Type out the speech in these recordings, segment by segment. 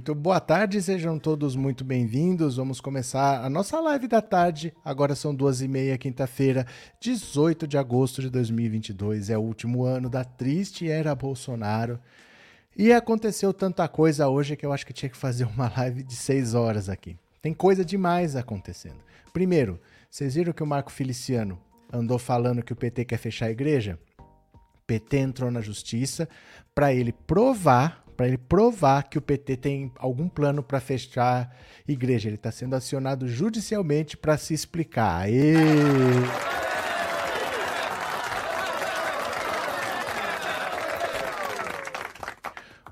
Muito boa tarde, sejam todos muito bem-vindos. Vamos começar a nossa live da tarde. Agora são duas e meia, quinta-feira, 18 de agosto de 2022. É o último ano da triste era Bolsonaro. E aconteceu tanta coisa hoje que eu acho que tinha que fazer uma live de seis horas aqui. Tem coisa demais acontecendo. Primeiro, vocês viram que o Marco Feliciano andou falando que o PT quer fechar a igreja? PT entrou na justiça para ele provar para ele provar que o PT tem algum plano para fechar igreja. Ele está sendo acionado judicialmente para se explicar. Aê!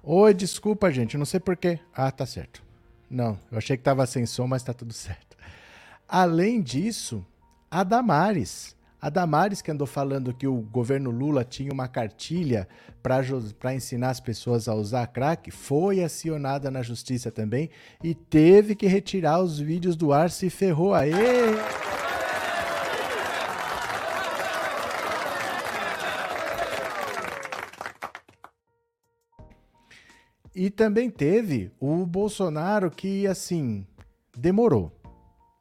Oi, desculpa, gente, não sei porquê. Ah, tá certo. Não, eu achei que estava sem som, mas está tudo certo. Além disso, a Damares a Damares, que andou falando que o governo Lula tinha uma cartilha para ensinar as pessoas a usar crack, foi acionada na justiça também e teve que retirar os vídeos do ar, se ferrou. Aê! E também teve o Bolsonaro que, assim, demorou.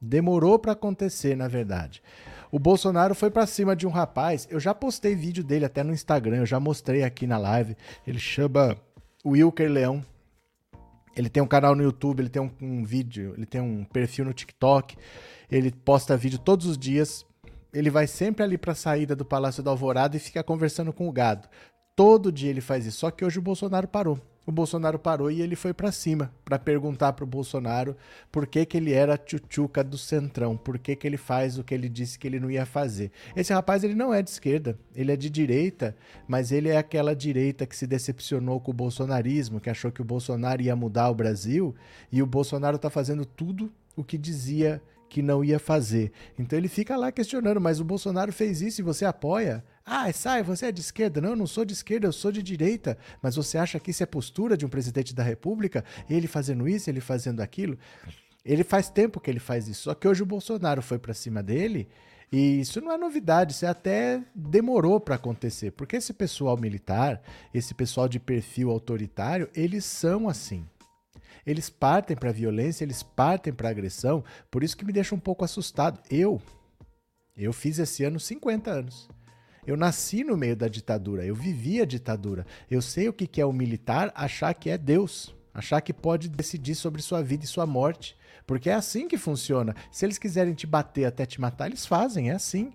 Demorou para acontecer, na verdade. O Bolsonaro foi para cima de um rapaz. Eu já postei vídeo dele até no Instagram, eu já mostrei aqui na live. Ele chama Wilker Leão. Ele tem um canal no YouTube, ele tem um, um vídeo, ele tem um perfil no TikTok. Ele posta vídeo todos os dias. Ele vai sempre ali para a saída do Palácio da Alvorada e fica conversando com o gado. Todo dia ele faz isso. Só que hoje o Bolsonaro parou o Bolsonaro parou e ele foi para cima para perguntar para o Bolsonaro por que, que ele era tchutchuca do Centrão, por que, que ele faz o que ele disse que ele não ia fazer. Esse rapaz ele não é de esquerda, ele é de direita, mas ele é aquela direita que se decepcionou com o bolsonarismo, que achou que o Bolsonaro ia mudar o Brasil e o Bolsonaro está fazendo tudo o que dizia que não ia fazer. Então ele fica lá questionando, mas o Bolsonaro fez isso e você apoia? Ah, sai, você é de esquerda. Não, eu não sou de esquerda, eu sou de direita. Mas você acha que isso é postura de um presidente da República? Ele fazendo isso, ele fazendo aquilo? Ele faz tempo que ele faz isso. Só que hoje o Bolsonaro foi para cima dele e isso não é novidade, isso até demorou para acontecer, porque esse pessoal militar, esse pessoal de perfil autoritário, eles são assim. Eles partem para violência, eles partem para agressão, por isso que me deixa um pouco assustado. Eu, eu fiz esse ano 50 anos. Eu nasci no meio da ditadura, eu vivi a ditadura. Eu sei o que é o militar achar que é Deus, achar que pode decidir sobre sua vida e sua morte. Porque é assim que funciona. Se eles quiserem te bater até te matar, eles fazem, é assim.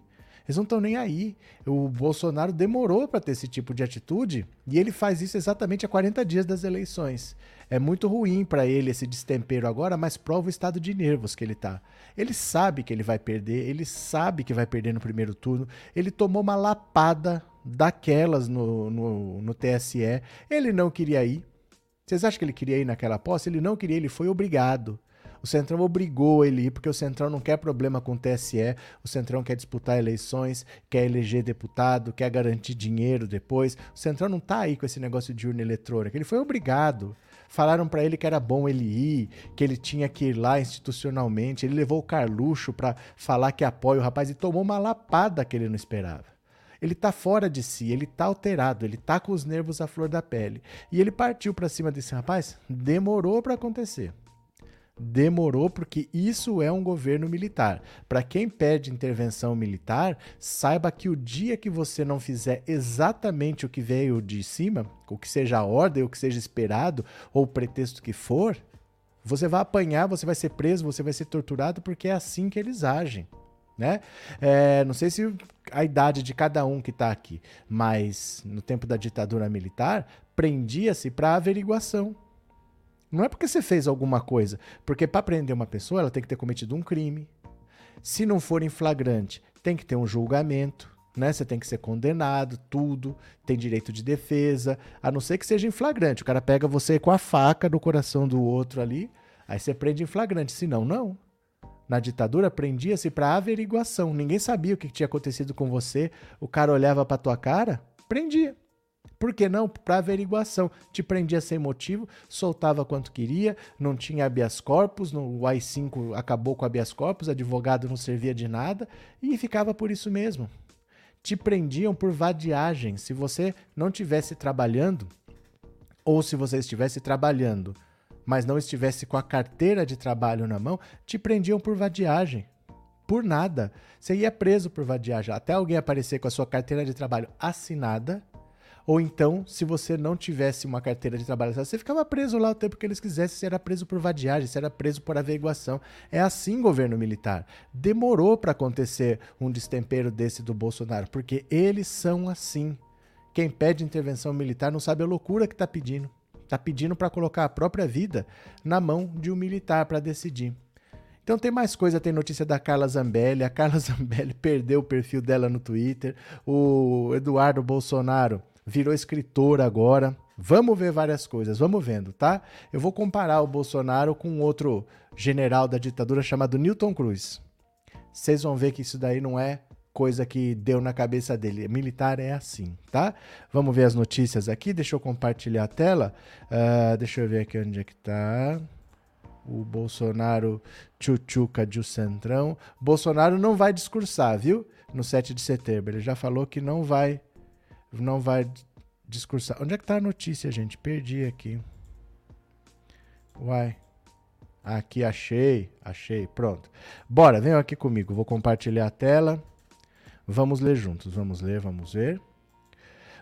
Eles não estão nem aí. O Bolsonaro demorou para ter esse tipo de atitude e ele faz isso exatamente a 40 dias das eleições. É muito ruim para ele esse destempero agora, mas prova o estado de nervos que ele está. Ele sabe que ele vai perder, ele sabe que vai perder no primeiro turno. Ele tomou uma lapada daquelas no, no, no TSE. Ele não queria ir. Vocês acham que ele queria ir naquela posse? Ele não queria, ele foi obrigado. O Centrão obrigou ele porque o Centrão não quer problema com o TSE, o Centrão quer disputar eleições, quer eleger deputado, quer garantir dinheiro depois. O Centrão não tá aí com esse negócio de urna eletrônica, ele foi obrigado. Falaram para ele que era bom ele ir, que ele tinha que ir lá institucionalmente. Ele levou o Carluxo para falar que apoia o rapaz e tomou uma lapada que ele não esperava. Ele tá fora de si, ele tá alterado, ele tá com os nervos à flor da pele. E ele partiu para cima desse rapaz, demorou para acontecer. Demorou porque isso é um governo militar. Para quem pede intervenção militar, saiba que o dia que você não fizer exatamente o que veio de cima, o que seja a ordem, o que seja esperado, ou o pretexto que for, você vai apanhar, você vai ser preso, você vai ser torturado, porque é assim que eles agem. Né? É, não sei se a idade de cada um que está aqui, mas no tempo da ditadura militar, prendia-se para averiguação. Não é porque você fez alguma coisa. Porque para prender uma pessoa, ela tem que ter cometido um crime. Se não for em flagrante, tem que ter um julgamento, né? Você tem que ser condenado, tudo, tem direito de defesa, a não ser que seja em flagrante. O cara pega você com a faca no coração do outro ali, aí você prende em flagrante. Se não, não. Na ditadura prendia-se para averiguação. Ninguém sabia o que tinha acontecido com você. O cara olhava para tua cara, prendia. Por que não? Para averiguação. Te prendia sem motivo, soltava quanto queria, não tinha habeas corpus, no, o AI-5 acabou com habeas corpus, advogado não servia de nada e ficava por isso mesmo. Te prendiam por vadiagem. Se você não tivesse trabalhando, ou se você estivesse trabalhando, mas não estivesse com a carteira de trabalho na mão, te prendiam por vadiagem. Por nada. Você ia preso por vadiagem. Até alguém aparecer com a sua carteira de trabalho assinada ou então, se você não tivesse uma carteira de trabalho, você ficava preso lá o tempo que eles quisessem, você era preso por vadiagem, você era preso por averiguação. É assim governo militar. Demorou para acontecer um destempero desse do Bolsonaro, porque eles são assim. Quem pede intervenção militar não sabe a loucura que está pedindo. Está pedindo para colocar a própria vida na mão de um militar para decidir. Então tem mais coisa, tem notícia da Carla Zambelli. A Carla Zambelli perdeu o perfil dela no Twitter. O Eduardo Bolsonaro virou escritor agora. Vamos ver várias coisas, vamos vendo, tá? Eu vou comparar o Bolsonaro com outro general da ditadura chamado Newton Cruz. Vocês vão ver que isso daí não é coisa que deu na cabeça dele. Militar é assim, tá? Vamos ver as notícias aqui. Deixa eu compartilhar a tela. Uh, deixa eu ver aqui onde é que tá. O Bolsonaro tchutchuca de o Centrão. Bolsonaro não vai discursar, viu? No 7 de setembro. Ele já falou que não vai não vai discursar. Onde é que tá a notícia, gente? Perdi aqui. Uai. Aqui achei, achei, pronto. Bora, venham aqui comigo, vou compartilhar a tela. Vamos ler juntos, vamos ler, vamos ver.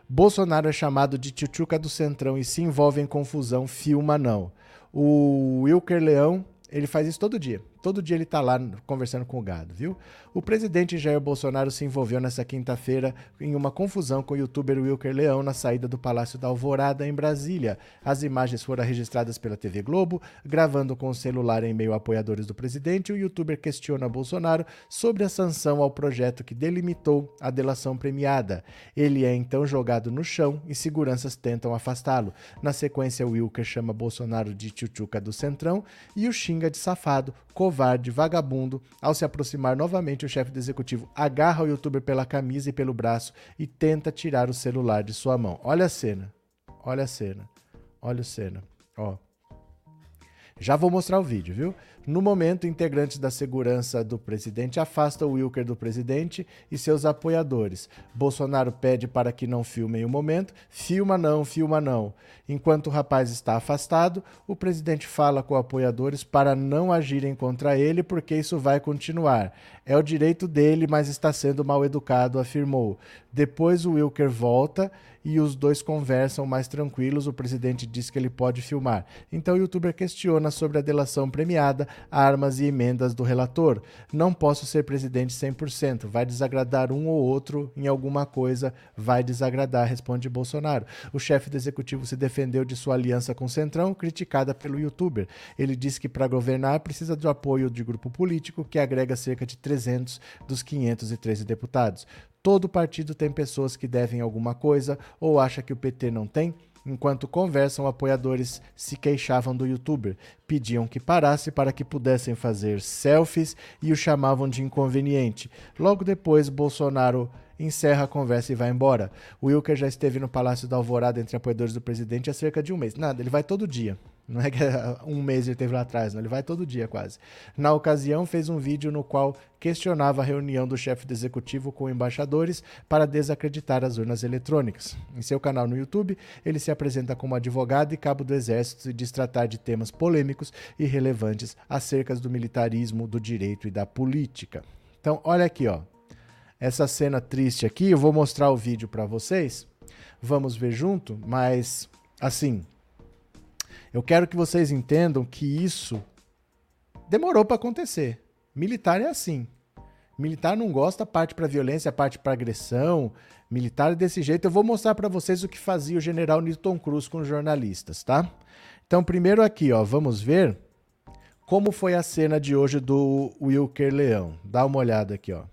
Bolsonaro é chamado de tchutchuca do Centrão e se envolve em confusão, filma não. O Wilker Leão, ele faz isso todo dia. Todo dia ele está lá conversando com o gado, viu? O presidente Jair Bolsonaro se envolveu nessa quinta-feira em uma confusão com o youtuber Wilker Leão na saída do Palácio da Alvorada, em Brasília. As imagens foram registradas pela TV Globo. Gravando com o celular em meio a apoiadores do presidente, o youtuber questiona Bolsonaro sobre a sanção ao projeto que delimitou a delação premiada. Ele é então jogado no chão e seguranças tentam afastá-lo. Na sequência, Wilker chama Bolsonaro de tchutchuca do Centrão e o xinga de safado, covarde, vagabundo. Ao se aproximar novamente, o chefe do executivo agarra o youtuber pela camisa e pelo braço e tenta tirar o celular de sua mão. Olha a cena. Olha a cena. Olha a cena. Ó. Já vou mostrar o vídeo, viu? No momento, integrantes da segurança do presidente afastam o Wilker do presidente e seus apoiadores. Bolsonaro pede para que não filmem o momento. Filma não, filma não. Enquanto o rapaz está afastado, o presidente fala com apoiadores para não agirem contra ele, porque isso vai continuar. É o direito dele, mas está sendo mal educado, afirmou. Depois o Wilker volta e os dois conversam mais tranquilos. O presidente diz que ele pode filmar. Então o youtuber questiona sobre a delação premiada, armas e emendas do relator. Não posso ser presidente 100%. Vai desagradar um ou outro em alguma coisa, vai desagradar, responde Bolsonaro. O chefe do executivo se defendeu de sua aliança com o Centrão, criticada pelo youtuber. Ele disse que para governar precisa do apoio de grupo político que agrega cerca de 300 dos 513 deputados. Todo partido tem pessoas que devem alguma coisa ou acha que o PT não tem? Enquanto conversam, apoiadores se queixavam do youtuber, pediam que parasse para que pudessem fazer selfies e o chamavam de inconveniente. Logo depois, Bolsonaro encerra a conversa e vai embora. O Wilker já esteve no Palácio da Alvorada entre apoiadores do presidente há cerca de um mês. Nada, ele vai todo dia. Não é que um mês ele teve lá atrás, não. Ele vai todo dia quase. Na ocasião, fez um vídeo no qual questionava a reunião do chefe do executivo com embaixadores para desacreditar as urnas eletrônicas. Em seu canal no YouTube, ele se apresenta como advogado e cabo do exército e diz tratar de temas polêmicos e relevantes acerca do militarismo, do direito e da política. Então, olha aqui, ó. Essa cena triste aqui, eu vou mostrar o vídeo para vocês. Vamos ver junto, mas assim, eu quero que vocês entendam que isso demorou para acontecer. Militar é assim. Militar não gosta, parte para violência, parte para agressão. Militar é desse jeito. Eu vou mostrar para vocês o que fazia o general Newton Cruz com os jornalistas, tá? Então, primeiro aqui, ó, vamos ver como foi a cena de hoje do Wilker Leão. Dá uma olhada aqui, ó.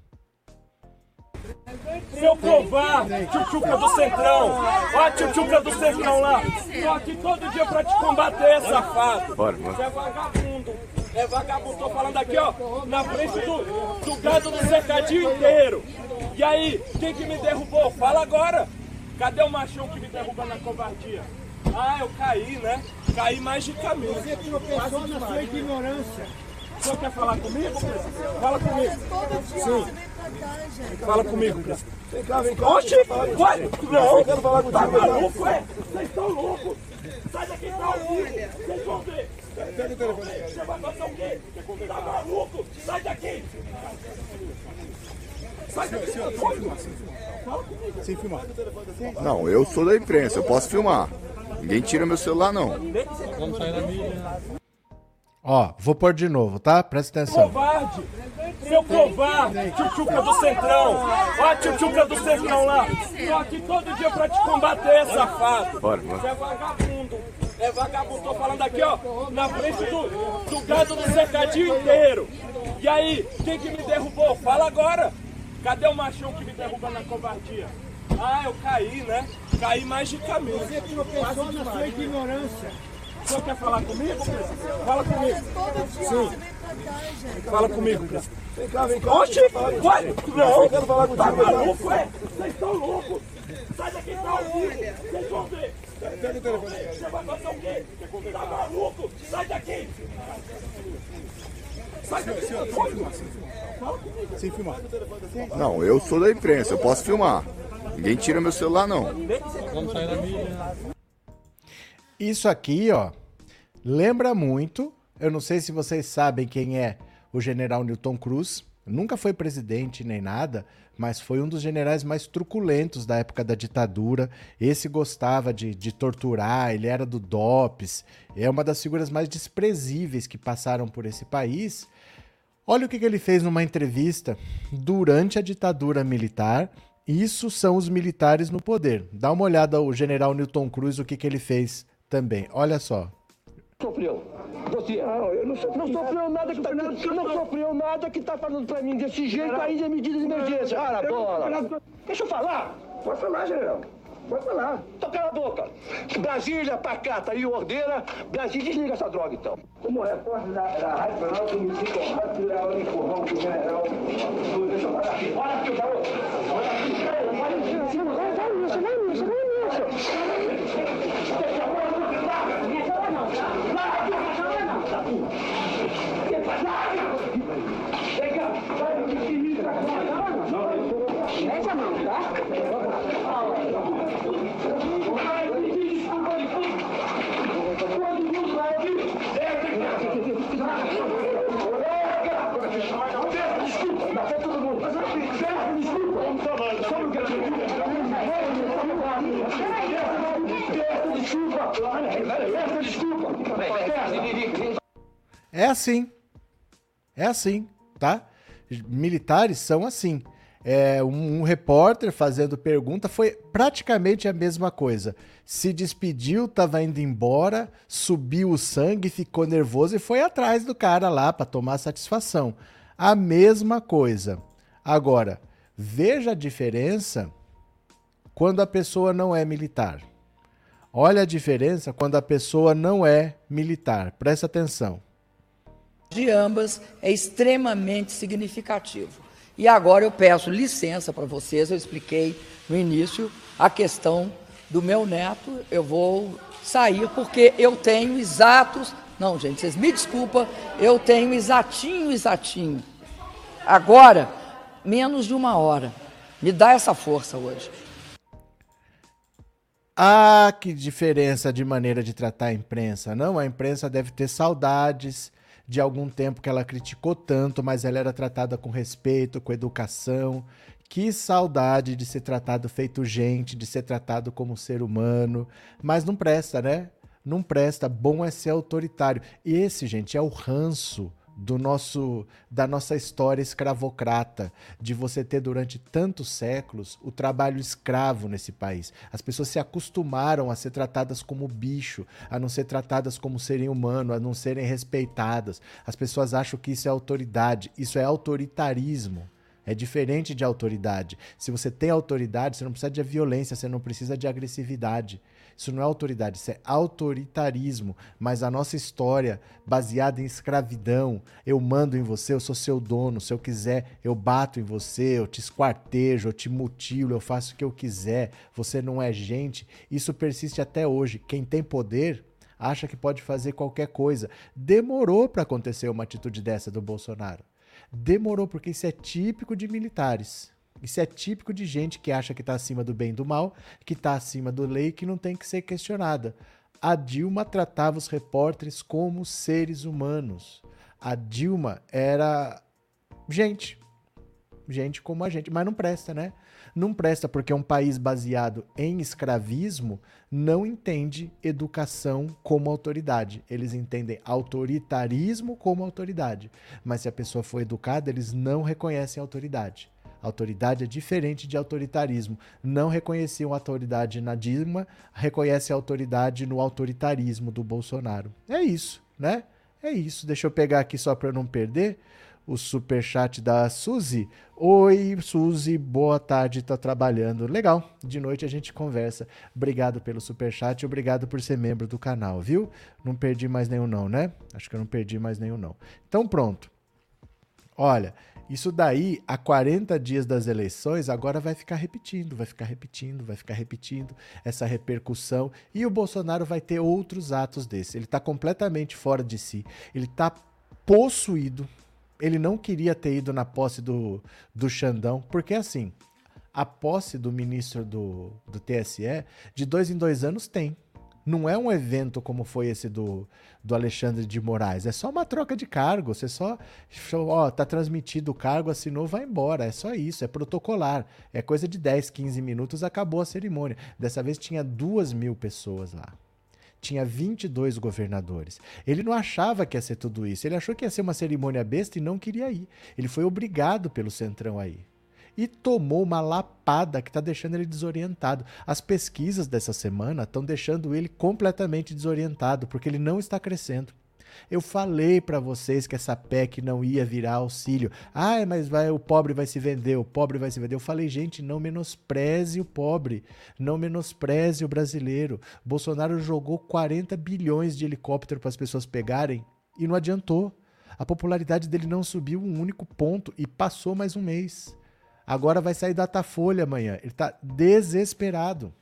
Seu covarde, tchutchuca do Centrão. Ó a tchutchuca do Centrão lá. Tô aqui todo dia pra te combater, safado. Bora, bora. Você é vagabundo. É vagabundo. Tô falando aqui, ó, na frente do, do gado do cercadinho inteiro. E aí, quem que me derrubou? Fala agora. Cadê o machão que me derruba na covardia? Ah, eu caí, né? Caí magicamente. Você tropeçou na sua ignorância. O senhor quer falar comigo? Fala comigo. Sim. Fala comigo, Vem cá, vem cá. Oxi, vai! Não, eu quero falar contigo. Tá maluco, é? Vocês estão loucos! Sai daqui, tá vivo! Vocês vão ver! Pega o telefone. Você vai fazer o quê? Tá maluco? Sai daqui! Sai daqui, Sem filmar. Não, eu sou da imprensa, eu posso filmar. Ninguém tira meu celular, não. Vamos sair da mídia. Ó, vou pôr de novo, tá? Presta atenção. Covarde! Seu covarde! Tchutchuca do Centrão! Ó a tchutchuca do Centrão lá! Tô aqui todo dia pra te combater, safado! Bora, bora. Você é vagabundo! É vagabundo, tô falando aqui, ó, na frente do, do gado do cercadinho inteiro! E aí, quem que me derrubou? Fala agora! Cadê o machão que me derruba na covardia? Ah, eu caí, né? Caí magicamente. Você tropeçou na sua ignorância. O senhor quer falar comigo? Fala comigo. Sim. Fala comigo. Vem cá, vem cá. Oxi, vai! Não, eu quero falar contigo. Tá maluco, é? Vocês estão loucos. Sai daqui, tá ao vivo. Vocês vão ver. Pega o telefone. Você vai fazer o quê? Tá maluco? Sai daqui. Sai daqui. Sem filmar. Não, eu sou da imprensa, eu posso filmar. Ninguém tira meu celular, não. Vamos sair da mídia. Isso aqui, ó, lembra muito. Eu não sei se vocês sabem quem é o general Newton Cruz. Nunca foi presidente nem nada, mas foi um dos generais mais truculentos da época da ditadura. Esse gostava de, de torturar, ele era do DOPS, é uma das figuras mais desprezíveis que passaram por esse país. Olha o que, que ele fez numa entrevista durante a ditadura militar. Isso são os militares no poder. Dá uma olhada o general Newton Cruz, o que, que ele fez também. Olha só. Sofreu. Você, não, eu não, sofri, não sofreu nada que tá, não, não sofreu nada que tá falando pra mim desse jeito ainda é medida de emergência. Ora, bola. Deixa eu falar. Pode falar, general. Pode falar. Então cala a boca. Brasília, pacata e ordeira. Brasília, desliga essa droga, então. Como repórter da, da Rádio Jornal, eu me sinto honrado de levar o empurrão do general. Deixa eu falar aqui. Olha aqui, garoto. Olha aqui. Olha aqui. Vai, vai nisso, vai nisso, vai nisso. Mete a mão, tá? Desculpa, dá pra todo mundo. Desculpa, É assim. É assim, tá? Militares são assim. É, um, um, repórter fazendo pergunta foi praticamente a mesma coisa. Se despediu, estava indo embora, subiu o sangue, ficou nervoso e foi atrás do cara lá para tomar satisfação. A mesma coisa. Agora, veja a diferença quando a pessoa não é militar. Olha a diferença quando a pessoa não é militar. Presta atenção. De ambas é extremamente significativo. E agora eu peço licença para vocês, eu expliquei no início a questão do meu neto. Eu vou sair porque eu tenho exatos. Não, gente, vocês me desculpa, eu tenho exatinho, exatinho. Agora, menos de uma hora. Me dá essa força hoje. Ah, que diferença de maneira de tratar a imprensa. Não, a imprensa deve ter saudades de algum tempo que ela criticou tanto, mas ela era tratada com respeito, com educação. Que saudade de ser tratado feito gente, de ser tratado como ser humano. Mas não presta, né? Não presta. Bom é ser autoritário. E esse, gente, é o ranço do nosso da nossa história escravocrata, de você ter durante tantos séculos o trabalho escravo nesse país. As pessoas se acostumaram a ser tratadas como bicho, a não ser tratadas como serem humano, a não serem respeitadas. As pessoas acham que isso é autoridade, isso é autoritarismo. É diferente de autoridade. Se você tem autoridade, você não precisa de violência, você não precisa de agressividade. Isso não é autoridade, isso é autoritarismo. Mas a nossa história, baseada em escravidão, eu mando em você, eu sou seu dono. Se eu quiser, eu bato em você, eu te esquartejo, eu te mutilo, eu faço o que eu quiser. Você não é gente. Isso persiste até hoje. Quem tem poder acha que pode fazer qualquer coisa. Demorou para acontecer uma atitude dessa do Bolsonaro. Demorou, porque isso é típico de militares. Isso é típico de gente que acha que está acima do bem e do mal, que está acima do lei e que não tem que ser questionada. A Dilma tratava os repórteres como seres humanos. A Dilma era gente. Gente como a gente. Mas não presta, né? Não presta porque um país baseado em escravismo não entende educação como autoridade. Eles entendem autoritarismo como autoridade. Mas se a pessoa for educada, eles não reconhecem autoridade. Autoridade é diferente de autoritarismo. Não reconheciam autoridade na Dilma, reconhece autoridade no autoritarismo do Bolsonaro. É isso, né? É isso. Deixa eu pegar aqui só para não perder o super chat da Suzy. Oi, Suzy, boa tarde, tá trabalhando. Legal. De noite a gente conversa. Obrigado pelo super chat, obrigado por ser membro do canal, viu? Não perdi mais nenhum não, né? Acho que eu não perdi mais nenhum não. Então pronto. Olha, isso daí, há 40 dias das eleições, agora vai ficar repetindo, vai ficar repetindo, vai ficar repetindo essa repercussão. E o Bolsonaro vai ter outros atos desses. Ele está completamente fora de si. Ele está possuído. Ele não queria ter ido na posse do, do Xandão, porque assim, a posse do ministro do, do TSE, de dois em dois anos, tem. Não é um evento como foi esse do, do Alexandre de Moraes. É só uma troca de cargo. Você só. Ó, tá transmitido o cargo, assinou, vai embora. É só isso. É protocolar. É coisa de 10, 15 minutos, acabou a cerimônia. Dessa vez tinha duas mil pessoas lá tinha 22 governadores. Ele não achava que ia ser tudo isso. Ele achou que ia ser uma cerimônia besta e não queria ir. Ele foi obrigado pelo Centrão a ir e tomou uma lapada que está deixando ele desorientado. As pesquisas dessa semana estão deixando ele completamente desorientado, porque ele não está crescendo. Eu falei para vocês que essa PEC não ia virar auxílio. Ah, mas vai, o pobre vai se vender, o pobre vai se vender. Eu falei, gente, não menospreze o pobre, não menospreze o brasileiro. Bolsonaro jogou 40 bilhões de helicóptero para as pessoas pegarem e não adiantou. A popularidade dele não subiu um único ponto e passou mais um mês. Agora vai sair Datafolha amanhã. Ele está desesperado.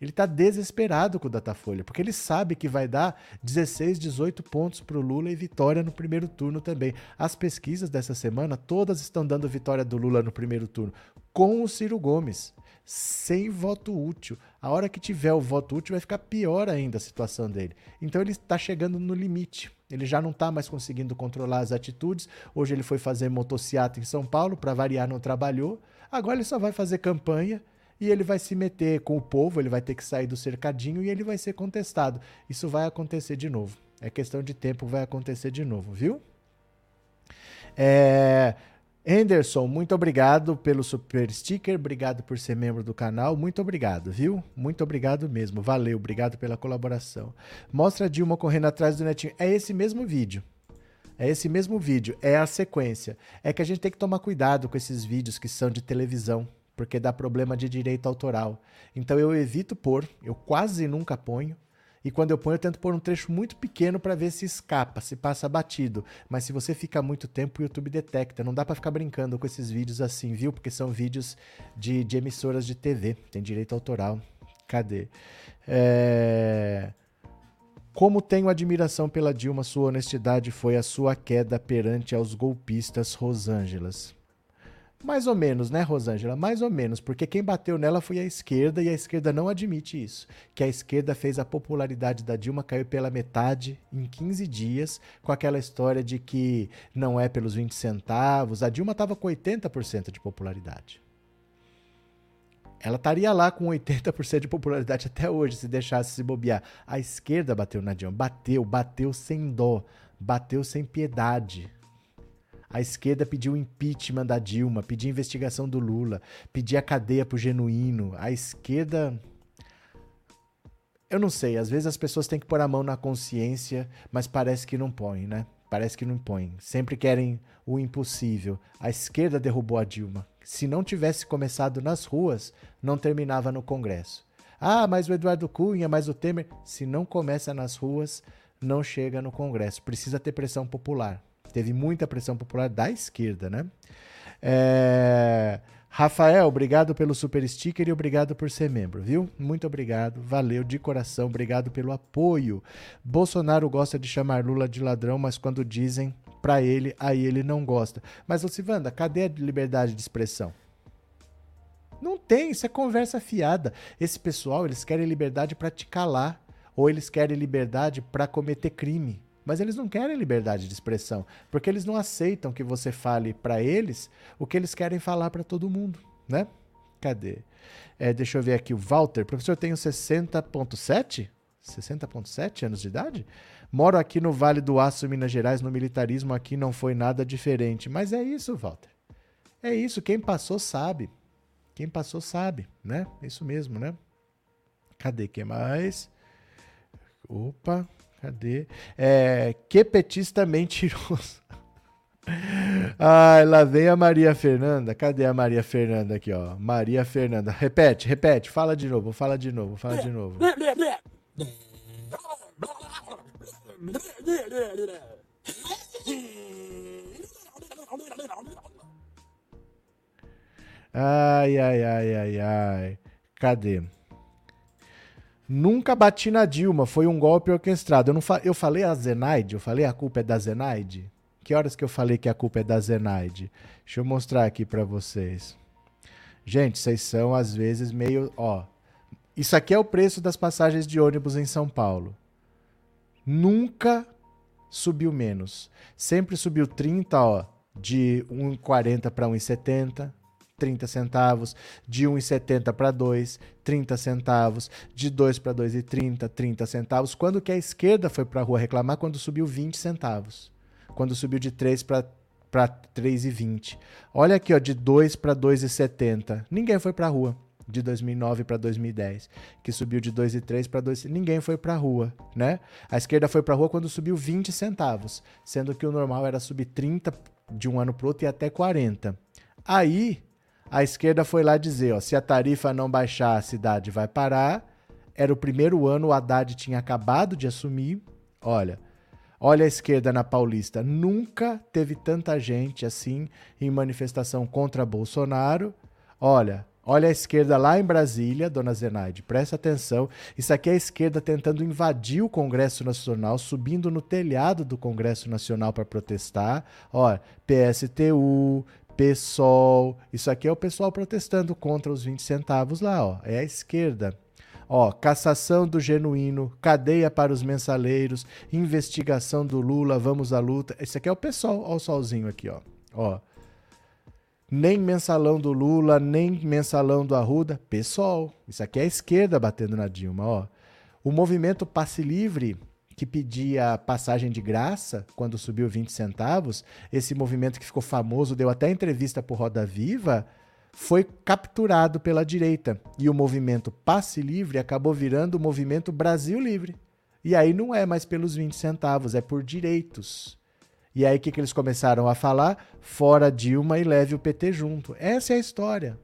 Ele está desesperado com o Datafolha, porque ele sabe que vai dar 16, 18 pontos para o Lula e vitória no primeiro turno também. As pesquisas dessa semana todas estão dando vitória do Lula no primeiro turno, com o Ciro Gomes, sem voto útil. A hora que tiver o voto útil vai ficar pior ainda a situação dele. Então ele está chegando no limite. Ele já não está mais conseguindo controlar as atitudes. Hoje ele foi fazer motociata em São Paulo, para variar, não trabalhou. Agora ele só vai fazer campanha e ele vai se meter com o povo, ele vai ter que sair do cercadinho e ele vai ser contestado. Isso vai acontecer de novo. É questão de tempo, vai acontecer de novo, viu? É, Anderson, muito obrigado pelo super sticker, obrigado por ser membro do canal, muito obrigado, viu? Muito obrigado mesmo, valeu, obrigado pela colaboração. Mostra a Dilma correndo atrás do netinho. É esse mesmo vídeo. É esse mesmo vídeo, é a sequência. É que a gente tem que tomar cuidado com esses vídeos que são de televisão, porque dá problema de direito autoral. Então eu evito pôr, eu quase nunca ponho. E quando eu ponho, eu tento pôr um trecho muito pequeno para ver se escapa, se passa batido. Mas se você fica muito tempo, o YouTube detecta. Não dá para ficar brincando com esses vídeos assim, viu? Porque são vídeos de, de emissoras de TV. Tem direito autoral. Cadê? É... Como tenho admiração pela Dilma, sua honestidade foi a sua queda perante aos golpistas Rosângelas. Mais ou menos, né, Rosângela? Mais ou menos, porque quem bateu nela foi a esquerda e a esquerda não admite isso. Que a esquerda fez a popularidade da Dilma cair pela metade em 15 dias, com aquela história de que não é pelos 20 centavos. A Dilma estava com 80% de popularidade. Ela estaria lá com 80% de popularidade até hoje, se deixasse se bobear. A esquerda bateu na Dilma. Bateu, bateu sem dó, bateu sem piedade A esquerda pediu impeachment da Dilma, pediu investigação do Lula, pediu a cadeia pro genuíno. A esquerda. Eu não sei, às vezes as pessoas têm que pôr a mão na consciência, mas parece que não põe, né? Parece que não põe. Sempre querem o impossível. A esquerda derrubou a Dilma. Se não tivesse começado nas ruas, não terminava no Congresso. Ah, mas o Eduardo Cunha, mas o Temer. Se não começa nas ruas, não chega no Congresso. Precisa ter pressão popular. Teve muita pressão popular da esquerda, né? É... Rafael, obrigado pelo super sticker e obrigado por ser membro, viu? Muito obrigado, valeu de coração, obrigado pelo apoio. Bolsonaro gosta de chamar Lula de ladrão, mas quando dizem para ele, aí ele não gosta. Mas, ô Silvanda, cadê a liberdade de expressão? Não tem, isso é conversa fiada. Esse pessoal, eles querem liberdade para te calar, ou eles querem liberdade para cometer crime. Mas eles não querem liberdade de expressão, porque eles não aceitam que você fale para eles o que eles querem falar para todo mundo, né? Cadê? É, deixa eu ver aqui o Walter. Professor, tenho 60.7? 60.7 anos de idade? Moro aqui no Vale do Aço, Minas Gerais, no militarismo aqui não foi nada diferente. Mas é isso, Walter. É isso, quem passou sabe. Quem passou sabe, né? Isso mesmo, né? Cadê que mais? Opa, Cadê? É, que petista mentiroso. Ai, lá vem a Maria Fernanda. Cadê a Maria Fernanda aqui, ó? Maria Fernanda. Repete, repete. Fala de novo, fala de novo, fala de novo. Ai, ai, ai, ai, ai. Cadê? Nunca bati na Dilma, foi um golpe orquestrado. Eu, não fa eu falei a Zenaide, eu falei a culpa é da Zenaide? Que horas que eu falei que a culpa é da Zenaide? Deixa eu mostrar aqui para vocês. Gente, vocês são às vezes meio, ó. Isso aqui é o preço das passagens de ônibus em São Paulo. Nunca subiu menos. Sempre subiu 30, ó, de 1,40 para 1,70. 30 centavos, de 1,70 para 2, 30 centavos, de 2 para 2,30, 30 centavos. Quando que a esquerda foi para a rua reclamar? Quando subiu 20 centavos. Quando subiu de 3 para para 3,20. Olha aqui, ó, de 2 para 2,70. Ninguém foi para a rua. De 2009 para 2010, que subiu de 2,3 para 2, ninguém foi para a rua, né? A esquerda foi para a rua quando subiu 20 centavos, sendo que o normal era subir 30 de um ano para outro e até 40. Aí a esquerda foi lá dizer, ó, se a tarifa não baixar, a cidade vai parar. Era o primeiro ano, o Haddad tinha acabado de assumir. Olha, olha a esquerda na Paulista. Nunca teve tanta gente assim em manifestação contra Bolsonaro. Olha, olha a esquerda lá em Brasília, dona Zenaide, presta atenção. Isso aqui é a esquerda tentando invadir o Congresso Nacional, subindo no telhado do Congresso Nacional para protestar. Olha, PSTU, PSOL. Isso aqui é o pessoal protestando contra os 20 centavos lá, ó. É a esquerda. Ó, cassação do genuíno, cadeia para os mensaleiros, investigação do Lula, vamos à luta. Esse aqui é o pessoal, ó o solzinho aqui, ó. Ó. Nem mensalão do Lula, nem mensalão do Arruda, pessoal. Isso aqui é a esquerda batendo na Dilma, ó. O movimento Passe Livre que pedia passagem de graça quando subiu 20 centavos, esse movimento que ficou famoso, deu até entrevista por Roda Viva, foi capturado pela direita. E o movimento Passe Livre acabou virando o movimento Brasil Livre. E aí não é mais pelos 20 centavos, é por direitos. E aí o que, que eles começaram a falar? Fora Dilma e leve o PT junto. Essa é a história.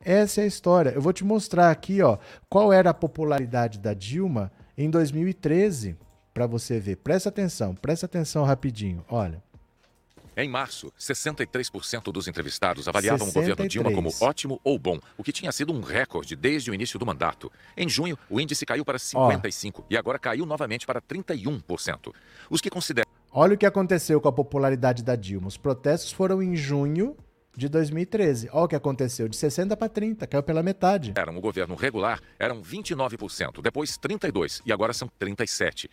Essa é a história. Eu vou te mostrar aqui, ó, qual era a popularidade da Dilma em 2013, para você ver. Presta atenção, presta atenção rapidinho. Olha. Em março, 63% dos entrevistados avaliavam 63. o governo Dilma como ótimo ou bom, o que tinha sido um recorde desde o início do mandato. Em junho, o índice caiu para 55% Ó. e agora caiu novamente para 31%. Os que consideram. Olha o que aconteceu com a popularidade da Dilma. Os protestos foram em junho de 2013. Olha o que aconteceu, de 60 para 30, caiu pela metade. Era um governo regular, eram 29%, depois 32% e agora são 37%.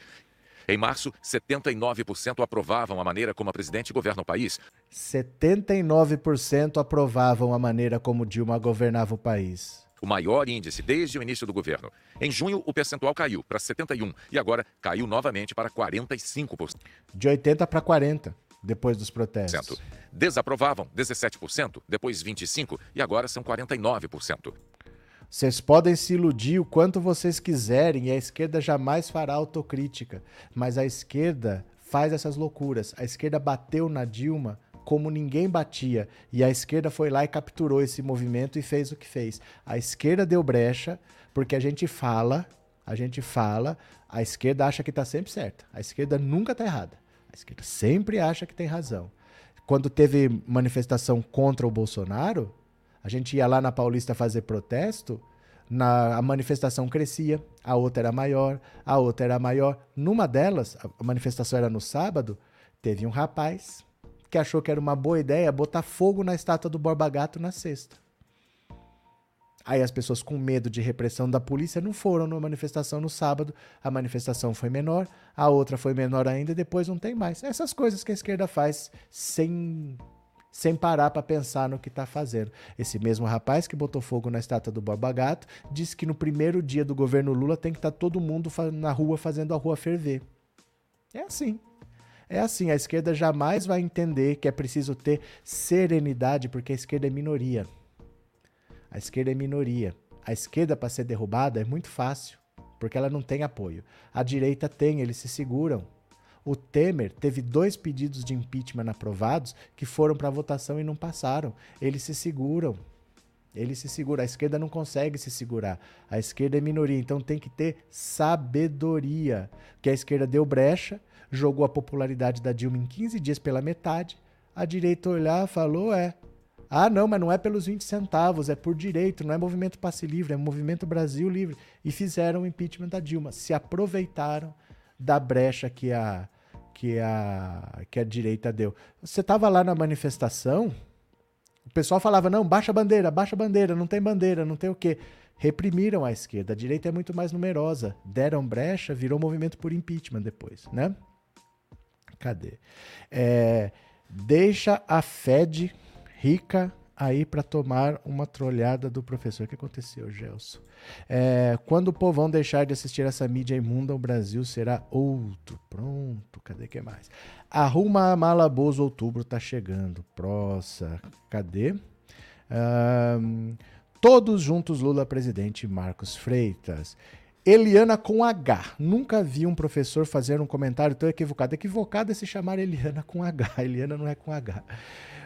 Em março, 79% aprovavam a maneira como a presidente governa o país. 79% aprovavam a maneira como Dilma governava o país. O maior índice desde o início do governo. Em junho, o percentual caiu para 71% e agora caiu novamente para 45%. De 80% para 40%. Depois dos protestos. Desaprovavam 17%, depois 25% e agora são 49%. Vocês podem se iludir o quanto vocês quiserem e a esquerda jamais fará autocrítica, mas a esquerda faz essas loucuras. A esquerda bateu na Dilma como ninguém batia e a esquerda foi lá e capturou esse movimento e fez o que fez. A esquerda deu brecha porque a gente fala, a gente fala, a esquerda acha que está sempre certa. A esquerda nunca está errada. A esquerda sempre acha que tem razão. Quando teve manifestação contra o Bolsonaro, a gente ia lá na Paulista fazer protesto, na, a manifestação crescia, a outra era maior, a outra era maior. Numa delas, a manifestação era no sábado, teve um rapaz que achou que era uma boa ideia botar fogo na estátua do Borba Gato na sexta. Aí as pessoas com medo de repressão da polícia não foram na manifestação no sábado. A manifestação foi menor, a outra foi menor ainda e depois não tem mais. Essas coisas que a esquerda faz sem sem parar para pensar no que está fazendo. Esse mesmo rapaz que botou fogo na estátua do Borba Gato disse que no primeiro dia do governo Lula tem que estar tá todo mundo na rua fazendo a rua ferver. É assim. É assim, a esquerda jamais vai entender que é preciso ter serenidade, porque a esquerda é minoria. A esquerda é minoria. A esquerda, para ser derrubada, é muito fácil, porque ela não tem apoio. A direita tem, eles se seguram. O Temer teve dois pedidos de impeachment aprovados que foram para votação e não passaram. Eles se seguram. Ele se segura. A esquerda não consegue se segurar. A esquerda é minoria, então tem que ter sabedoria. Que a esquerda deu brecha, jogou a popularidade da Dilma em 15 dias pela metade. A direita olhar falou: é. Ah, não, mas não é pelos 20 centavos, é por direito, não é movimento passe livre, é movimento Brasil livre. E fizeram o impeachment da Dilma. Se aproveitaram da brecha que a, que a, que a direita deu. Você estava lá na manifestação, o pessoal falava: não, baixa a bandeira, baixa a bandeira, não tem bandeira, não tem o quê. Reprimiram a esquerda. A direita é muito mais numerosa. Deram brecha, virou movimento por impeachment depois, né? Cadê? É, deixa a Fed rica aí para tomar uma trolhada do professor. O que aconteceu, Gelson? É, quando o povão deixar de assistir essa mídia imunda, o Brasil será outro. Pronto, cadê que mais? Arruma a mala outubro tá chegando. Prossa, cadê? Um, todos juntos, Lula presidente Marcos Freitas. Eliana com H. Nunca vi um professor fazer um comentário tão equivocado. Equivocado é se chamar Eliana com H. Eliana não é com H.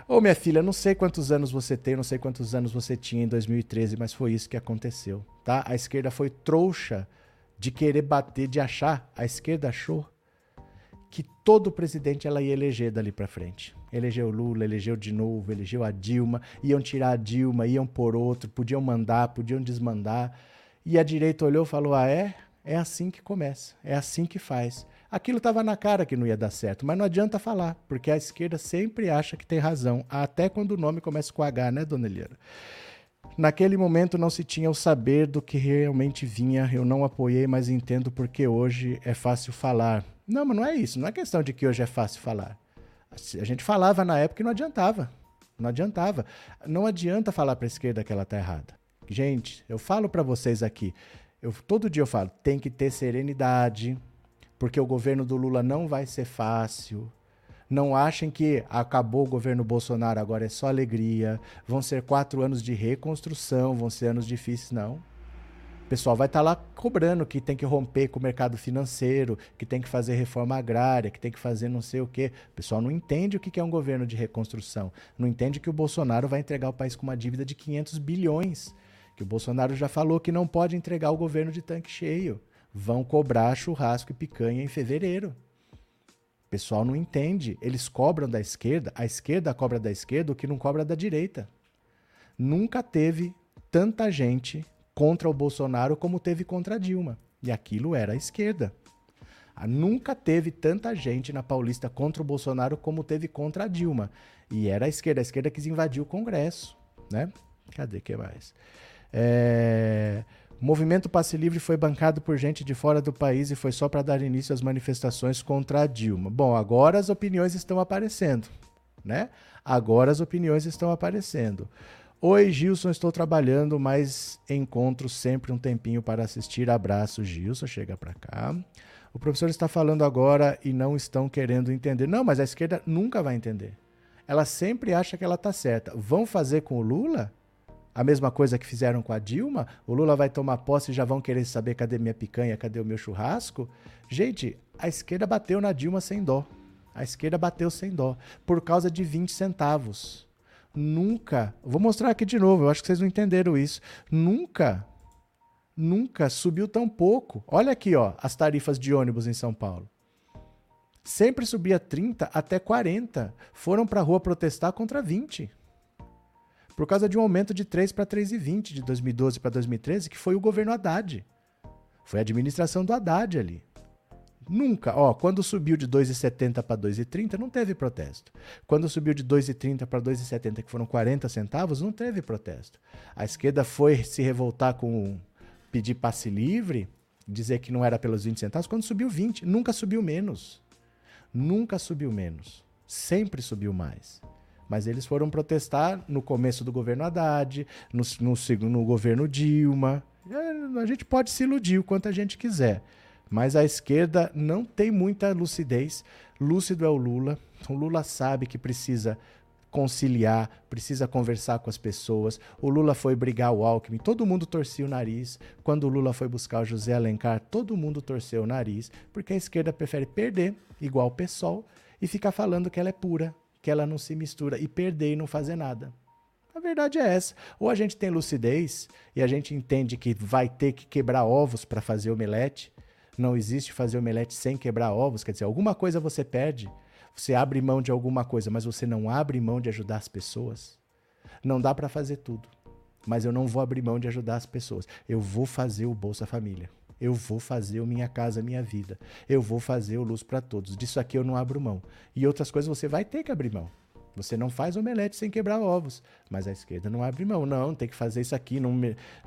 Ô, minha filha, não sei quantos anos você tem, não sei quantos anos você tinha em 2013, mas foi isso que aconteceu, tá? A esquerda foi trouxa de querer bater, de achar, a esquerda achou que todo presidente ela ia eleger dali para frente. Elegeu Lula, elegeu de novo, elegeu a Dilma, iam tirar a Dilma, iam por outro, podiam mandar, podiam desmandar. E a direita olhou e falou: "Ah, é? É assim que começa, é assim que faz". Aquilo estava na cara que não ia dar certo, mas não adianta falar, porque a esquerda sempre acha que tem razão, até quando o nome começa com H, né, dona Eliana? Naquele momento não se tinha o saber do que realmente vinha, eu não apoiei, mas entendo porque hoje é fácil falar. Não, mas não é isso, não é questão de que hoje é fácil falar. A gente falava na época e não adiantava. Não adiantava. Não adianta falar para a esquerda que ela está errada. Gente, eu falo para vocês aqui, eu, todo dia eu falo, tem que ter serenidade, porque o governo do Lula não vai ser fácil. Não achem que acabou o governo Bolsonaro, agora é só alegria. Vão ser quatro anos de reconstrução, vão ser anos difíceis, não. O pessoal vai estar tá lá cobrando que tem que romper com o mercado financeiro, que tem que fazer reforma agrária, que tem que fazer não sei o quê. O pessoal não entende o que é um governo de reconstrução. Não entende que o Bolsonaro vai entregar o país com uma dívida de 500 bilhões. Que o Bolsonaro já falou que não pode entregar o governo de tanque cheio vão cobrar churrasco e picanha em fevereiro. O pessoal não entende. Eles cobram da esquerda, a esquerda cobra da esquerda o que não cobra da direita. Nunca teve tanta gente contra o Bolsonaro como teve contra a Dilma. E aquilo era a esquerda. Ah, nunca teve tanta gente na Paulista contra o Bolsonaro como teve contra a Dilma. E era a esquerda. A esquerda quis invadir o Congresso. Né? Cadê que mais? É... O movimento Passe Livre foi bancado por gente de fora do país e foi só para dar início às manifestações contra a Dilma. Bom, agora as opiniões estão aparecendo, né? Agora as opiniões estão aparecendo. Oi, Gilson, estou trabalhando, mas encontro sempre um tempinho para assistir. Abraço, Gilson, chega para cá. O professor está falando agora e não estão querendo entender. Não, mas a esquerda nunca vai entender. Ela sempre acha que ela está certa. Vão fazer com o Lula a mesma coisa que fizeram com a Dilma? O Lula vai tomar posse e já vão querer saber cadê minha picanha, cadê o meu churrasco? Gente, a esquerda bateu na Dilma sem dó. A esquerda bateu sem dó. Por causa de 20 centavos. Nunca. Vou mostrar aqui de novo, eu acho que vocês não entenderam isso. Nunca nunca subiu tão pouco. Olha aqui, ó, as tarifas de ônibus em São Paulo. Sempre subia 30 até 40. Foram para a rua protestar contra 20. Por causa de um aumento de 3 para 3,20 de 2012 para 2013, que foi o governo Haddad. Foi a administração do Haddad ali. Nunca, ó, quando subiu de 2,70 para 2,30 não teve protesto. Quando subiu de 2,30 para 2,70, que foram 40 centavos, não teve protesto. A esquerda foi se revoltar com pedir passe livre, dizer que não era pelos 20 centavos, quando subiu 20. Nunca subiu menos. Nunca subiu menos. Sempre subiu mais. Mas eles foram protestar no começo do governo Haddad, no, no, no governo Dilma. É, a gente pode se iludir o quanto a gente quiser. Mas a esquerda não tem muita lucidez. Lúcido é o Lula. O Lula sabe que precisa conciliar, precisa conversar com as pessoas. O Lula foi brigar o Alckmin, todo mundo torcia o nariz. Quando o Lula foi buscar o José Alencar, todo mundo torceu o nariz, porque a esquerda prefere perder, igual o PSOL, e ficar falando que ela é pura, que ela não se mistura, e perder e não fazer nada. A verdade é essa. Ou a gente tem lucidez e a gente entende que vai ter que quebrar ovos para fazer omelete. Não existe fazer omelete sem quebrar ovos, quer dizer, alguma coisa você perde você abre mão de alguma coisa, mas você não abre mão de ajudar as pessoas. Não dá para fazer tudo, mas eu não vou abrir mão de ajudar as pessoas. Eu vou fazer o Bolsa Família. Eu vou fazer o Minha Casa Minha Vida. Eu vou fazer o Luz para Todos. Disso aqui eu não abro mão. E outras coisas você vai ter que abrir mão. Você não faz omelete sem quebrar ovos. Mas a esquerda não abre mão. Não, tem que fazer isso aqui. Não,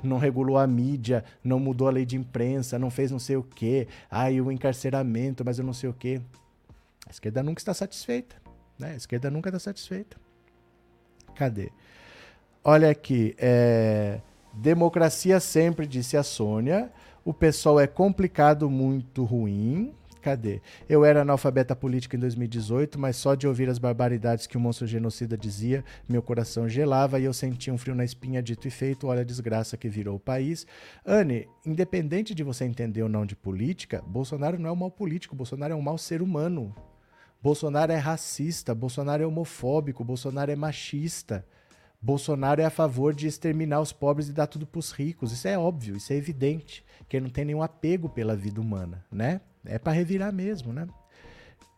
não regulou a mídia, não mudou a lei de imprensa, não fez não sei o quê. Ai, o encarceramento, mas eu não sei o quê. A esquerda nunca está satisfeita. Né? A esquerda nunca está satisfeita. Cadê? Olha aqui. É... Democracia sempre, disse a Sônia. O pessoal é complicado, muito ruim. Cadê? Eu era analfabeta política em 2018, mas só de ouvir as barbaridades que o monstro genocida dizia, meu coração gelava e eu sentia um frio na espinha dito e feito. Olha a desgraça que virou o país. Anne, independente de você entender ou não de política, Bolsonaro não é um mau político, Bolsonaro é um mau ser humano. Bolsonaro é racista, Bolsonaro é homofóbico, Bolsonaro é machista. Bolsonaro é a favor de exterminar os pobres e dar tudo para os ricos. Isso é óbvio, isso é evidente, que ele não tem nenhum apego pela vida humana, né? É para revirar mesmo, né?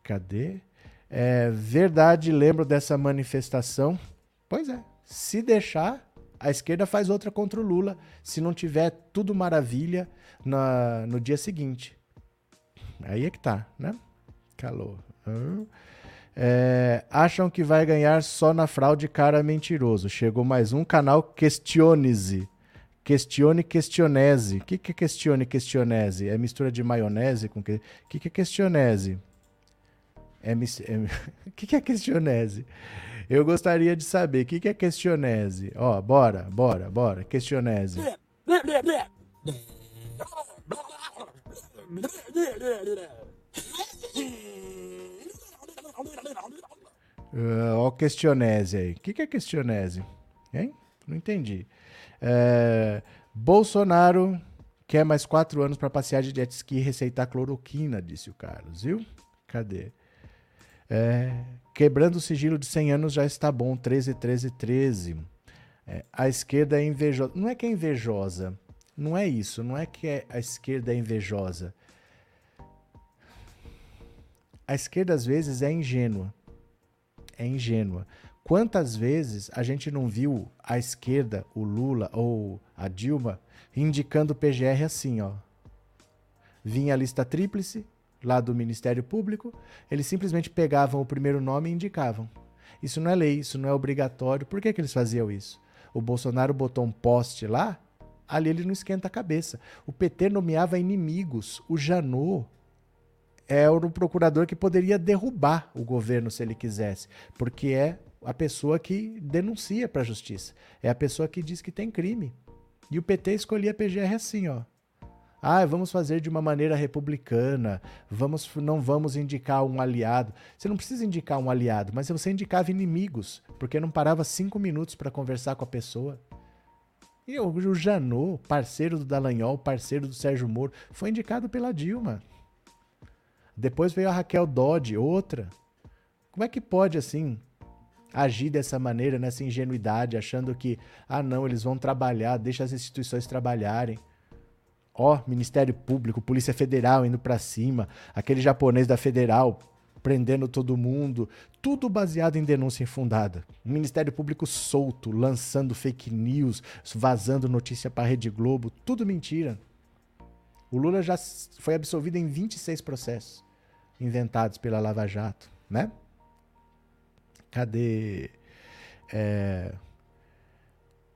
Cadê? É, verdade, lembro dessa manifestação. Pois é, se deixar, a esquerda faz outra contra o Lula, se não tiver tudo maravilha na, no dia seguinte. Aí é que tá, né? Calor. É, acham que vai ganhar só na fraude cara mentiroso. Chegou mais um canal Questione-se. Questione questionese. O que, que é questione questionese? É mistura de maionese com que? O que, que é questionese? É, é... o que, que é questionese? Eu gostaria de saber o que, que é questionese. Ó, bora, bora, bora. Questionese. Uh, ó, questionese aí. O que, que é questionese? Hein? Não entendi. É, Bolsonaro quer mais quatro anos para passear de jet ski e receitar cloroquina, disse o Carlos, viu? Cadê? É, quebrando o sigilo de 100 anos já está bom, 13, 13, 13. É, a esquerda é invejosa. Não é que é invejosa, não é isso, não é que é a esquerda é invejosa. A esquerda às vezes é ingênua é ingênua. Quantas vezes a gente não viu a esquerda, o Lula ou a Dilma, indicando o PGR assim, ó. Vinha a lista tríplice, lá do Ministério Público, eles simplesmente pegavam o primeiro nome e indicavam. Isso não é lei, isso não é obrigatório. Por que, que eles faziam isso? O Bolsonaro botou um poste lá, ali ele não esquenta a cabeça. O PT nomeava inimigos. O Janot é o procurador que poderia derrubar o governo se ele quisesse, porque é a pessoa que denuncia para a justiça, é a pessoa que diz que tem crime. E o PT escolhia a PGR assim, ó. Ah, vamos fazer de uma maneira republicana. Vamos, não vamos indicar um aliado. Você não precisa indicar um aliado, mas você indicava inimigos, porque não parava cinco minutos para conversar com a pessoa. E o Janot, parceiro do Dallagnol, parceiro do Sérgio Moro, foi indicado pela Dilma. Depois veio a Raquel Dodge, outra. Como é que pode, assim, agir dessa maneira, nessa ingenuidade, achando que, ah, não, eles vão trabalhar, deixa as instituições trabalharem. Ó, oh, Ministério Público, Polícia Federal indo para cima, aquele japonês da Federal prendendo todo mundo, tudo baseado em denúncia infundada. O Ministério Público solto, lançando fake news, vazando notícia para Rede Globo, tudo mentira. O Lula já foi absolvido em 26 processos inventados pela Lava Jato, né? Cadê? É...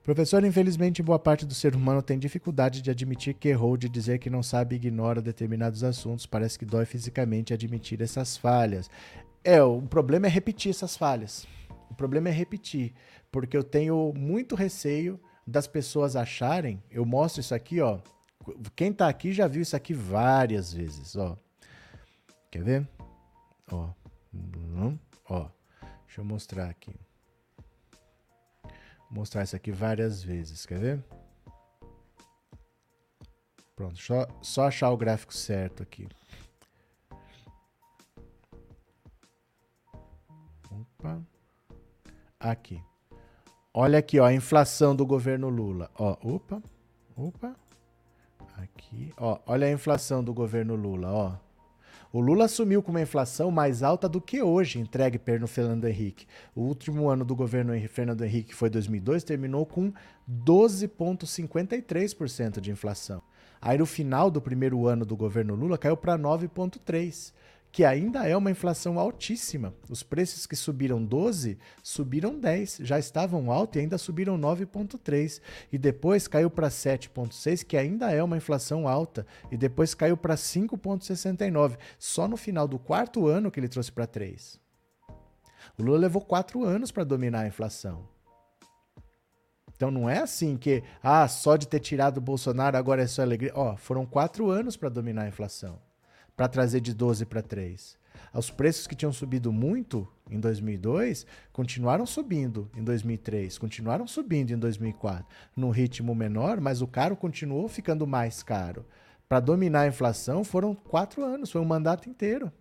Professor, infelizmente, boa parte do ser humano tem dificuldade de admitir que errou, de dizer que não sabe e ignora determinados assuntos. Parece que dói fisicamente admitir essas falhas. É, o problema é repetir essas falhas. O problema é repetir, porque eu tenho muito receio das pessoas acharem. Eu mostro isso aqui, ó. Quem tá aqui já viu isso aqui várias vezes, ó. Quer ver? Ó. Ó. Deixa eu mostrar aqui. Vou mostrar isso aqui várias vezes, quer ver? Pronto, só, só achar o gráfico certo aqui. Opa. Aqui. Olha aqui, ó, a inflação do governo Lula. Ó, opa, opa. Aqui, ó, olha a inflação do governo Lula, ó. O Lula assumiu com uma inflação mais alta do que hoje, entregue pelo Fernando Henrique. O último ano do governo Fernando Henrique, que foi 2002, terminou com 12,53% de inflação. Aí no final do primeiro ano do governo Lula caiu para 9,3% que ainda é uma inflação altíssima. Os preços que subiram 12 subiram 10, já estavam altos e ainda subiram 9,3 e depois caiu para 7,6, que ainda é uma inflação alta, e depois caiu para 5,69. Só no final do quarto ano que ele trouxe para 3. O Lula levou quatro anos para dominar a inflação. Então não é assim que, ah, só de ter tirado o Bolsonaro agora é só alegria. Ó, foram quatro anos para dominar a inflação para trazer de 12 para 3. Os preços que tinham subido muito em 2002 continuaram subindo em 2003, continuaram subindo em 2004, num ritmo menor, mas o caro continuou ficando mais caro. Para dominar a inflação foram quatro anos, foi um mandato inteiro.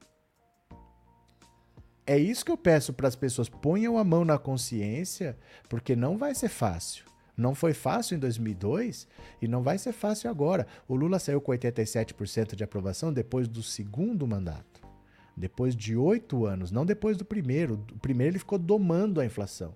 É isso que eu peço para as pessoas: ponham a mão na consciência, porque não vai ser fácil. Não foi fácil em 2002 e não vai ser fácil agora. O Lula saiu com 87% de aprovação depois do segundo mandato. Depois de oito anos, não depois do primeiro. O primeiro ele ficou domando a inflação.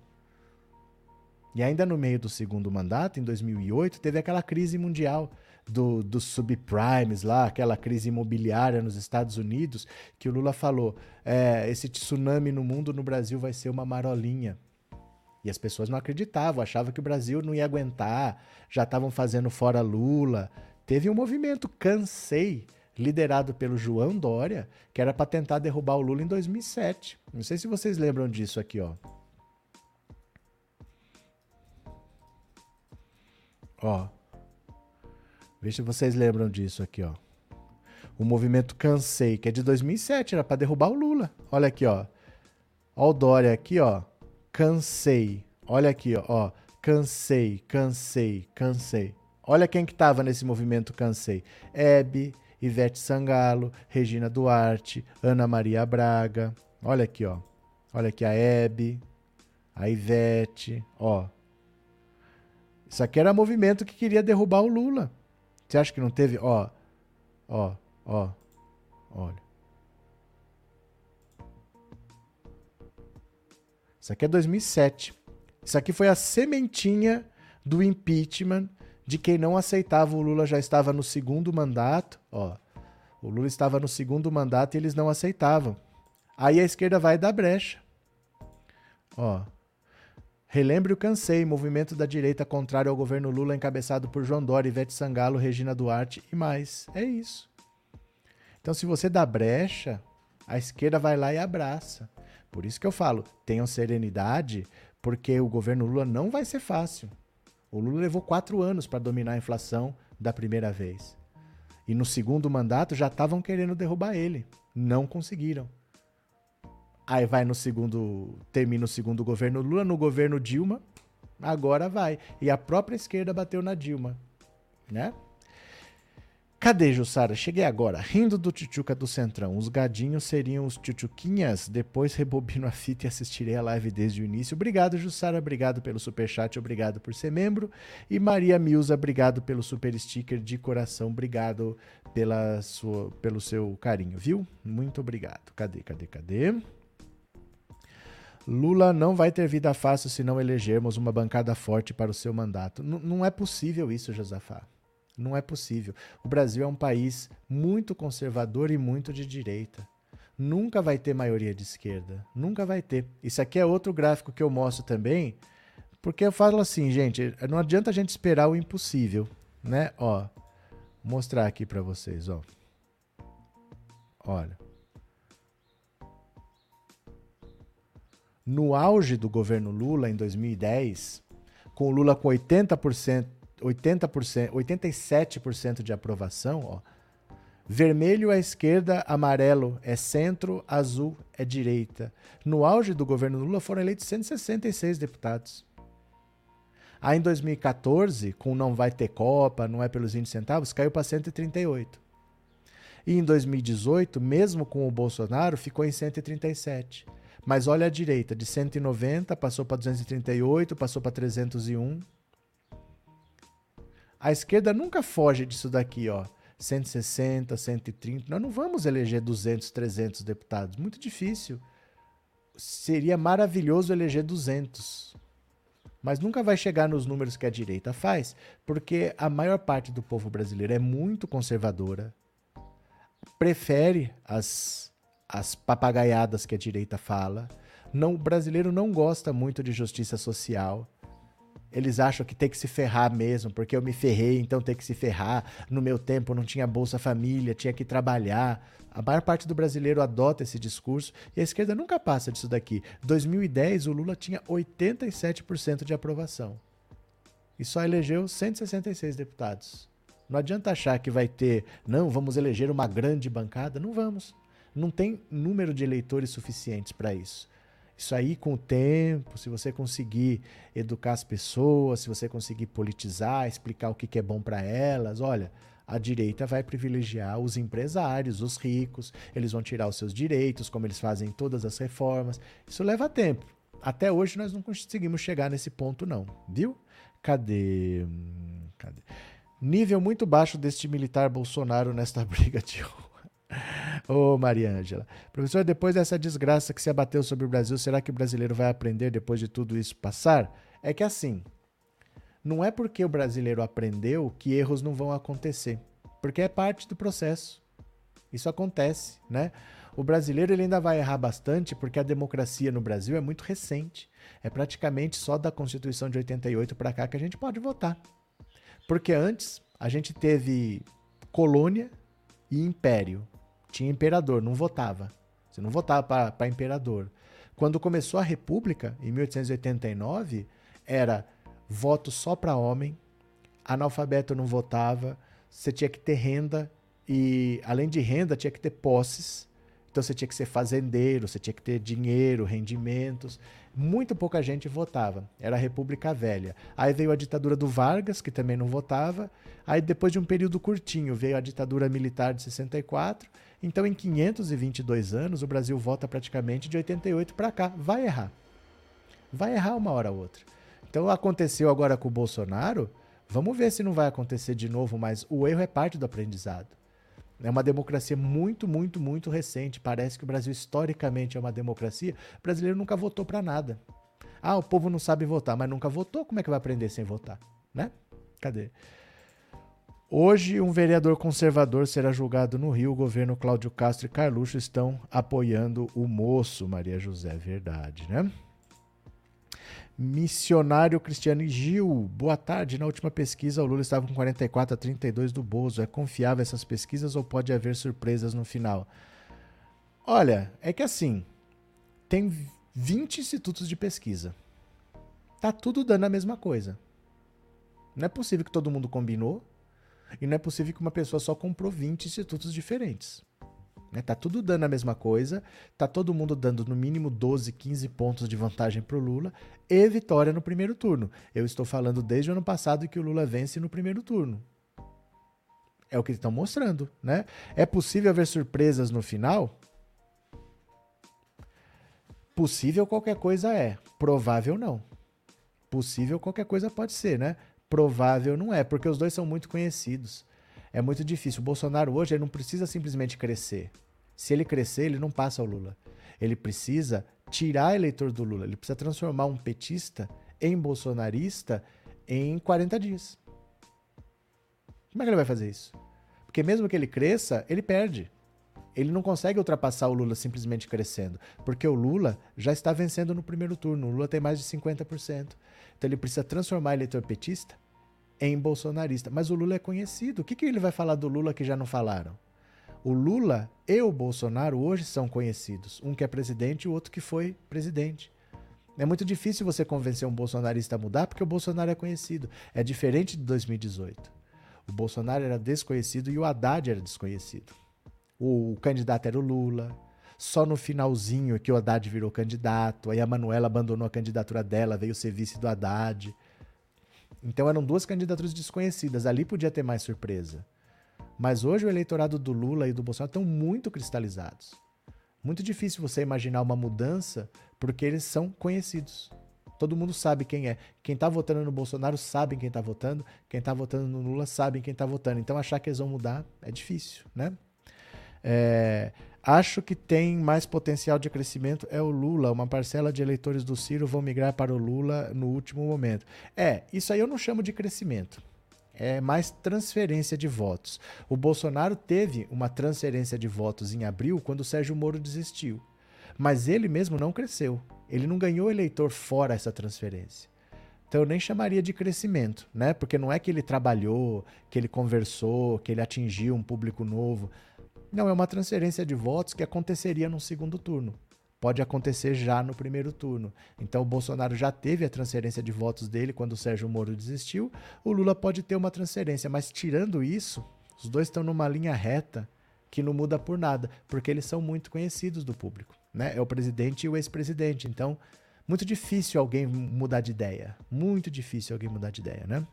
E ainda no meio do segundo mandato, em 2008, teve aquela crise mundial do, dos subprimes lá, aquela crise imobiliária nos Estados Unidos, que o Lula falou: é, esse tsunami no mundo, no Brasil, vai ser uma marolinha. E as pessoas não acreditavam, achavam que o Brasil não ia aguentar, já estavam fazendo fora Lula. Teve um movimento Cansei, liderado pelo João Dória, que era para tentar derrubar o Lula em 2007. Não sei se vocês lembram disso aqui, ó. Ó. Vê se vocês lembram disso aqui, ó. O movimento Cansei, que é de 2007, era para derrubar o Lula. Olha aqui, ó. Ó o Dória aqui, ó cansei. Olha aqui, ó, cansei, cansei, cansei. Olha quem que tava nesse movimento cansei. Hebe, Ivete Sangalo, Regina Duarte, Ana Maria Braga. Olha aqui, ó. Olha aqui a Hebe, a Ivete, ó. Isso aqui era movimento que queria derrubar o Lula. Você acha que não teve? Ó, ó, ó, olha. Isso aqui é 2007. Isso aqui foi a sementinha do impeachment de quem não aceitava o Lula já estava no segundo mandato, ó. O Lula estava no segundo mandato e eles não aceitavam. Aí a esquerda vai dar brecha. Ó. Relembre o Cansei, movimento da direita contrário ao governo Lula encabeçado por João Dória, Ivete Sangalo, Regina Duarte e mais. É isso. Então se você dá brecha, a esquerda vai lá e abraça. Por isso que eu falo, tenham serenidade, porque o governo Lula não vai ser fácil. O Lula levou quatro anos para dominar a inflação da primeira vez. E no segundo mandato já estavam querendo derrubar ele. Não conseguiram. Aí vai no segundo. Termina o segundo governo Lula, no governo Dilma, agora vai. E a própria esquerda bateu na Dilma. Né? Cadê, Jussara? Cheguei agora, rindo do Tchutchuca do Centrão. Os gadinhos seriam os tchutchuquinhas. Depois rebobino a fita e assistirei a live desde o início. Obrigado, Jussara. Obrigado pelo superchat. Obrigado por ser membro. E Maria Milza, obrigado pelo super sticker de coração. Obrigado pela sua, pelo seu carinho, viu? Muito obrigado. Cadê, cadê, cadê? Lula não vai ter vida fácil se não elegermos uma bancada forte para o seu mandato. N não é possível isso, Josafá. Não é possível. O Brasil é um país muito conservador e muito de direita. Nunca vai ter maioria de esquerda. Nunca vai ter. Isso aqui é outro gráfico que eu mostro também, porque eu falo assim, gente, não adianta a gente esperar o impossível, né? Ó, mostrar aqui para vocês, ó. Olha. No auge do governo Lula em 2010, com o Lula com 80%, 80%, 87% de aprovação, ó. Vermelho é esquerda, amarelo é centro, azul é direita. No auge do governo Lula foram eleitos 166 deputados. Aí em 2014, com não vai ter Copa, não é pelos 20 centavos, caiu para 138. E em 2018, mesmo com o Bolsonaro, ficou em 137. Mas olha a direita, de 190 passou para 238, passou para 301. A esquerda nunca foge disso daqui, ó. 160, 130. Nós não vamos eleger 200, 300 deputados. Muito difícil. Seria maravilhoso eleger 200. Mas nunca vai chegar nos números que a direita faz, porque a maior parte do povo brasileiro é muito conservadora, prefere as, as papagaiadas que a direita fala. Não, o brasileiro não gosta muito de justiça social. Eles acham que tem que se ferrar mesmo, porque eu me ferrei, então tem que se ferrar. No meu tempo não tinha Bolsa Família, tinha que trabalhar. A maior parte do brasileiro adota esse discurso e a esquerda nunca passa disso daqui. 2010, o Lula tinha 87% de aprovação e só elegeu 166 deputados. Não adianta achar que vai ter, não, vamos eleger uma grande bancada. Não vamos. Não tem número de eleitores suficientes para isso. Isso aí, com o tempo, se você conseguir educar as pessoas, se você conseguir politizar, explicar o que, é bom para elas, olha, a direita vai privilegiar os empresários, os ricos, eles vão tirar os seus direitos, como eles fazem todas as reformas. Isso leva tempo. Até hoje nós não conseguimos chegar nesse ponto, não, viu? Cadê? Cadê? Nível muito baixo deste militar Bolsonaro nesta briga de Ô, oh, Maria Ângela. Professor, depois dessa desgraça que se abateu sobre o Brasil, será que o brasileiro vai aprender depois de tudo isso passar? É que assim, não é porque o brasileiro aprendeu que erros não vão acontecer, porque é parte do processo. Isso acontece, né? O brasileiro ele ainda vai errar bastante porque a democracia no Brasil é muito recente. É praticamente só da Constituição de 88 para cá que a gente pode votar. Porque antes a gente teve colônia e império tinha imperador, não votava. Você não votava para imperador. Quando começou a República, em 1889, era voto só para homem, analfabeto não votava, você tinha que ter renda e, além de renda, tinha que ter posses. Então você tinha que ser fazendeiro, você tinha que ter dinheiro, rendimentos. Muito pouca gente votava. Era a República Velha. Aí veio a ditadura do Vargas, que também não votava. Aí depois de um período curtinho veio a ditadura militar de 64 então, em 522 anos, o Brasil vota praticamente de 88 para cá. Vai errar. Vai errar uma hora ou outra. Então, aconteceu agora com o Bolsonaro. Vamos ver se não vai acontecer de novo, mas o erro é parte do aprendizado. É uma democracia muito, muito, muito recente. Parece que o Brasil historicamente é uma democracia. O brasileiro nunca votou para nada. Ah, o povo não sabe votar, mas nunca votou. Como é que vai aprender sem votar? Né? Cadê? Hoje, um vereador conservador será julgado no Rio. O governo Cláudio Castro e Carluxo estão apoiando o moço, Maria José. Verdade, né? Missionário Cristiano Gil, boa tarde. Na última pesquisa, o Lula estava com 44 a 32 do Bozo. É confiável essas pesquisas ou pode haver surpresas no final? Olha, é que assim, tem 20 institutos de pesquisa. Tá tudo dando a mesma coisa. Não é possível que todo mundo combinou E não é possível que uma pessoa só comprou 20 institutos diferentes. Né? Tá tudo dando a mesma coisa, tá todo mundo dando no mínimo 12, 15 pontos de vantagem para o Lula e vitória no primeiro turno. Eu estou falando desde o ano passado que o Lula vence no primeiro turno. É o que eles estão mostrando, né? É possível haver surpresas no final? Possível qualquer coisa é, provável não. Possível qualquer coisa pode ser, né? Provável não é, porque os dois são muito conhecidos. É muito difícil. O Bolsonaro hoje ele não precisa simplesmente crescer. Se ele crescer, ele não passa o Lula. Ele precisa tirar eleitor do Lula. Ele precisa transformar um petista em bolsonarista em 40 dias. Como é que ele vai fazer isso? Porque mesmo que ele cresça, ele perde. Ele não consegue ultrapassar o Lula simplesmente crescendo, porque o Lula já está vencendo no primeiro turno. O Lula tem mais de 50%. Então ele precisa transformar eleitor petista em bolsonarista. Mas o Lula é conhecido. O que, que ele vai falar do Lula que já não falaram? O Lula e o Bolsonaro hoje são conhecidos. Um que é presidente e o outro que foi presidente. É muito difícil você convencer um bolsonarista a mudar porque o Bolsonaro é conhecido. É diferente de 2018. O Bolsonaro era desconhecido e o Haddad era desconhecido. O, o candidato era o Lula. Só no finalzinho que o Haddad virou candidato, aí a Manuela abandonou a candidatura dela, veio ser vice do Haddad. Então eram duas candidaturas desconhecidas. Ali podia ter mais surpresa. Mas hoje o eleitorado do Lula e do Bolsonaro estão muito cristalizados. Muito difícil você imaginar uma mudança porque eles são conhecidos. Todo mundo sabe quem é. Quem está votando no Bolsonaro sabe quem está votando. Quem está votando no Lula sabe quem está votando. Então achar que eles vão mudar é difícil, né? É, acho que tem mais potencial de crescimento é o Lula. Uma parcela de eleitores do Ciro vão migrar para o Lula no último momento. É, isso aí eu não chamo de crescimento. É mais transferência de votos. O Bolsonaro teve uma transferência de votos em abril quando o Sérgio Moro desistiu. Mas ele mesmo não cresceu. Ele não ganhou eleitor fora essa transferência. Então eu nem chamaria de crescimento, né? Porque não é que ele trabalhou, que ele conversou, que ele atingiu um público novo. Não, é uma transferência de votos que aconteceria no segundo turno. Pode acontecer já no primeiro turno. Então o Bolsonaro já teve a transferência de votos dele quando o Sérgio Moro desistiu. O Lula pode ter uma transferência, mas tirando isso, os dois estão numa linha reta que não muda por nada, porque eles são muito conhecidos do público. Né? É o presidente e o ex-presidente. Então, muito difícil alguém mudar de ideia. Muito difícil alguém mudar de ideia, né?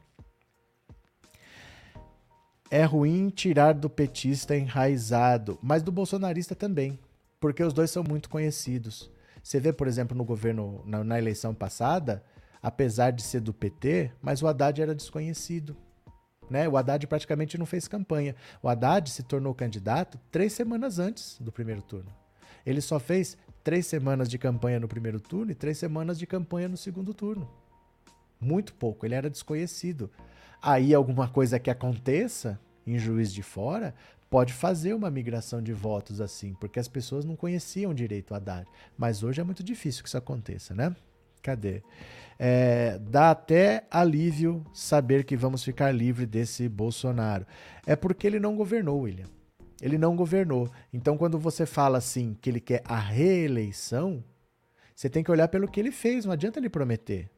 É ruim tirar do petista enraizado, mas do bolsonarista também, porque os dois são muito conhecidos. Você vê, por exemplo, no governo, na, na eleição passada, apesar de ser do PT, mas o Haddad era desconhecido. Né? O Haddad praticamente não fez campanha. O Haddad se tornou candidato três semanas antes do primeiro turno. Ele só fez três semanas de campanha no primeiro turno e três semanas de campanha no segundo turno. Muito pouco, ele era desconhecido. Aí alguma coisa que aconteça em Juiz de Fora pode fazer uma migração de votos assim, porque as pessoas não conheciam direito o Haddad. Mas hoje é muito difícil que isso aconteça, né? Cadê? É, dá até alívio saber que vamos ficar livre desse Bolsonaro. É porque ele não governou, William. Ele não governou. Então, quando você fala assim que ele quer a reeleição, você tem que olhar pelo que ele fez. Não adianta ele prometer.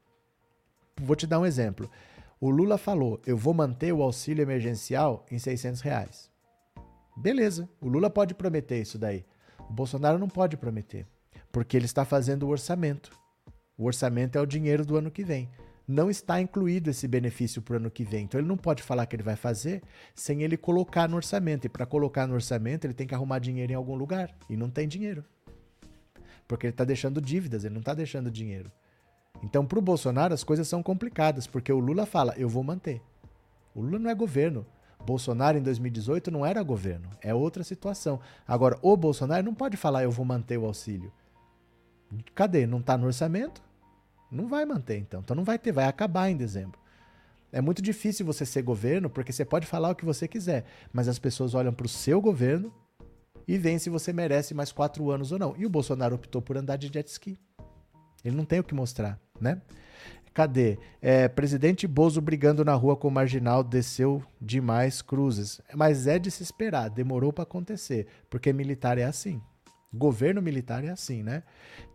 Vou te dar um exemplo. O Lula falou: eu vou manter o auxílio emergencial em 600 reais. Beleza, o Lula pode prometer isso daí. O Bolsonaro não pode prometer, porque ele está fazendo o orçamento. O orçamento é o dinheiro do ano que vem não está incluído esse benefício para o ano que vem. Então ele não pode falar que ele vai fazer sem ele colocar no orçamento. E para colocar no orçamento, ele tem que arrumar dinheiro em algum lugar. E não tem dinheiro. Porque ele está deixando dívidas, ele não está deixando dinheiro. Então, para o Bolsonaro, as coisas são complicadas, porque o Lula fala, eu vou manter. O Lula não é governo. Bolsonaro em 2018 não era governo, é outra situação. Agora, o Bolsonaro não pode falar, eu vou manter o auxílio. Cadê? Não está no orçamento? Não vai manter, então. Então não vai ter, vai acabar em dezembro. É muito difícil você ser governo, porque você pode falar o que você quiser, mas as pessoas olham para o seu governo e veem se você merece mais quatro anos ou não. E o Bolsonaro optou por andar de jet ski. Ele não tem o que mostrar, né? Cadê? É, presidente Bozo brigando na rua com o marginal desceu demais cruzes. Mas é de se esperar, demorou para acontecer, porque militar é assim. Governo militar é assim, né?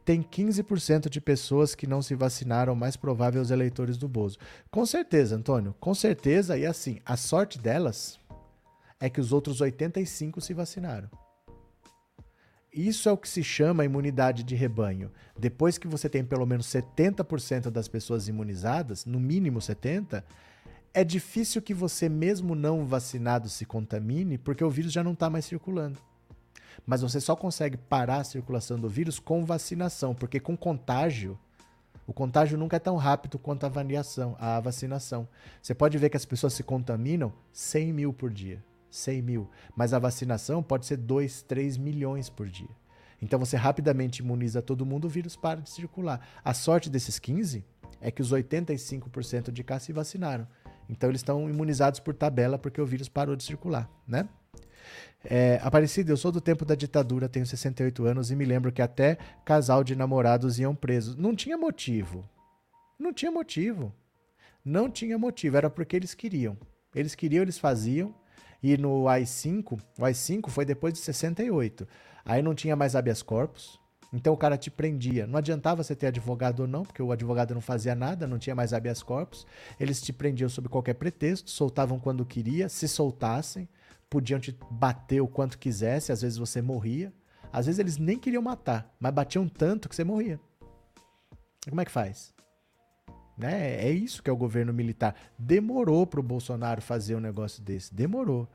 Tem 15% de pessoas que não se vacinaram, mais provável os eleitores do Bozo. Com certeza, Antônio, com certeza. E assim, a sorte delas é que os outros 85 se vacinaram. Isso é o que se chama imunidade de rebanho. Depois que você tem pelo menos 70% das pessoas imunizadas, no mínimo 70%, é difícil que você, mesmo não vacinado, se contamine, porque o vírus já não está mais circulando. Mas você só consegue parar a circulação do vírus com vacinação, porque com contágio, o contágio nunca é tão rápido quanto a vacinação. A vacinação. Você pode ver que as pessoas se contaminam 100 mil por dia. 100 mil. Mas a vacinação pode ser 2, 3 milhões por dia. Então você rapidamente imuniza todo mundo, o vírus para de circular. A sorte desses 15 é que os 85% de cá se vacinaram. Então eles estão imunizados por tabela porque o vírus parou de circular, né? É, Aparecido, eu sou do tempo da ditadura, tenho 68 anos e me lembro que até casal de namorados iam presos. Não tinha motivo. Não tinha motivo. Não tinha motivo, era porque eles queriam. Eles queriam, eles faziam. E no AI-5, o AI-5 foi depois de 68. Aí não tinha mais habeas corpus. Então o cara te prendia. Não adiantava você ter advogado ou não, porque o advogado não fazia nada, não tinha mais habeas corpus. Eles te prendiam sob qualquer pretexto, soltavam quando queria, se soltassem, podiam te bater o quanto quisesse, às vezes você morria. Às vezes eles nem queriam matar, mas batiam tanto que você morria. Como é que faz? Né? É isso que é o governo militar. Demorou para o Bolsonaro fazer um negócio desse. Demorou.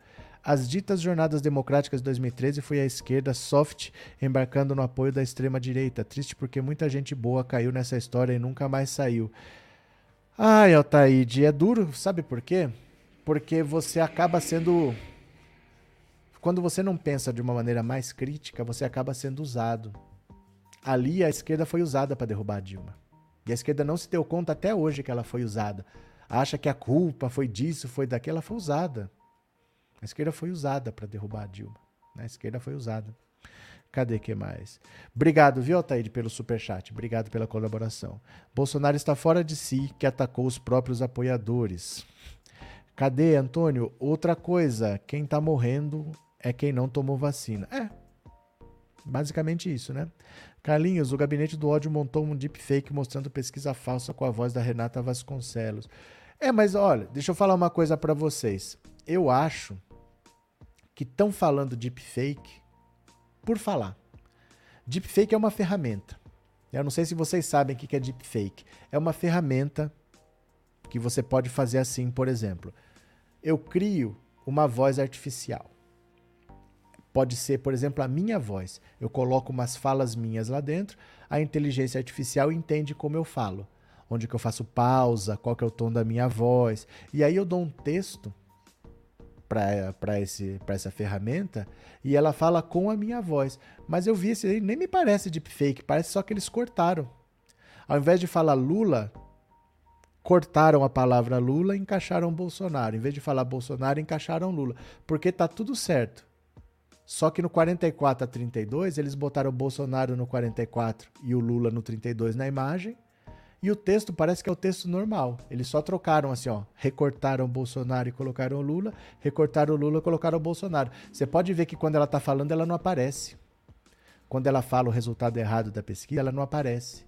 As ditas jornadas democráticas de 2013 foi a esquerda soft embarcando no apoio da extrema direita. Triste porque muita gente boa caiu nessa história e nunca mais saiu. Ai, Altaíde, é duro, sabe por quê? Porque você acaba sendo. Quando você não pensa de uma maneira mais crítica, você acaba sendo usado. Ali a esquerda foi usada para derrubar a Dilma. E a esquerda não se deu conta até hoje que ela foi usada. Acha que a culpa foi disso, foi daquilo, ela foi usada. A esquerda foi usada para derrubar a Dilma. Né? A esquerda foi usada. Cadê que mais? Obrigado, viu, Altair, pelo superchat. Obrigado pela colaboração. Bolsonaro está fora de si, que atacou os próprios apoiadores. Cadê, Antônio? Outra coisa, quem está morrendo é quem não tomou vacina. É, basicamente isso, né? Carlinhos, o gabinete do ódio montou um deepfake mostrando pesquisa falsa com a voz da Renata Vasconcelos. É, mas olha, deixa eu falar uma coisa para vocês. Eu acho que estão falando deepfake por falar. Deepfake é uma ferramenta. Eu não sei se vocês sabem o que é deepfake. É uma ferramenta que você pode fazer assim, por exemplo. Eu crio uma voz artificial. Pode ser, por exemplo, a minha voz. Eu coloco umas falas minhas lá dentro, a inteligência artificial entende como eu falo, onde que eu faço pausa, qual que é o tom da minha voz, e aí eu dou um texto para essa ferramenta e ela fala com a minha voz. Mas eu vi esse aí, nem me parece deepfake, parece só que eles cortaram. Ao invés de falar Lula, cortaram a palavra Lula e encaixaram Bolsonaro. Em vez de falar Bolsonaro, encaixaram Lula. Porque tá tudo certo. Só que no 44 a 32, eles botaram o Bolsonaro no 44 e o Lula no 32 na imagem. E o texto parece que é o texto normal. Eles só trocaram assim, ó. Recortaram o Bolsonaro e colocaram o Lula. Recortaram o Lula e colocaram o Bolsonaro. Você pode ver que quando ela está falando, ela não aparece. Quando ela fala o resultado errado da pesquisa, ela não aparece.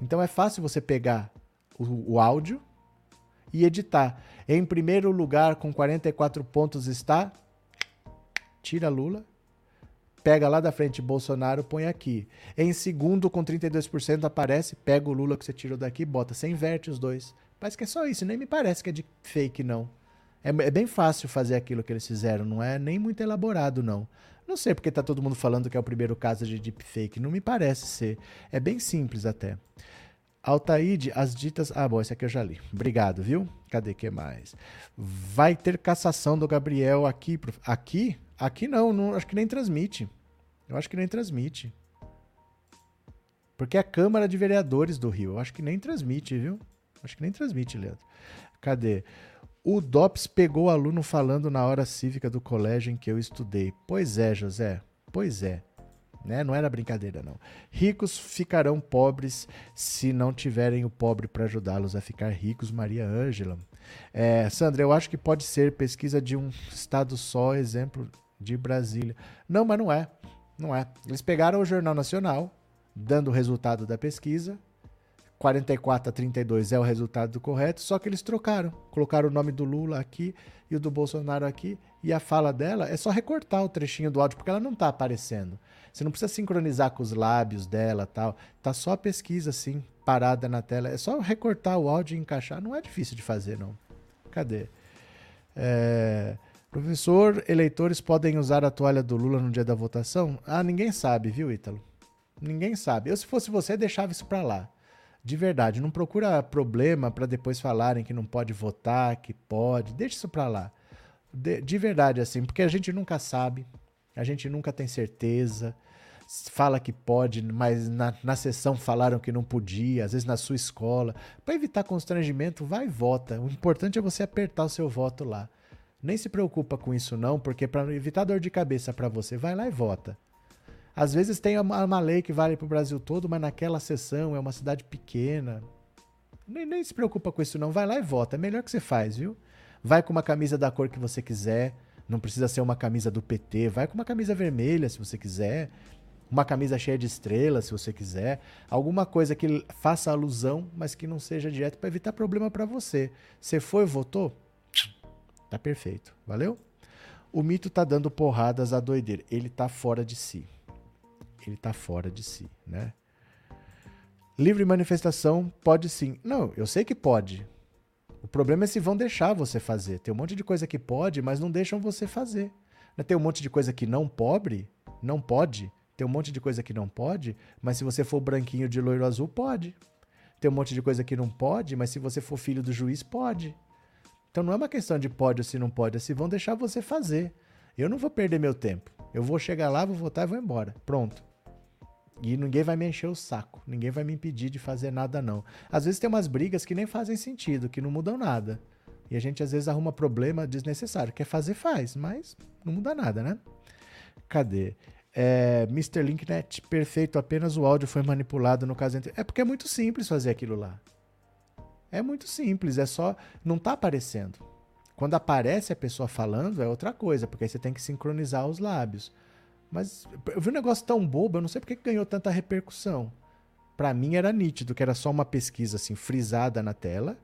Então é fácil você pegar o, o áudio e editar. Em primeiro lugar, com 44 pontos, está tira Lula, pega lá da frente Bolsonaro, põe aqui. Em segundo, com 32% aparece, pega o Lula que você tirou daqui, bota. Você inverte os dois. Parece que é só isso, nem me parece que é de fake, não. É, é, bem fácil fazer aquilo que eles fizeram, não é nem muito elaborado, não. Não sei porque tá todo mundo falando que é o primeiro caso de deepfake. Não me parece ser. É bem simples até. Altaíde, as ditas. Ah, bom, esse aqui eu já li. Obrigado, viu? Cadê que mais? Vai ter cassação do Gabriel aqui. Aqui? Aqui não, não, acho que nem transmite. Eu acho que nem transmite. Porque é a Câmara de Vereadores do Rio. Eu acho que nem transmite, viu? Acho que nem transmite, Leandro. Cadê? O DOPS pegou aluno falando na hora cívica do colégio em que eu estudei. Pois é, José. Pois é. Né? Não era brincadeira, não. Ricos ficarão pobres se não tiverem o pobre para ajudá-los a ficar ricos. Maria Ângela. É, Sandra, eu acho que pode ser pesquisa de um estado só, exemplo de Brasília. Não, mas não é. Não é. Eles pegaram o Jornal Nacional, dando o resultado da pesquisa. 44 a 32 é o resultado correto, só que eles trocaram. Colocaram o nome do Lula aqui e o do Bolsonaro aqui. E a fala dela é só recortar o trechinho do áudio, porque ela não está aparecendo. Você não precisa sincronizar com os lábios dela tal. Tá só a pesquisa assim, parada na tela. É só recortar o áudio e encaixar. Não é difícil de fazer, não. Cadê? É... Professor, eleitores podem usar a toalha do Lula no dia da votação? Ah, ninguém sabe, viu, Ítalo? Ninguém sabe. Eu, se fosse você, deixava isso para lá. De verdade, não procura problema para depois falarem que não pode votar, que pode. Deixa isso para lá. De, de, verdade, assim, porque a gente nunca sabe, a gente nunca tem certeza. Fala que pode, mas na, na sessão falaram que não podia, às vezes na sua escola. Para evitar constrangimento, vai e vota. O importante é você apertar o seu voto lá. Nem se preocupa com isso não, porque para evitar dor de cabeça para você, vai lá e vota. Às vezes tem uma, lei que vale para o Brasil todo, mas naquela sessão é uma cidade pequena. Nem, nem se preocupa com isso não, vai lá e vota. É melhor que você faz, viu? Vai com uma camisa da cor que você quiser. Não precisa ser uma camisa do PT. Vai com uma camisa vermelha se você quiser. Uma camisa cheia de estrelas se você quiser. Alguma coisa que faça alusão, mas que não seja direto para evitar problema para você. Você foi votou? Tá perfeito. Valeu? O mito tá dando porradas à doideira. Ele tá fora de si. Ele tá fora de si, né? Livre manifestação pode sim. Não, eu sei que pode. O problema é se vão deixar você fazer. Tem um monte de coisa que pode, mas não deixam você fazer. Né? Tem um monte de coisa que não pobre, não pode. Tem um monte de coisa que não pode, mas se você for branquinho de loiro azul, pode. Tem um monte de coisa que não pode, mas se você for filho do juiz, pode. Então não é uma questão de pode ou se não pode, é se vão deixar você fazer. Eu não vou perder meu tempo. Eu vou chegar lá, vou votar e vou embora. Pronto. E ninguém vai me encher o saco. Ninguém vai me impedir de fazer nada, não. Às vezes tem umas brigas que nem fazem sentido, que não mudam nada. E a gente às vezes arruma problema desnecessário. Quer fazer, faz, mas não muda nada, né? Cadê? É, Mr. Linknet, perfeito, apenas o áudio foi manipulado no caso entre. É porque é muito simples fazer aquilo lá. É muito simples, é só. Não tá aparecendo. Quando aparece a pessoa falando, é outra coisa, porque aí você tem que sincronizar os lábios. Mas eu vi um negócio tão bobo, eu não sei porque ganhou tanta repercussão. Para mim era nítido que era só uma pesquisa assim, frisada na tela.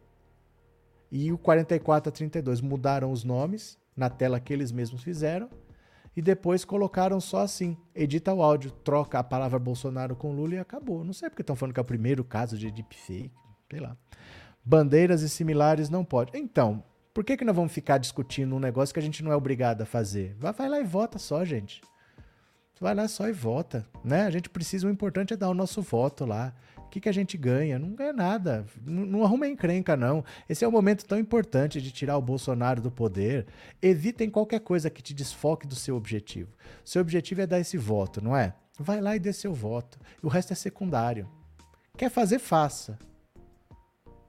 E o 44 a 32 mudaram os nomes na tela que eles mesmos fizeram. E depois colocaram só assim: edita o áudio, troca a palavra Bolsonaro com Lula e acabou. Não sei porque estão falando que é o primeiro caso de deepfake, sei lá. Bandeiras e similares não pode. Então, por que, que nós vamos ficar discutindo um negócio que a gente não é obrigado a fazer? Vai, vai lá e vota só, gente. Vai lá só e vota, né? A gente precisa, o importante é dar o nosso voto lá. O que, que a gente ganha? Não ganha nada. Não, não arruma encrenca, não. Esse é um momento tão importante de tirar o Bolsonaro do poder. Evitem qualquer coisa que te desfoque do seu objetivo. Seu objetivo é dar esse voto, não é? Vai lá e dê seu voto. O resto é secundário. Quer fazer, faça.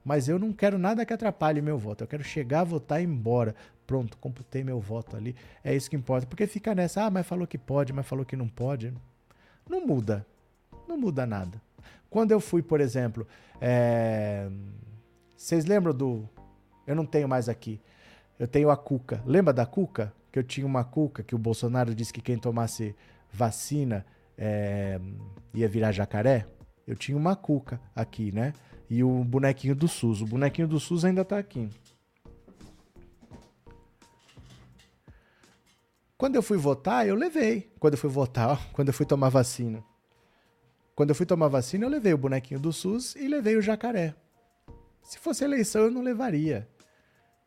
Mas eu não quero nada que atrapalhe meu voto. Eu quero chegar, votar e ir embora. Pronto, computei meu voto ali. É isso que importa. Porque fica nessa, ah, mas falou que pode, mas falou que não pode. Não muda. Não muda nada. Quando eu fui, por exemplo, é... vocês lembram do. Eu não tenho mais aqui. Eu tenho a Cuca. Lembra da Cuca? Que eu tinha uma Cuca que o Bolsonaro disse que quem tomasse vacina é... ia virar jacaré? Eu tinha uma Cuca aqui, né? E o bonequinho do SUS. O bonequinho do SUS ainda tá aqui. Quando eu fui votar, eu levei. Quando eu fui votar, quando eu fui tomar vacina. Quando eu fui tomar vacina, eu levei o bonequinho do SUS e levei o jacaré. Se fosse eleição, eu não levaria.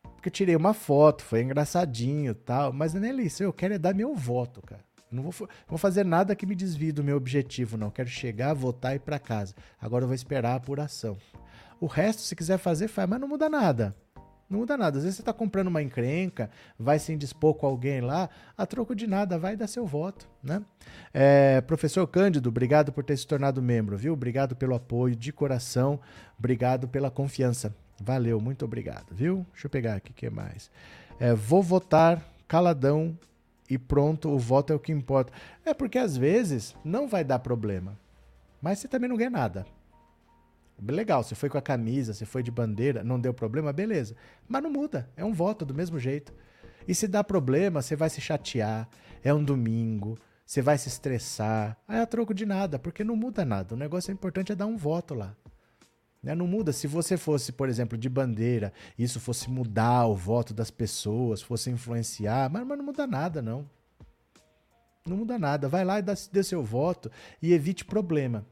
Porque eu tirei uma foto, foi engraçadinho tal. Mas na eleição eu quero é dar meu voto, cara. Não vou, vou fazer nada que me desvie do meu objetivo, não. Quero chegar, votar e ir para casa. Agora eu vou esperar a apuração. O resto, se quiser fazer, faz, mas não muda nada. Não muda nada. Às vezes você está comprando uma encrenca, vai se indispor com alguém lá, a troco de nada, vai dar seu voto, né? É, professor Cândido, obrigado por ter se tornado membro, viu? Obrigado pelo apoio de coração, obrigado pela confiança. Valeu, muito obrigado, viu? Deixa eu pegar aqui o que mais. É, vou votar caladão e pronto, o voto é o que importa. É porque às vezes não vai dar problema, mas você também não ganha nada. Legal, você foi com a camisa, você foi de bandeira, não deu problema, beleza. Mas não muda, é um voto do mesmo jeito. E se dá problema, você vai se chatear, é um domingo, Você vai se estressar. Ah, é troco de nada, porque não muda nada. O negócio importante é dar um voto lá. Né? Não muda. Se você fosse, por exemplo, de bandeira, isso fosse mudar o voto das pessoas, fosse influenciar, mas, mas não muda nada, não. Não muda nada. Vai lá e dá, dê seu voto e evite problema.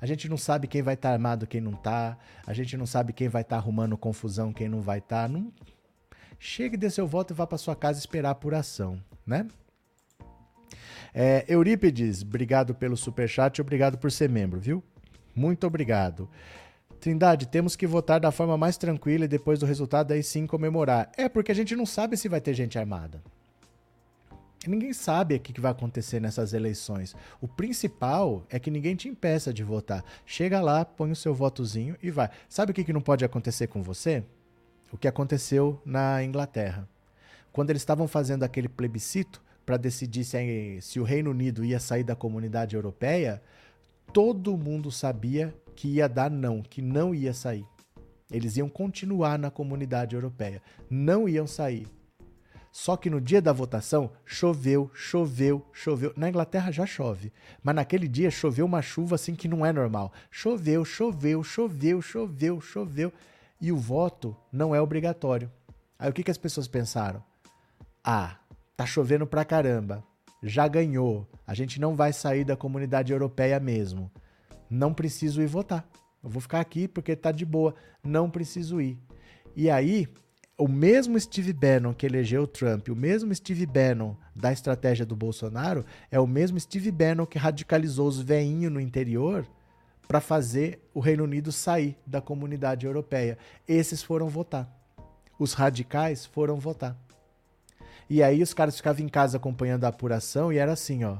A gente não sabe quem vai estar tá armado, quem não tá. A gente não sabe quem vai estar tá arrumando confusão, quem não vai estar. Tá. Não... Chegue, dê seu voto e vá para sua casa esperar a apuração, né? É, Eurípides, obrigado pelo superchat e obrigado por ser membro, viu? Muito obrigado. Trindade, temos que votar da forma mais tranquila e depois do resultado aí sim comemorar. É porque a gente não sabe se vai ter gente armada. Ninguém sabe o que vai acontecer nessas eleições. O principal é que ninguém te impeça de votar. Chega lá, põe o seu votozinho e vai. Sabe o que não pode acontecer com você? O que aconteceu na Inglaterra. Quando eles estavam fazendo aquele plebiscito para decidir se, se o Reino Unido ia sair da comunidade europeia, todo mundo sabia que ia dar não, que não ia sair. Eles iam continuar na comunidade europeia, não iam sair. Só que no dia da votação choveu, choveu, choveu. Na Inglaterra já chove, mas naquele dia choveu uma chuva assim que não é normal. Choveu, choveu, choveu, choveu, choveu. E o voto não é obrigatório. Aí o que, que as pessoas pensaram? Ah, tá chovendo pra caramba. Já ganhou. A gente não vai sair da comunidade europeia mesmo. Não preciso ir votar. Eu vou ficar aqui porque tá de boa. Não preciso ir. E aí, o mesmo Steve Bannon que elegeu o Trump, o mesmo Steve Bannon da estratégia do Bolsonaro, é o mesmo Steve Bannon que radicalizou os veinhos no interior para fazer o Reino Unido sair da comunidade europeia. Esses foram votar. Os radicais foram votar. E aí os caras ficavam em casa acompanhando a apuração e era assim, ó.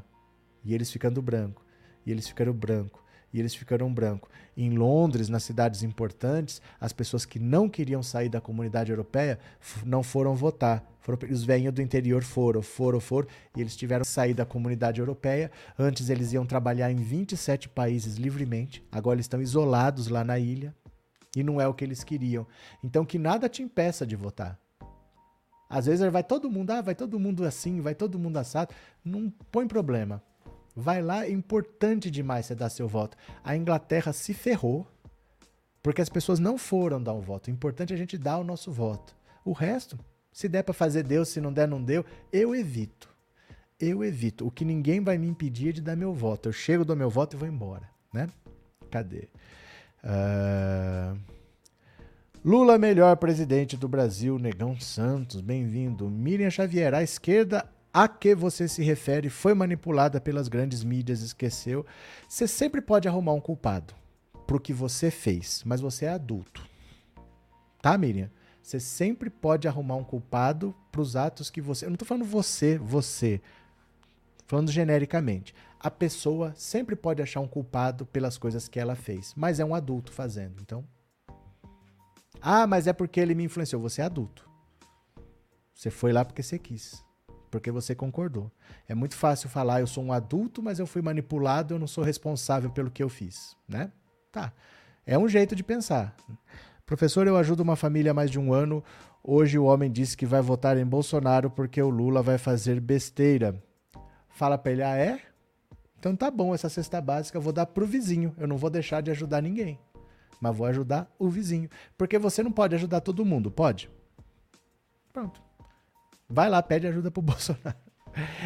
E eles ficando branco. E eles ficaram branco e eles ficaram branco. Em Londres, nas cidades importantes, as pessoas que não queriam sair da comunidade europeia não foram votar. Foram, os velhinhos do interior foram, foram, foram, e eles tiveram que sair da comunidade europeia. Antes eles iam trabalhar em 27 países livremente, agora eles estão isolados lá na ilha, e não é o que eles queriam. Então que nada te impeça de votar. Às vezes vai todo mundo, ah, vai todo mundo assim, vai todo mundo assado. Não põe problema. Vai lá, é importante demais você dar seu voto. A Inglaterra se ferrou porque as pessoas não foram dar um voto. O importante é a gente dar o nosso voto. O resto, se der para fazer Deus, se não der, não deu, eu evito. Eu evito. O que ninguém vai me impedir é de dar meu voto. Eu chego, dou meu voto e vou embora, né? Cadê? Uh... Lula, melhor presidente do Brasil, Negão Santos, bem-vindo. Miriam Xavier, à esquerda a que você se refere foi manipulada pelas grandes mídias, esqueceu. Você sempre pode arrumar um culpado pro que você fez, mas você é adulto. Tá, Miriam? Você sempre pode arrumar um culpado pros atos que você. Eu não tô falando você, você. Falando genericamente. A pessoa sempre pode achar um culpado pelas coisas que ela fez, mas é um adulto fazendo. Então. Ah, mas é porque ele me influenciou. Você é adulto. Você foi lá porque você quis porque você concordou. É muito fácil falar, eu sou um adulto, mas eu fui manipulado, eu não sou responsável pelo que eu fiz, né? Tá. É um jeito de pensar. Professor, eu ajudo uma família há mais de um ano. Hoje o homem disse que vai votar em Bolsonaro porque o Lula vai fazer besteira. Fala pra ele, ah, é? Então tá bom, essa cesta básica eu vou dar pro vizinho. Eu não vou deixar de ajudar ninguém. Mas vou ajudar o vizinho. Porque você não pode ajudar todo mundo, pode? Pronto. Vai lá, pede ajuda pro Bolsonaro.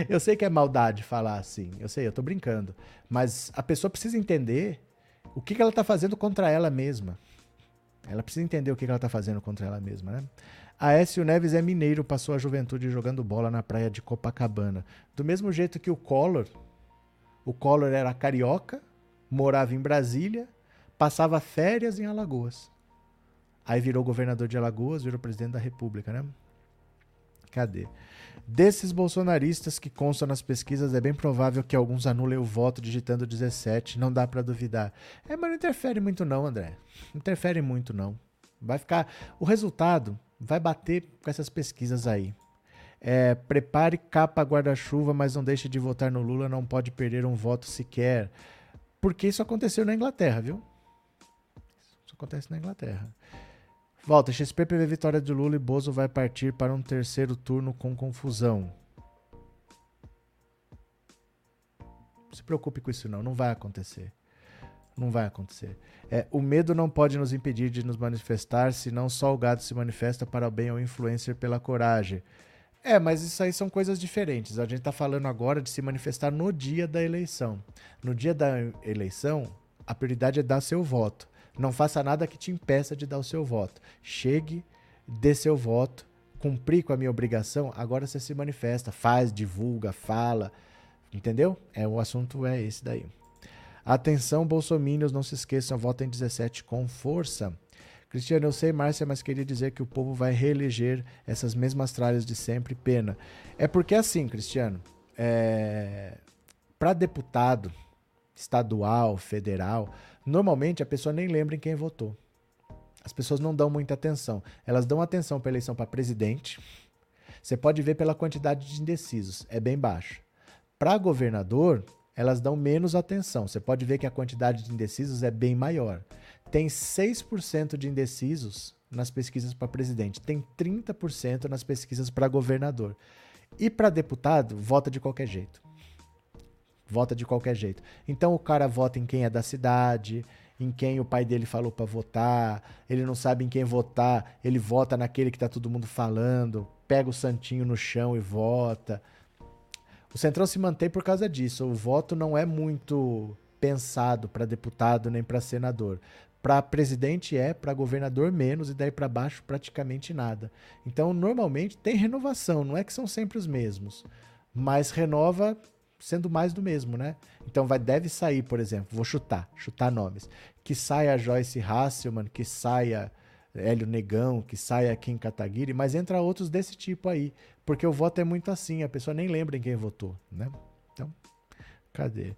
Eu sei que é maldade falar assim, eu sei, eu tô brincando. Mas a pessoa precisa entender o que, que ela tá fazendo contra ela mesma. Ela precisa entender o que, que ela tá fazendo contra ela mesma, né? Aécio Neves é mineiro, passou a juventude jogando bola na praia de Copacabana. Do mesmo jeito que o Collor. O Collor era carioca, morava em Brasília, passava férias em Alagoas. Aí virou governador de Alagoas, virou presidente da República, né? Cadê? Desses bolsonaristas que constam nas pesquisas, é bem provável que alguns anulem o voto digitando 17, não dá para duvidar. É, mas não interfere muito não, André. Não interfere muito não. Vai ficar, o resultado vai bater com essas pesquisas aí. É, prepare capa guarda-chuva, mas não deixe de votar no Lula, não pode perder um voto sequer. Porque isso aconteceu na Inglaterra, viu? Acontece na Inglaterra. Volta, XP prevê vitória de Lula e Bozo vai partir para um terceiro turno com confusão. se preocupe com isso não, não vai acontecer. Não vai acontecer. É, o medo não pode nos impedir de nos manifestar, senão só o gado se manifesta para o bem ou influencer pela coragem. É, mas isso aí são coisas diferentes. A gente está falando agora de se manifestar no dia da eleição. No dia da eleição, a prioridade é dar seu voto. Não faça nada que te impeça de dar o seu voto. Chegue, dê seu voto, cumprir com a minha obrigação, agora você se manifesta, faz, divulga, fala. Entendeu? É, o assunto é esse daí. Atenção, bolsominions, não se esqueçam, votem 17 com força. Cristiano, eu sei, Márcia, mas queria dizer que o povo vai reeleger essas mesmas tralhas de sempre, pena. É porque assim, Cristiano, é... para deputado estadual, federal, normalmente a pessoa nem lembra em quem votou. As pessoas não dão muita atenção. Elas dão atenção para eleição para presidente. Você pode ver pela quantidade de indecisos, é bem baixa. Para governador, elas dão menos atenção. Você pode ver que a quantidade de indecisos é bem maior. Tem 6% de indecisos nas pesquisas para presidente, tem 30% nas pesquisas para governador. E para deputado, vota de qualquer jeito. Vota de qualquer jeito. Então o cara vota em quem é da cidade, em quem o pai dele falou para votar, ele não sabe em quem votar, ele vota naquele que tá todo mundo falando, pega o santinho no chão e vota. O Centrão se mantém por causa disso. O voto não é muito pensado para deputado nem para senador. Para presidente é, para governador menos e daí para baixo praticamente nada. Então, normalmente tem renovação, não é que são sempre os mesmos, mas renova sendo mais do mesmo, né? Então vai deve sair, por exemplo, vou chutar, chutar nomes, que saia Joyce Hasselman, que saia Hélio Negão, que saia Kim Kataguiri, mas entra outros desse tipo aí, porque o voto é muito assim, a pessoa nem lembra em quem votou, né? Então, cadê?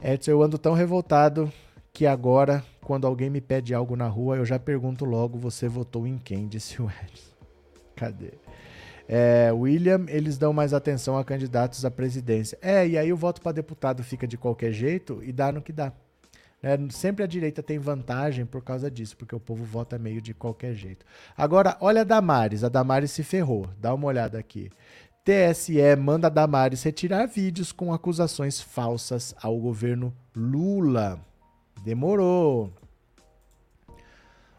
Edson, eu ando tão revoltado que agora, quando alguém me pede algo na rua, eu já pergunto logo, você votou em quem? Disse o Edson. Cadê? É, William, eles dão mais atenção a candidatos à presidência. É, e aí o voto para deputado fica de qualquer jeito e dá no que dá. Né? Sempre a direita tem vantagem por causa disso, porque o povo vota meio de qualquer jeito. Agora, olha a Damares. A Damares se ferrou. Dá uma olhada aqui. TSE manda a Damares retirar vídeos com acusações falsas ao governo Lula. Demorou.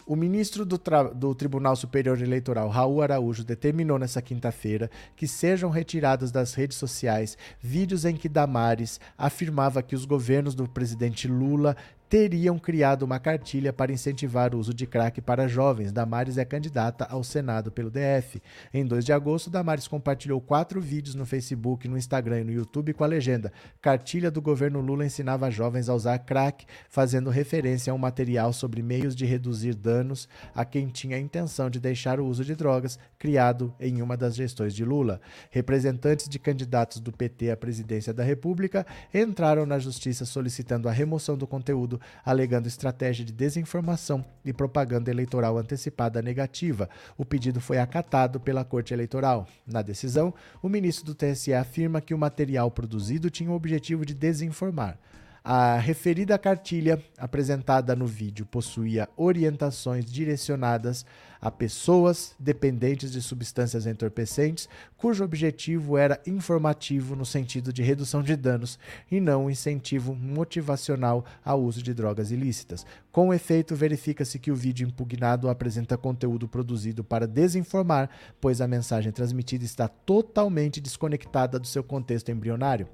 O ministro do, do, Tribunal Superior Eleitoral, Raul Araújo, determinou nesta quinta-feira que sejam retirados das redes sociais vídeos em que Damares afirmava que os governos do presidente Lula teriam criado uma cartilha para incentivar o uso de crack para jovens. Damares é candidata ao Senado pelo DF. Em 2 de agosto, Damares compartilhou quatro vídeos no Facebook, no Instagram e no YouTube com a legenda: Cartilha do governo Lula ensinava jovens a usar crack, fazendo referência a um material sobre meios de reduzir danos a quem tinha a intenção de deixar o uso de drogas, criado em uma das gestões de Lula. Representantes de candidatos do PT à presidência da República entraram na justiça solicitando a remoção do conteúdo alegando estratégia de desinformação e propaganda eleitoral antecipada negativa. O pedido foi acatado pela Corte Eleitoral. Na decisão, o ministro do TSE afirma que o material produzido tinha o objetivo de desinformar. A referida cartilha apresentada no vídeo possuía orientações direcionadas a pessoas dependentes de substâncias entorpecentes, cujo objetivo era informativo no sentido de redução de danos e não um incentivo motivacional ao uso de drogas ilícitas. Com efeito, verifica-se que o vídeo impugnado apresenta conteúdo produzido para desinformar, pois a mensagem transmitida está totalmente desconectada do seu contexto embrionário.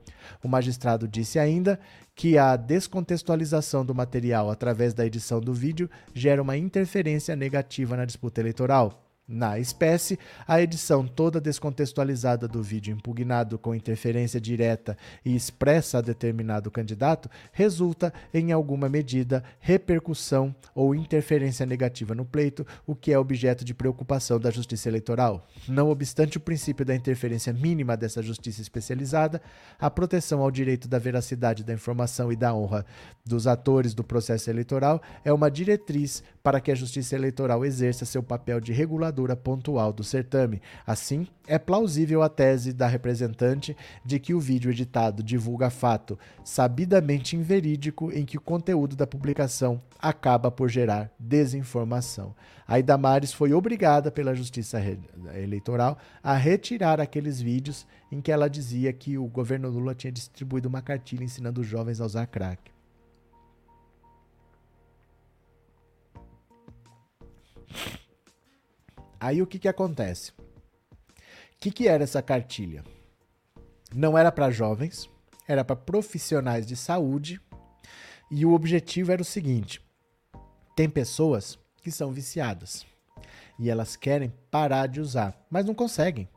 O magistrado disse ainda que a descontextualização do material através da edição do vídeo gera uma interferência negativa na disputa eleitoral. Na espécie, a edição toda descontextualizada do vídeo impugnado com interferência direta e expressa a determinado candidato resulta, em alguma medida, repercussão ou interferência negativa no pleito, o que é objeto de preocupação da Justiça Eleitoral. Não obstante o princípio da interferência mínima dessa justiça especializada, a proteção ao direito da veracidade da informação e da honra dos atores do processo eleitoral é uma diretriz para que a Justiça Eleitoral exerça seu papel de regulador pontual do certame. Assim, é plausível a tese da representante de que o vídeo editado divulga fato sabidamente inverídico em que o conteúdo da publicação acaba por gerar desinformação. A Idamares foi obrigada pela Justiça Eleitoral a retirar aqueles vídeos em que ela dizia que o governo Lula tinha distribuído uma cartilha ensinando os jovens a usar crack. Aí o que, que acontece? O que, que era essa cartilha? Não era para jovens, era para profissionais de saúde e o objetivo era o seguinte: tem pessoas que são viciadas e elas querem parar de usar, mas não conseguem,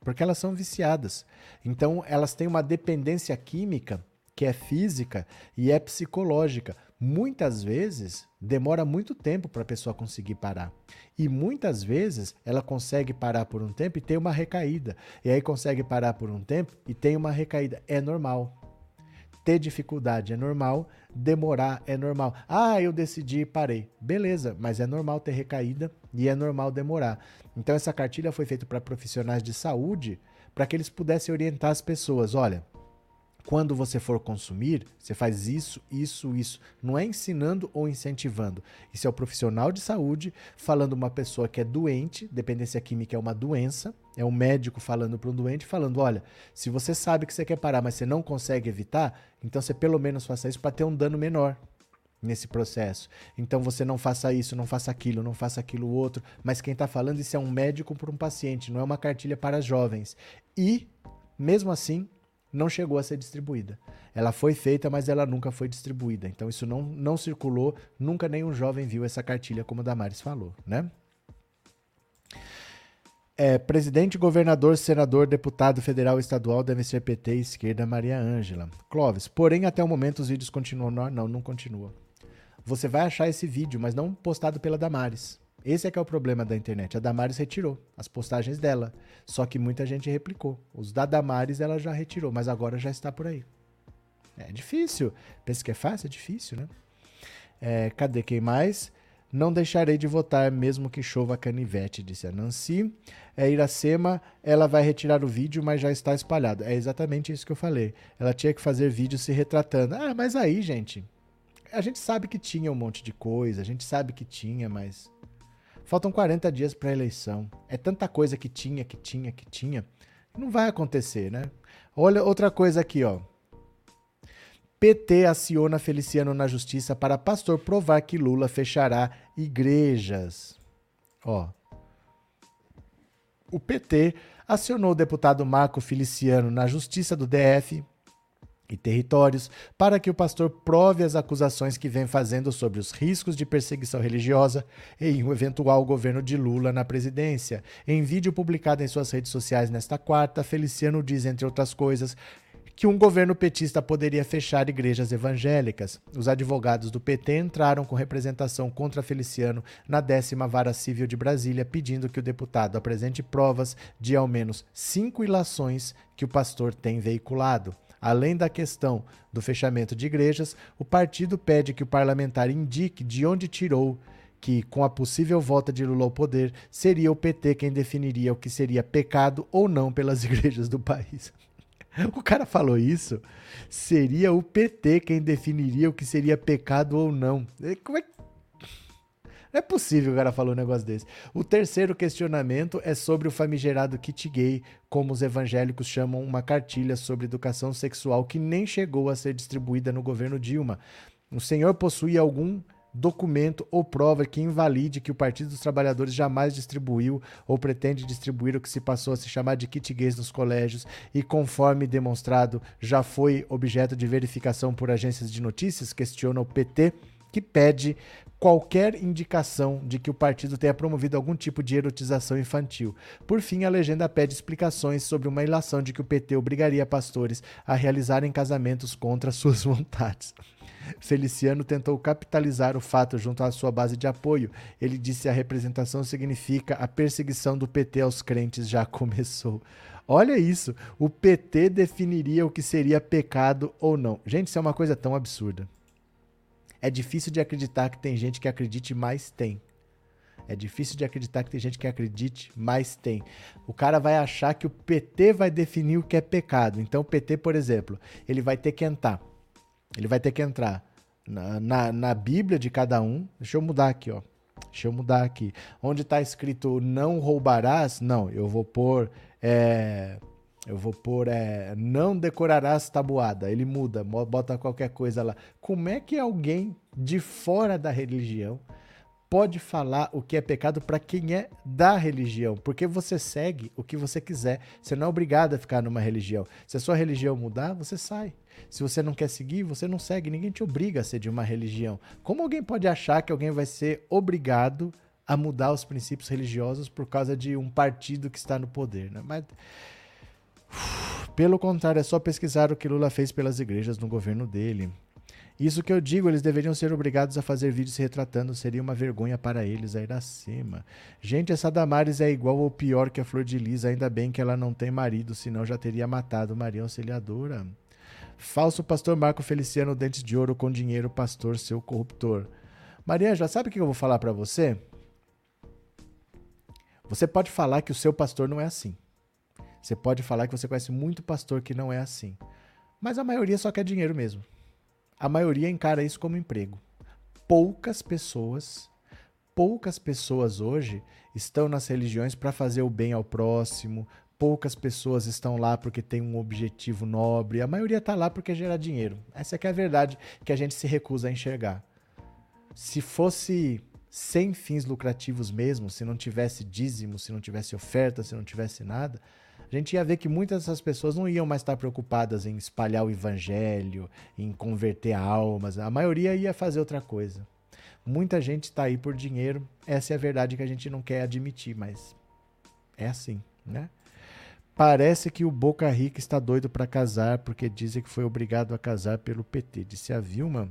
porque elas são viciadas. Então elas têm uma dependência química que é física e é psicológica. Muitas vezes demora muito tempo para a pessoa conseguir parar. E muitas vezes ela consegue parar por um tempo e tem uma recaída. E aí consegue parar por um tempo e tem uma recaída. É normal. Ter dificuldade é normal, demorar é normal. Ah, eu decidi e parei. Beleza, mas é normal ter recaída e é normal demorar. Então essa cartilha foi feita para profissionais de saúde, para que eles pudessem orientar as pessoas, olha, quando você for consumir, você faz isso, isso, isso. Não é ensinando ou incentivando. Isso é o profissional de saúde falando uma pessoa que é doente, dependência química é uma doença, é um médico falando para um doente, falando: olha, se você sabe que você quer parar, mas você não consegue evitar, então você pelo menos faça isso para ter um dano menor nesse processo. Então você não faça isso, não faça aquilo, não faça aquilo outro. Mas quem está falando isso é um médico para um paciente, não é uma cartilha para jovens. E, mesmo assim, não chegou a ser distribuída. Ela foi feita, mas ela nunca foi distribuída. Então isso não, não circulou, nunca nenhum jovem viu essa cartilha, como a Damares falou, né? É, presidente, governador, senador, deputado federal e estadual devem ser PT esquerda Maria Ângela. Clóvis, porém até o momento os vídeos continuam. Não, não continua. Você vai achar esse vídeo, mas não postado pela Damares. Esse é que é o problema da internet. A Damares retirou as postagens dela. Só que muita gente replicou. Os da Damares ela já retirou, mas agora já está por aí. É difícil. Pensa que é fácil? É difícil, né? É, cadê quem mais? Não deixarei de votar, mesmo que chova canivete, disse a Nancy. É, Iracema, ela vai retirar o vídeo, mas já está espalhado. É exatamente isso que eu falei. Ela tinha que fazer vídeo se retratando. Ah, mas aí, gente, a gente sabe que tinha um monte de coisa, a gente sabe que tinha, mas Faltam 40 dias para a eleição. É tanta coisa que tinha, que tinha, que tinha. Não vai acontecer, né? Olha outra coisa aqui, ó. PT aciona Feliciano na justiça para pastor provar que Lula fechará igrejas. Ó. O PT acionou o deputado Marco Feliciano na justiça do DF e territórios para que o pastor prove as acusações que vem fazendo sobre os riscos de perseguição religiosa em um eventual governo de Lula na presidência. Em vídeo publicado em suas redes sociais nesta quarta, Feliciano diz, entre outras coisas, que um governo petista poderia fechar igrejas evangélicas. Os advogados do PT entraram com representação contra Feliciano na décima vara civil de Brasília, pedindo que o deputado apresente provas de ao menos cinco ilações que o pastor tem veiculado. Além da questão do fechamento de igrejas, o partido pede que o parlamentar indique de onde tirou que, com a possível volta de Lula ao poder, seria o PT quem definiria o que seria pecado ou não pelas igrejas do país. O cara falou isso. Seria o PT quem definiria o que seria pecado ou não. Como é, não é possível o cara falar um negócio desse. O terceiro questionamento é sobre o famigerado kit gay, como os evangélicos chamam uma cartilha sobre educação sexual que nem chegou a ser distribuída no governo Dilma. O senhor possui algum documento ou prova que invalide que o Partido dos Trabalhadores jamais distribuiu ou pretende distribuir o que se passou a se chamar de kit gays nos colégios e, conforme demonstrado, já foi objeto de verificação por agências de notícias, questiona o PT, que pede qualquer indicação de que o partido tenha promovido algum tipo de erotização infantil. Por fim, a legenda pede explicações sobre uma ilação de que o PT obrigaria pastores a realizarem casamentos contra suas vontades. Feliciano tentou capitalizar o fato junto à sua base de apoio. Ele disse que a representação significa a perseguição do PT aos crentes já começou. Olha isso, o PT definiria o que seria pecado ou não. Gente, isso é uma coisa tão absurda. É difícil de acreditar que tem gente que acredite, mas tem. É difícil de acreditar que tem gente que acredite, mas tem. O cara vai achar que o PT vai definir o que é pecado. Então, o PT, por exemplo, ele vai ter que entrar. Ele vai ter que entrar na, na, na Bíblia de cada um. Deixa eu mudar aqui, ó. Deixa eu mudar aqui. Onde está escrito não roubarás, não, eu vou pôr. É, eu vou pôr é, não decorarás tabuada. Ele muda, bota qualquer coisa lá. Como é que alguém de fora da religião pode falar o que é pecado para quem é da religião? Porque você segue o que você quiser. Você não é obrigado a ficar numa religião. Se a sua religião mudar, você sai. Se você não quer seguir, você não segue. Ninguém te obriga a ser de uma religião. Como alguém pode achar que alguém vai ser obrigado a mudar os princípios religiosos por causa de um partido que está no poder? Né? Mas pelo contrário, é só pesquisar o que Lula fez pelas igrejas no governo dele. Isso que eu digo, eles deveriam ser obrigados a fazer vídeos se retratando, seria uma vergonha para eles a ir acima. Gente, essa Damares é igual ou pior que a Flor de Lis, ainda bem que ela não tem marido, senão já teria matado Maria Auxiliadora. Falso pastor Marco Feliciano, dentes de ouro com dinheiro, pastor, seu corruptor. Maria, já sabe o que eu vou falar para você? Você pode falar que o seu pastor não é assim. Você pode falar que você conhece muito pastor que não é assim. Mas a maioria só quer dinheiro mesmo. A maioria encara isso como emprego. Poucas pessoas, poucas pessoas hoje estão nas religiões para fazer o bem ao próximo. Poucas pessoas estão lá porque tem um objetivo nobre. A maioria está lá porque gerar dinheiro. Essa é, é a verdade que a gente se recusa a enxergar. Se fosse sem fins lucrativos mesmo, se não tivesse dízimo, se não tivesse oferta, se não tivesse nada, a gente ia ver que muitas dessas pessoas não iam mais estar preocupadas em espalhar o evangelho, em converter almas. A maioria ia fazer outra coisa. Muita gente está aí por dinheiro. Essa é a verdade que a gente não quer admitir, mas é assim, né? Parece que o Boca Rica está doido para casar porque dizem que foi obrigado a casar pelo PT. Disse a Vilma.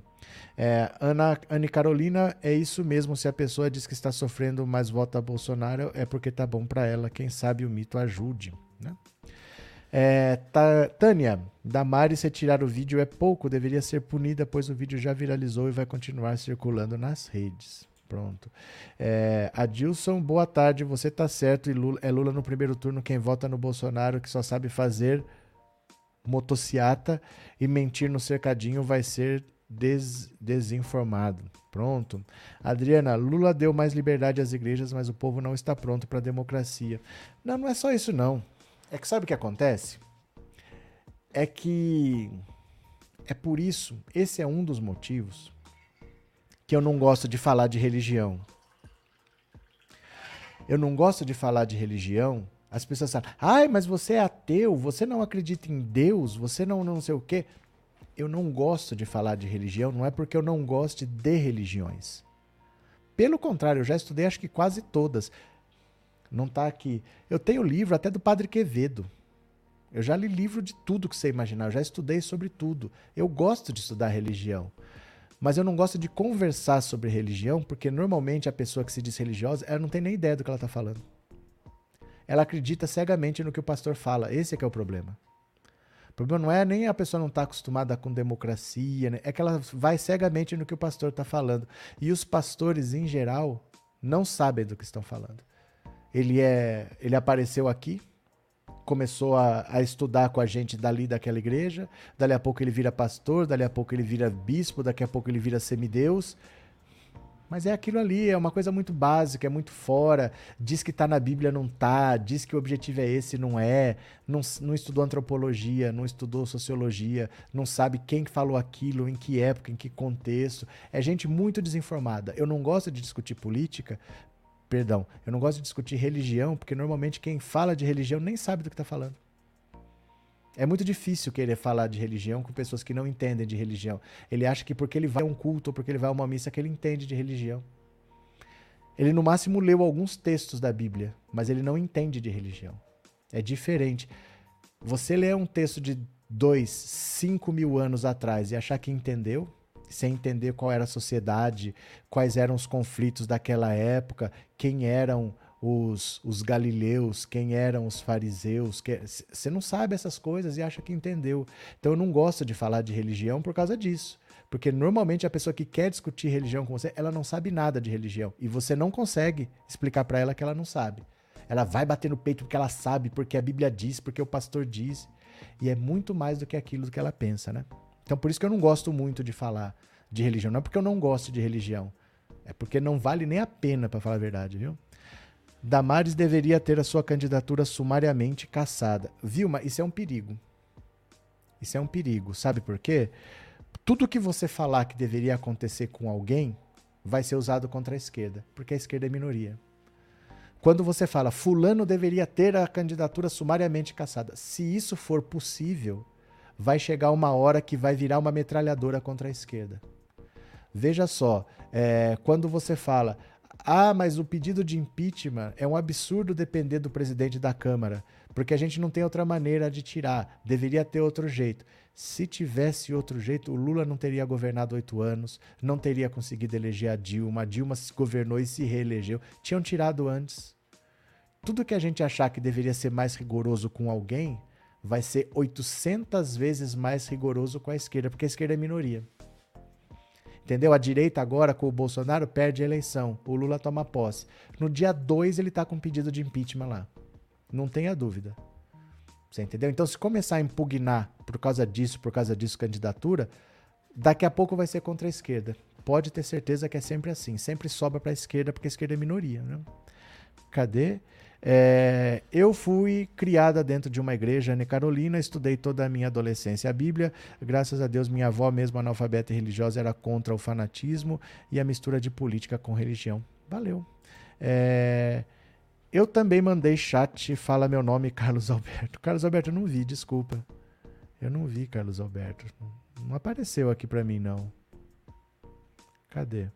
É, Ana, Ana Carolina, é isso mesmo. Se a pessoa diz que está sofrendo, mas vota Bolsonaro, é porque tá bom para ela. Quem sabe o mito ajude. Né? É, Tânia, Damares retirar o vídeo é pouco, deveria ser punida, pois o vídeo já viralizou e vai continuar circulando nas redes. Pronto. É, Adilson, boa tarde. Você tá certo e Lula, é Lula no primeiro turno quem vota no Bolsonaro, que só sabe fazer motociata e mentir no cercadinho vai ser des, desinformado. Pronto. Adriana, Lula deu mais liberdade às igrejas, mas o povo não está pronto para a democracia. Não, não é só isso não. É que sabe o que acontece? É que é por isso, esse é um dos motivos que eu não gosto de falar de religião. Eu não gosto de falar de religião. As pessoas falam, ai, mas você é ateu, você não acredita em Deus, você não, não sei o quê. Eu não gosto de falar de religião, não é porque eu não goste de religiões. Pelo contrário, eu já estudei acho que quase todas. Não está aqui. Eu tenho livro até do Padre Quevedo. Eu já li livro de tudo que você imaginar, eu já estudei sobre tudo. Eu gosto de estudar religião. Mas eu não gosto de conversar sobre religião, porque normalmente a pessoa que se diz religiosa, ela não tem nem ideia do que ela está falando. Ela acredita cegamente no que o pastor fala. Esse é que é o problema. O problema não é nem a pessoa não estar tá acostumada com democracia, né? é que ela vai cegamente no que o pastor está falando. E os pastores, em geral, não sabem do que estão falando. Ele é, ele apareceu aqui, começou a, a, estudar com a gente dali daquela igreja, dali a pouco ele vira pastor, dali a pouco ele vira bispo, daqui a pouco ele vira semideus. Mas é aquilo ali, é uma coisa muito básica, é muito fora. Diz que está na Bíblia, não está. Diz que o objetivo é esse, não é. Não, não estudou antropologia, não estudou sociologia, não sabe quem falou aquilo, em que época, em que contexto. É gente muito desinformada. Eu não gosto de discutir política Perdão, eu não gosto de discutir religião, porque normalmente quem fala de religião nem sabe do que está falando. É muito difícil querer falar de religião com pessoas que não entendem de religião. Ele acha que porque ele vai a um culto ou porque ele vai a uma missa que ele entende de religião. Ele no máximo leu alguns textos da Bíblia, mas ele não entende de religião. É diferente. Você lê um texto de dois, cinco mil anos atrás e achar que entendeu, sem entender qual era a sociedade, quais eram os conflitos daquela época, quem eram os, os galileus, quem eram os fariseus. Você não sabe essas coisas e acha que entendeu. Então eu não gosto de falar de religião por causa disso. Porque normalmente a pessoa que quer discutir religião com você, ela não sabe nada de religião. E você não consegue explicar para ela que ela não sabe. Ela vai bater no peito porque ela sabe, porque a Bíblia diz, porque o pastor diz. E é muito mais do que aquilo que ela pensa, né? Então por isso que eu não gosto muito de falar de religião. Não é porque eu não gosto de religião. É porque não vale nem a pena, para falar a verdade, viu? Damares deveria ter a sua candidatura sumariamente cassada. Vilma, isso é um perigo. Isso é um perigo. Sabe por quê? Tudo que você falar que deveria acontecer com alguém vai ser usado contra a esquerda, porque a esquerda é minoria. Quando você fala, Fulano deveria ter a candidatura sumariamente cassada, se isso for possível, vai chegar uma hora que vai virar uma metralhadora contra a esquerda. Veja só, é, quando você fala, ah, mas o pedido de impeachment é um absurdo depender do presidente da Câmara, porque a gente não tem outra maneira de tirar, deveria ter outro jeito. Se tivesse outro jeito, o Lula não teria governado oito anos, não teria conseguido eleger a Dilma, a Dilma governou e se reelegeu. Tinham tirado antes. Tudo que a gente achar que deveria ser mais rigoroso com alguém, vai ser 800 vezes mais rigoroso com a esquerda, porque a esquerda é minoria. Entendeu? A direita agora, com o Bolsonaro, perde a eleição. O Lula toma posse. No dia 2, ele está com pedido de impeachment lá. Não tenha dúvida. Você entendeu? Então, se começar a impugnar por causa disso, por causa disso, candidatura, daqui a pouco vai ser contra a esquerda. Pode ter certeza que é sempre assim. Sempre sobra para a esquerda, porque a esquerda é minoria. Né? Cadê? É, eu fui criada dentro de uma igreja Ana Carolina, estudei toda a minha adolescência a Bíblia. Graças a Deus, minha avó, mesmo analfabeta e religiosa, era contra o fanatismo e a mistura de política com religião. Valeu. É, eu também mandei chat, fala meu nome, Carlos Alberto. Carlos Alberto, eu não vi, desculpa. Eu não vi, Carlos Alberto. Não apareceu aqui para mim, não. Cadê?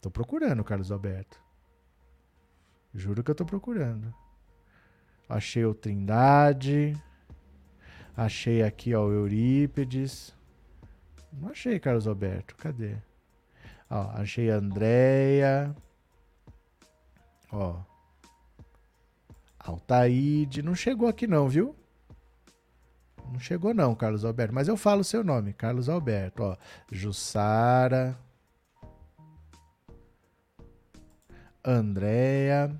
Tô procurando, Carlos Alberto. Juro que eu tô procurando. Achei o Trindade. Achei aqui, ó, o Eurípides. Não achei Carlos Alberto. Cadê? Ó, achei a Andréia. Ó. Altaíde. Não chegou aqui não, viu? Não chegou não, Carlos Alberto. Mas eu falo o seu nome, Carlos Alberto. Ó. Jussara. Andréa.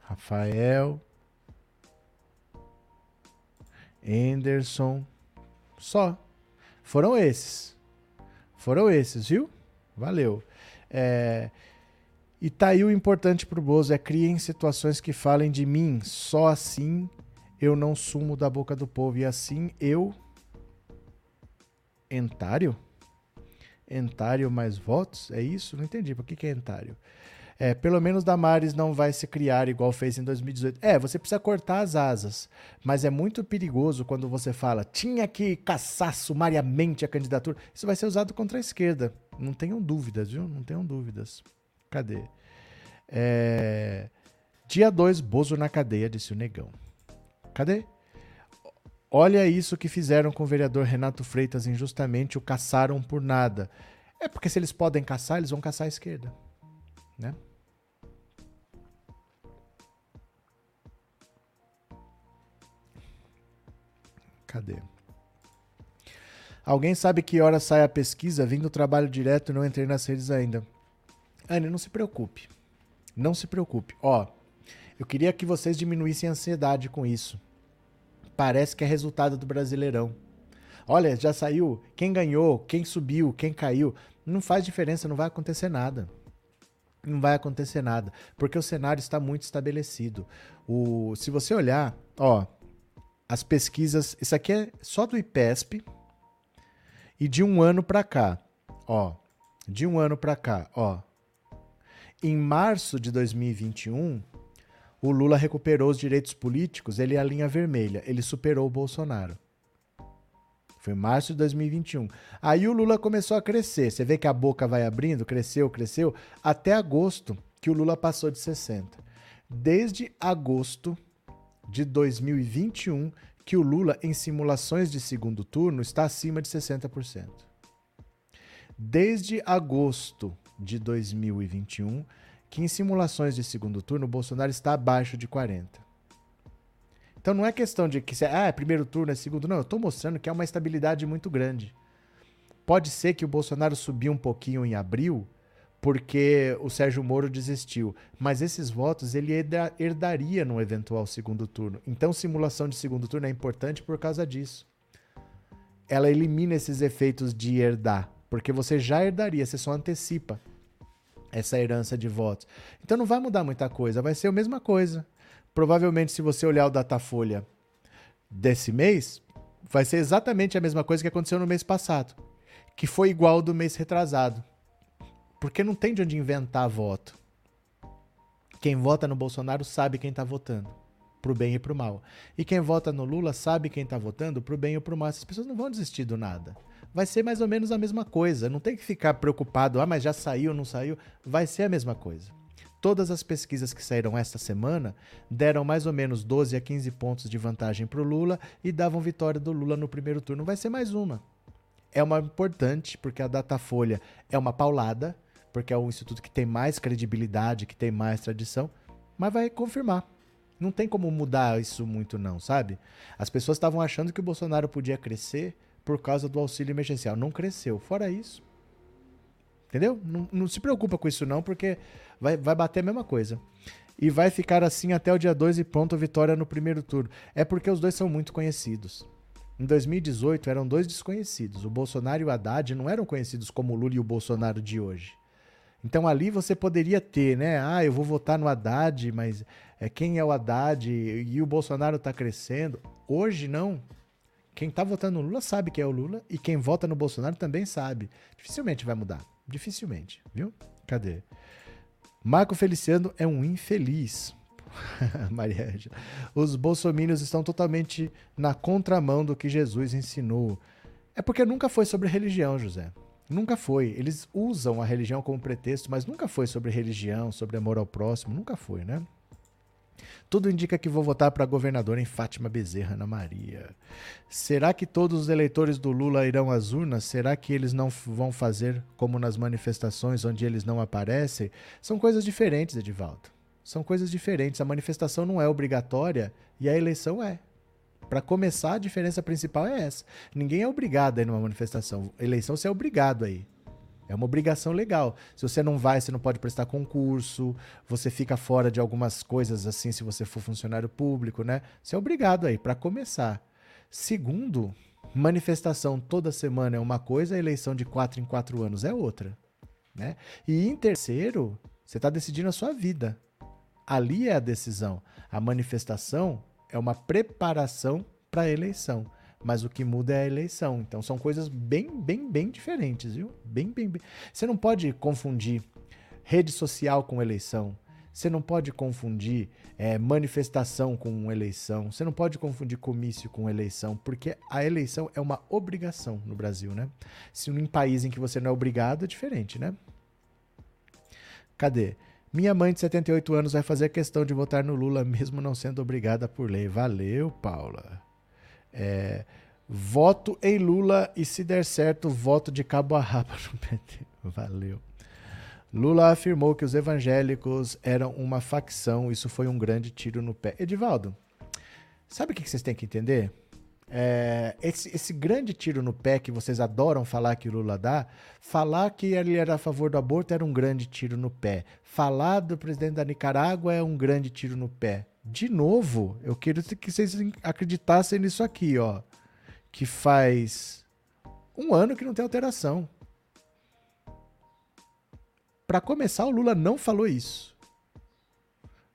Rafael. Anderson. Só. Foram esses. Foram esses, viu? Valeu. É... E tá aí o importante pro Bozo, é criem situações que falem de mim. Só assim eu não sumo da boca do povo. E assim eu Entário? Entário mais votos? É isso? Não entendi. Por que, que é entário? É, pelo menos Damares não vai se criar igual fez em 2018. É, você precisa cortar as asas. Mas é muito perigoso quando você fala tinha que caçar sumariamente a candidatura. Isso vai ser usado contra a esquerda. Não tenham dúvidas, viu? Não tenham dúvidas. Cadê? É... Dia 2, Bozo na cadeia, disse o negão. Cadê? Olha isso que fizeram com o vereador Renato Freitas injustamente, o caçaram por nada. É porque se eles podem caçar, eles vão caçar a esquerda. Né? Cadê? Alguém sabe que hora sai a pesquisa? Vim do trabalho direto, não entrei nas redes ainda. Anne, não se preocupe. Não se preocupe. Ó, eu queria que vocês diminuíssem a ansiedade com isso parece que é resultado do Brasileirão. Olha, já saiu quem ganhou, quem subiu, quem caiu. Não faz diferença, não vai acontecer nada. Não vai acontecer nada, porque o cenário está muito estabelecido. O, se você olhar, ó, as pesquisas, isso aqui é só do IPESP e de um ano para cá, ó, de um ano para cá, ó. Em março de 2021, o Lula recuperou os direitos políticos, ele é a linha vermelha, ele superou o Bolsonaro. Foi março de 2021. Aí o Lula começou a crescer. Você vê que a boca vai abrindo, cresceu, cresceu, até agosto, que o Lula passou de 60. Desde agosto de 2021, que o Lula, em simulações de segundo turno, está acima de 60%. Desde agosto de 2021, que em simulações de segundo turno o Bolsonaro está abaixo de 40. Então não é questão de que ah, é primeiro turno, é segundo. Não, eu estou mostrando que é uma estabilidade muito grande. Pode ser que o Bolsonaro subiu um pouquinho em abril, porque o Sérgio Moro desistiu. Mas esses votos ele herdaria no eventual segundo turno. Então, simulação de segundo turno é importante por causa disso. Ela elimina esses efeitos de herdar, porque você já herdaria, você só antecipa essa herança de votos. Então não vai mudar muita coisa, vai ser a mesma coisa. Provavelmente, se você olhar o Datafolha desse mês, vai ser exatamente a mesma coisa que aconteceu no mês passado, que foi igual ao do mês retrasado. Porque não tem de onde inventar voto. Quem vota no Bolsonaro sabe quem está votando, pro bem e pro mal. E quem vota no Lula sabe quem está votando, pro bem e pro mal. Essas pessoas não vão desistir do nada. Vai ser mais ou menos a mesma coisa. Não tem que ficar preocupado, ah, mas já saiu, não saiu. Vai ser a mesma coisa. Todas as pesquisas que saíram esta semana deram mais ou menos 12 a 15 pontos de vantagem para o Lula e davam vitória do Lula no primeiro turno. Vai ser mais uma. É uma importante, porque a Datafolha é uma paulada, porque é um instituto que tem mais credibilidade, que tem mais tradição, mas vai confirmar. Não tem como mudar isso muito, não, sabe? As pessoas estavam achando que o Bolsonaro podia crescer por causa do auxílio emergencial. Não cresceu. Fora isso. Entendeu? Não, não se preocupa com isso, não, porque vai, vai bater a mesma coisa. E vai ficar assim até o dia 2 e pronto, vitória no primeiro turno. É porque os dois são muito conhecidos. Em 2018 eram dois desconhecidos. O Bolsonaro e o Haddad não eram conhecidos como o Lula e o Bolsonaro de hoje. Então ali você poderia ter, né? Ah, eu vou votar no Haddad, mas é, quem é o Haddad e o Bolsonaro está crescendo. Hoje não. Quem está votando no Lula sabe que é o Lula e quem vota no Bolsonaro também sabe. Dificilmente vai mudar. Dificilmente, viu? Cadê? Marco Feliciano é um infeliz. Maria. Os bolsomínios estão totalmente na contramão do que Jesus ensinou. É porque nunca foi sobre religião, José. Nunca foi. Eles usam a religião como pretexto, mas nunca foi sobre religião, sobre amor ao próximo. Nunca foi, né? Tudo indica que vou votar para governador em Fátima Bezerra na Maria. Será que todos os eleitores do Lula irão às urnas? Será que eles não vão fazer como nas manifestações onde eles não aparecem? São coisas diferentes, Edivaldo. São coisas diferentes. A manifestação não é obrigatória e a eleição é. Para começar, a diferença principal é essa. Ninguém é obrigado a ir numa manifestação. Eleição você é obrigado aí. É uma obrigação legal. Se você não vai, você não pode prestar concurso, você fica fora de algumas coisas assim se você for funcionário público, né? Você é obrigado aí para começar. Segundo, manifestação toda semana é uma coisa, eleição de quatro em quatro anos é outra, né? E em terceiro, você está decidindo a sua vida. Ali é a decisão. A manifestação é uma preparação para a eleição. Mas o que muda é a eleição. Então são coisas bem, bem, bem diferentes, viu? Bem, bem, bem. Você não pode confundir rede social com eleição. Você não pode confundir é, manifestação com eleição. Você não pode confundir comício com eleição, porque a eleição é uma obrigação no Brasil, né? Se em um país em que você não é obrigado, é diferente, né? Cadê? Minha mãe de 78 anos vai fazer questão de votar no Lula, mesmo não sendo obrigada por lei. Valeu, Paula. É, voto em Lula e, se der certo, voto de cabo a rabo no PT. Valeu. Lula afirmou que os evangélicos eram uma facção. Isso foi um grande tiro no pé. Edivaldo, sabe o que vocês têm que entender? É, esse, esse, grande tiro no pé que vocês adoram falar que o Lula dá, falar que ele era a favor do aborto era um grande tiro no pé. Falar do presidente da Nicarágua é um grande tiro no pé. De novo, eu quero que vocês acreditassem nisso aqui, ó. Que faz um ano que não tem alteração. Para começar, o Lula não falou isso.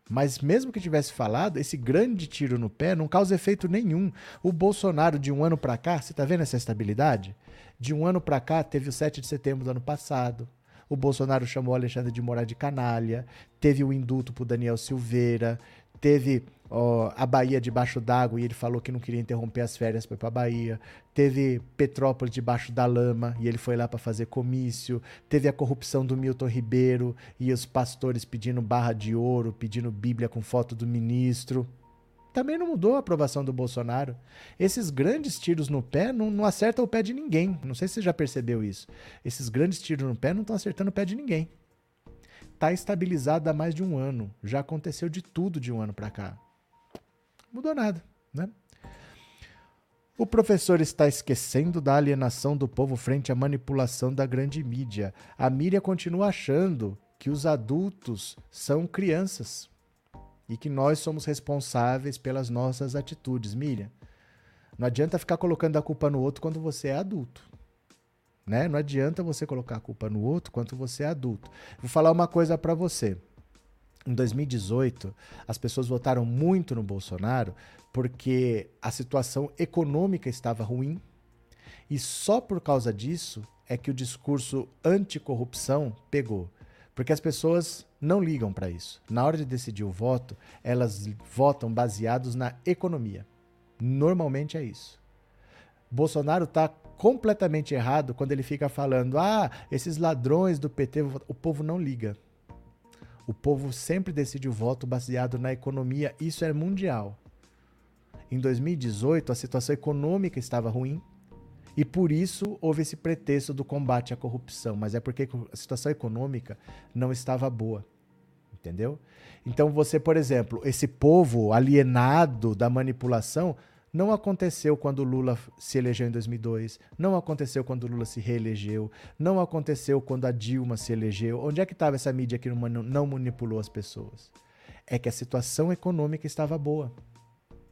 Mas mesmo que tivesse falado, esse grande tiro no pé não causa efeito nenhum. O Bolsonaro, de um ano para cá, você está vendo essa estabilidade? De um ano para cá, teve o 7 de setembro do ano passado. O Bolsonaro chamou Alexandre de Moraes de canalha. Teve o indulto para Daniel Silveira. Teve ó, a Bahia debaixo d'água e ele falou que não queria interromper as férias para ir para Bahia. Teve Petrópolis debaixo da lama e ele foi lá para fazer comício. Teve a corrupção do Milton Ribeiro e os pastores pedindo barra de ouro, pedindo Bíblia com foto do ministro. Também não mudou a aprovação do Bolsonaro. Esses grandes tiros no pé não, não acertam o pé de ninguém. Não sei se você já percebeu isso. Esses grandes tiros no pé não estão acertando o pé de ninguém. Está estabilizado há mais de um ano. Já aconteceu de tudo de um ano para cá. Mudou nada. Né? O professor está esquecendo da alienação do povo frente à manipulação da grande mídia. A mídia continua achando que os adultos são crianças e que nós somos responsáveis pelas nossas atitudes. Miriam, não adianta ficar colocando a culpa no outro quando você é adulto. Né? Não adianta você colocar a culpa no outro quando você é adulto. Vou falar uma coisa para você. Em 2018, as pessoas votaram muito no Bolsonaro porque a situação econômica estava ruim e só por causa disso é que o discurso anticorrupção pegou. Porque as pessoas não ligam para isso. Na hora de decidir o voto, elas votam baseados na economia. Normalmente é isso. Bolsonaro está completamente errado quando ele fica falando: ah, esses ladrões do PT, o povo não liga. O povo sempre decide o voto baseado na economia, isso é mundial. Em 2018, a situação econômica estava ruim e por isso houve esse pretexto do combate à corrupção, mas é porque a situação econômica não estava boa. Entendeu? Então você, por exemplo, esse povo alienado da manipulação não aconteceu quando Lula se elegeu em 2002, não aconteceu quando Lula se reelegeu, não aconteceu quando a Dilma se elegeu. Onde é que estava essa mídia que não manipulou as pessoas? É que a situação econômica estava boa.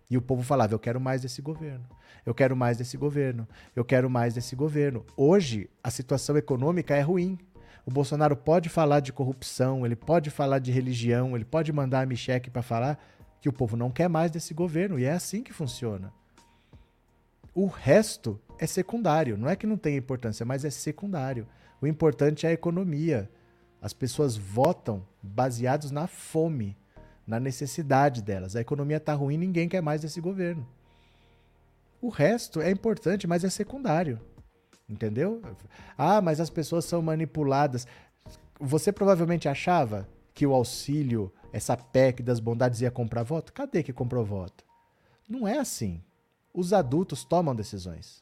E o povo falava: eu quero mais desse governo, eu quero mais desse governo, eu quero mais desse governo. Hoje, a situação econômica é ruim. O Bolsonaro pode falar de corrupção, ele pode falar de religião, ele pode mandar a Micheque para falar que o povo não quer mais desse governo. E é assim que funciona. O resto é secundário. Não é que não tenha importância, mas é secundário. O importante é a economia. As pessoas votam baseados na fome na necessidade delas. A economia está ruim, ninguém quer mais esse governo. O resto é importante, mas é secundário. Entendeu? Ah, mas as pessoas são manipuladas. Você provavelmente achava que o auxílio, essa PEC das bondades ia comprar voto? Cadê que comprou voto? Não é assim. Os adultos tomam decisões.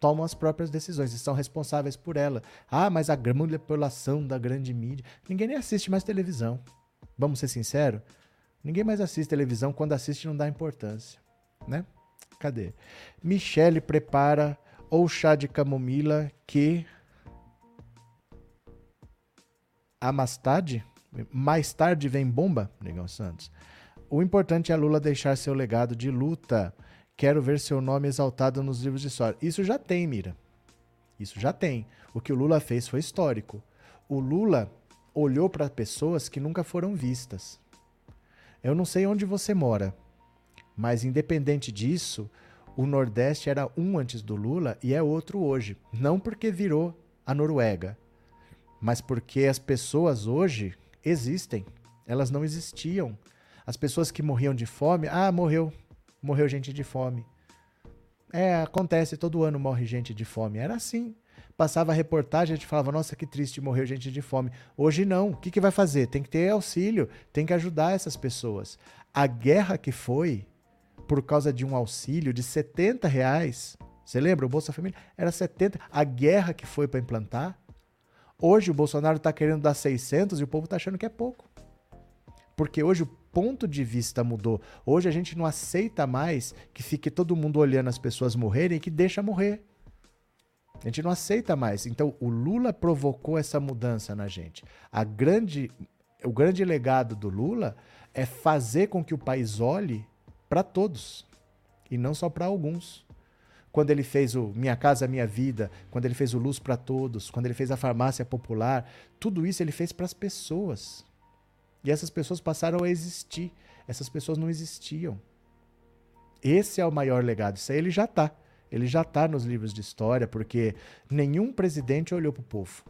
Tomam as próprias decisões e são responsáveis por ela. Ah, mas a manipulação da grande mídia. Ninguém nem assiste mais televisão. Vamos ser sinceros? Ninguém mais assiste televisão, quando assiste não dá importância, né? Cadê? Michele prepara ou chá de camomila que a mais tarde, vem bomba, Negão Santos. O importante é Lula deixar seu legado de luta. Quero ver seu nome exaltado nos livros de história. Isso já tem, Mira. Isso já tem. O que o Lula fez foi histórico. O Lula olhou para pessoas que nunca foram vistas. Eu não sei onde você mora, mas independente disso, o Nordeste era um antes do Lula e é outro hoje. Não porque virou a Noruega, mas porque as pessoas hoje existem. Elas não existiam. As pessoas que morriam de fome, ah, morreu, morreu gente de fome. É, acontece, todo ano morre gente de fome. Era assim passava a reportagem, a gente falava, nossa, que triste, morreu gente de fome. Hoje não. O que, que vai fazer? Tem que ter auxílio, tem que ajudar essas pessoas. A guerra que foi, por causa de um auxílio de 70 reais, você lembra? O Bolsa Família era 70. A guerra que foi para implantar, hoje o Bolsonaro está querendo dar 600 e o povo está achando que é pouco. Porque hoje o ponto de vista mudou. Hoje a gente não aceita mais que fique todo mundo olhando as pessoas morrerem e que deixa morrer. A gente não aceita mais. Então, o Lula provocou essa mudança na gente. A grande, o grande legado do Lula é fazer com que o país olhe para todos e não só para alguns. Quando ele fez o Minha Casa Minha Vida, quando ele fez o Luz para Todos, quando ele fez a farmácia popular, tudo isso ele fez para as pessoas. E essas pessoas passaram a existir. Essas pessoas não existiam. Esse é o maior legado. Isso aí ele já está. Ele já está nos livros de história, porque nenhum presidente olhou para o povo.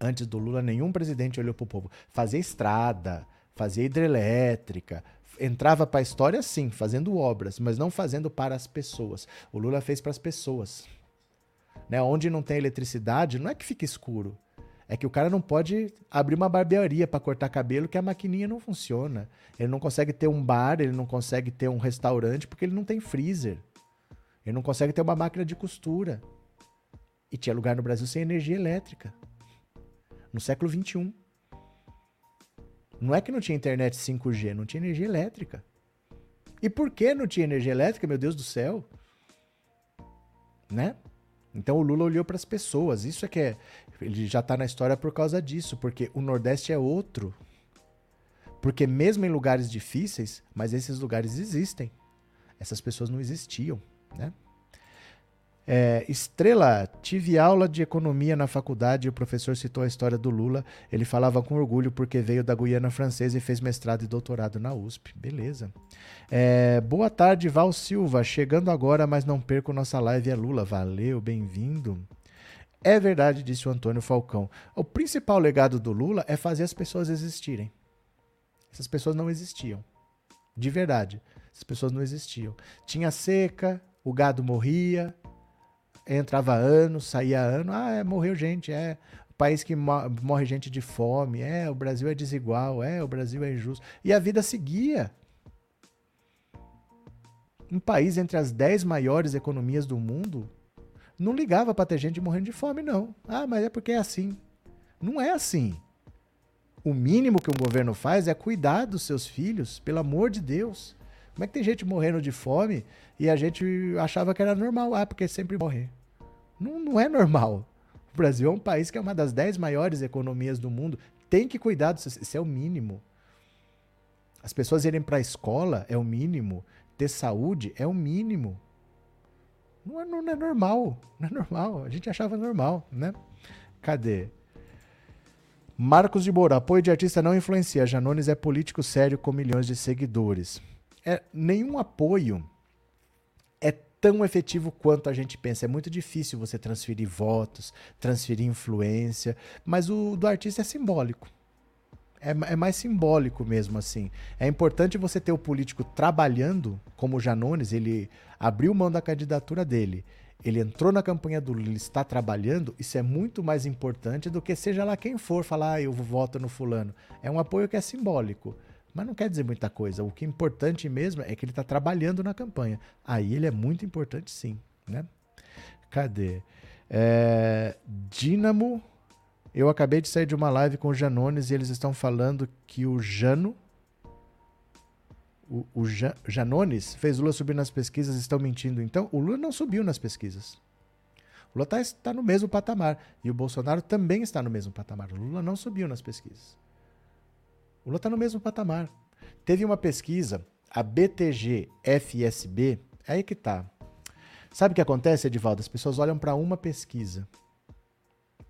Antes do Lula, nenhum presidente olhou para o povo. Fazia estrada, fazia hidrelétrica, entrava para a história sim, fazendo obras, mas não fazendo para as pessoas. O Lula fez para as pessoas. Né? Onde não tem eletricidade, não é que fica escuro. É que o cara não pode abrir uma barbearia para cortar cabelo, que a maquininha não funciona. Ele não consegue ter um bar, ele não consegue ter um restaurante, porque ele não tem freezer. Ele não consegue ter uma máquina de costura. E tinha lugar no Brasil sem energia elétrica. No século XXI. Não é que não tinha internet 5G, não tinha energia elétrica. E por que não tinha energia elétrica, meu Deus do céu? Né? Então o Lula olhou para as pessoas. Isso é que é. Ele já está na história por causa disso, porque o Nordeste é outro. Porque mesmo em lugares difíceis, mas esses lugares existem. Essas pessoas não existiam, né? É, Estrela, tive aula de economia na faculdade e o professor citou a história do Lula. Ele falava com orgulho porque veio da Guiana Francesa e fez mestrado e doutorado na USP. Beleza. É, boa tarde, Val Silva. Chegando agora, mas não perco nossa live. É Lula. Valeu, bem-vindo. É verdade, disse o Antônio Falcão. O principal legado do Lula é fazer as pessoas existirem. Essas pessoas não existiam. De verdade. Essas pessoas não existiam. Tinha seca, o gado morria, entrava ano, saía ano, ah, é, morreu gente, é país que morre gente de fome, é, o Brasil é desigual, é, o Brasil é injusto. E a vida seguia. Um país entre as 10 maiores economias do mundo não ligava para ter gente morrendo de fome, não. Ah, mas é porque é assim. Não é assim. O mínimo que um governo faz é cuidar dos seus filhos, pelo amor de Deus. Como é que tem gente morrendo de fome e a gente achava que era normal? Ah, porque sempre morre. Não, não é normal. O Brasil é um país que é uma das dez maiores economias do mundo. Tem que cuidar disso. Isso é o mínimo. As pessoas irem para a escola é o mínimo. Ter saúde é o mínimo. Não é, não é normal. Não é normal. A gente achava normal, né? Cadê? Marcos de Moura, apoio de artista não influencia. Janones é político sério com milhões de seguidores. É, nenhum apoio tão efetivo quanto a gente pensa. É muito difícil você transferir votos, transferir influência, mas o do artista é simbólico. É, é, mais simbólico mesmo assim. É importante você ter o político trabalhando, como o Janones, ele abriu mão da candidatura dele. Ele entrou na campanha do Lula, está trabalhando, isso é muito mais importante do que seja lá quem for falar, ah, eu voto no fulano. É um apoio que é simbólico. Mas não quer dizer muita coisa. O que é importante mesmo é que ele está trabalhando na campanha. Aí ele é muito importante, sim. Né? Cadê? É, Dínamo. Eu acabei de sair de uma live com o Janones e eles estão falando que o Jano. O, o Janones fez Lula subir nas pesquisas estão mentindo. Então, o Lula não subiu nas pesquisas. O Lula está tá no mesmo patamar. E o Bolsonaro também está no mesmo patamar. O Lula não subiu nas pesquisas. O Lula está no mesmo patamar. Teve uma pesquisa, a BTG FSB, é aí que tá. Sabe o que acontece, Edivaldo? As pessoas olham para uma pesquisa.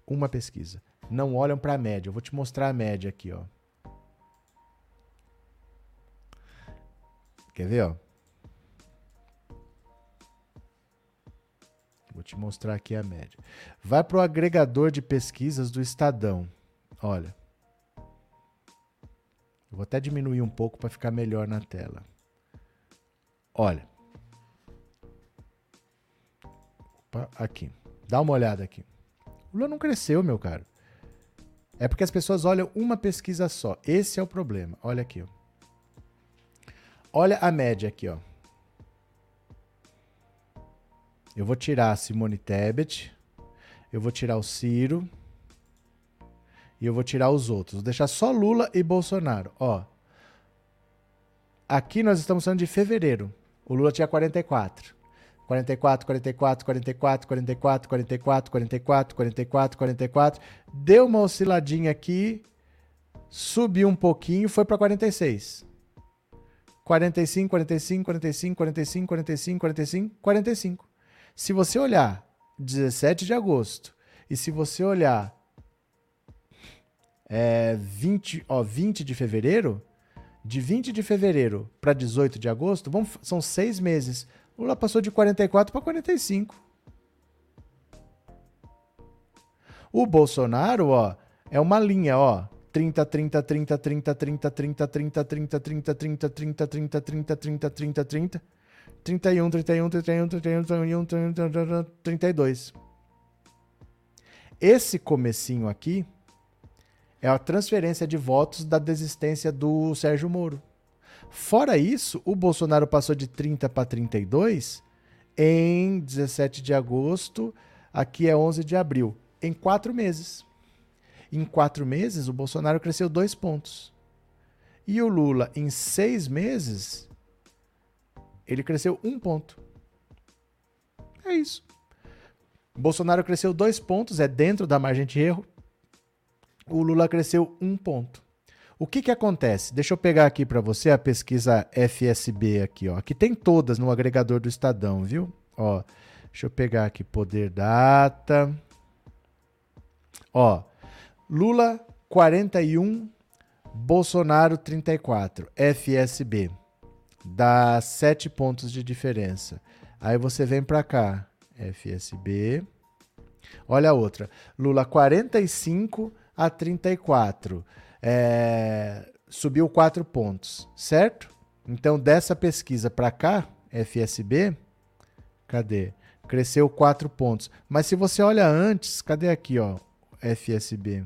Uma pesquisa. Não olham para a média. Eu vou te mostrar a média aqui, ó. Quer ver, ó? Vou te mostrar aqui a média. Vai para o agregador de pesquisas do Estadão. Olha. Eu vou até diminuir um pouco para ficar melhor na tela. Olha. Opa, aqui. Dá uma olhada aqui. O Lula não cresceu, meu caro. É porque as pessoas olham uma pesquisa só. Esse é o problema. Olha aqui, ó. Olha a média aqui, ó. Eu vou tirar a Simone Tebet. Eu vou tirar o Ciro. E eu vou tirar os outros. Vou deixar só Lula e Bolsonaro. Ó. Aqui nós estamos falando de fevereiro. O Lula tinha 44. 44, 44, 44, 44, 44, 44, 44, 44. Deu uma osciladinha aqui, subiu um pouquinho, foi para 46. 45, 45, 45, 45, 45, 45, 45. Se você olhar 17 de agosto e se você olhar é, 20, ó, 20 de fevereiro, de 20 de fevereiro para 18 de agosto, vamos, são seis meses. Lula passou de 44 para 45. O Bolsonaro, ó, é uma linha, ó. 30, 30, 30, 30, 30, 30, 30, 30, 30, 30, 30, 30, 30, 30, 30, 30, 31, 31, 31, 31, 31, 31, 32. Esse comecinho aqui é a transferência de votos da desistência do Sérgio Moro. Fora isso, o Bolsonaro passou de 30 para 32 em 17 de agosto, aqui é 11 de abril, em quatro meses. Em quatro meses, o Bolsonaro cresceu dois pontos. E o Lula, em seis meses, Ele cresceu um ponto. É isso. Bolsonaro cresceu dois pontos, é dentro da margem de erro. O Lula cresceu um ponto. O que, que acontece? Deixa eu pegar aqui para você a pesquisa FSB aqui, ó. Aqui tem todas no agregador do Estadão, viu? Ó, deixa eu pegar aqui poder data. Ó, Lula 41, Bolsonaro 34, FSB. Dá 7 pontos de diferença. Aí você vem para cá, FSB. Olha a outra. Lula 45 a 34 é, subiu 4 pontos, certo? Então, dessa pesquisa para cá, FSB, cadê? Cresceu 4 pontos. Mas se você olha antes, cadê aqui, ó, FSB?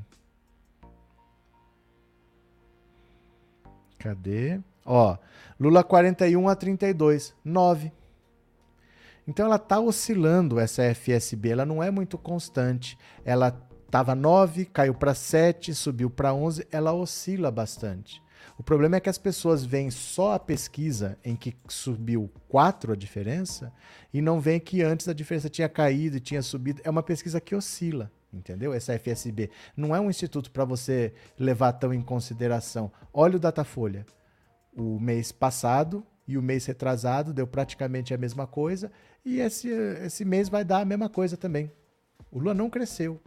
Cadê? Ó, Lula 41 a 32, 9. Então ela está oscilando essa FSB, ela não é muito constante. Ela Estava 9, caiu para 7, subiu para 11, ela oscila bastante. O problema é que as pessoas veem só a pesquisa em que subiu 4 a diferença e não veem que antes a diferença tinha caído e tinha subido. É uma pesquisa que oscila, entendeu? Essa FSB. Não é um instituto para você levar tão em consideração. Olha o Datafolha. O mês passado e o mês retrasado deu praticamente a mesma coisa e esse, esse mês vai dar a mesma coisa também. O Lula não cresceu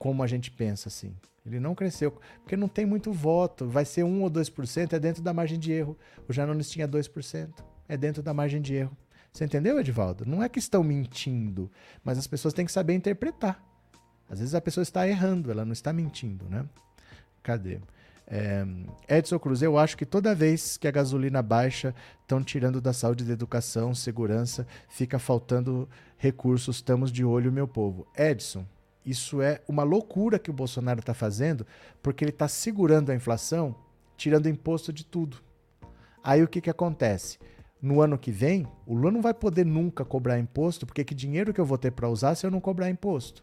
como a gente pensa assim. Ele não cresceu, porque não tem muito voto. Vai ser 1 ou 2%, é dentro da margem de erro. O Janones tinha 2%, é dentro da margem de erro. Você entendeu, Edivaldo? Não é que estão mentindo, mas as pessoas têm que saber interpretar. Às vezes a pessoa está errando, ela não está mentindo, né? Cadê? É, Edson Cruz, eu acho que toda vez que a gasolina baixa, estão tirando da saúde, da educação, segurança, fica faltando recursos, estamos de olho, meu povo. Edson, isso é uma loucura que o Bolsonaro está fazendo, porque ele está segurando a inflação, tirando imposto de tudo. Aí o que, que acontece? No ano que vem, o Lula não vai poder nunca cobrar imposto, porque que dinheiro que eu vou ter para usar se eu não cobrar imposto?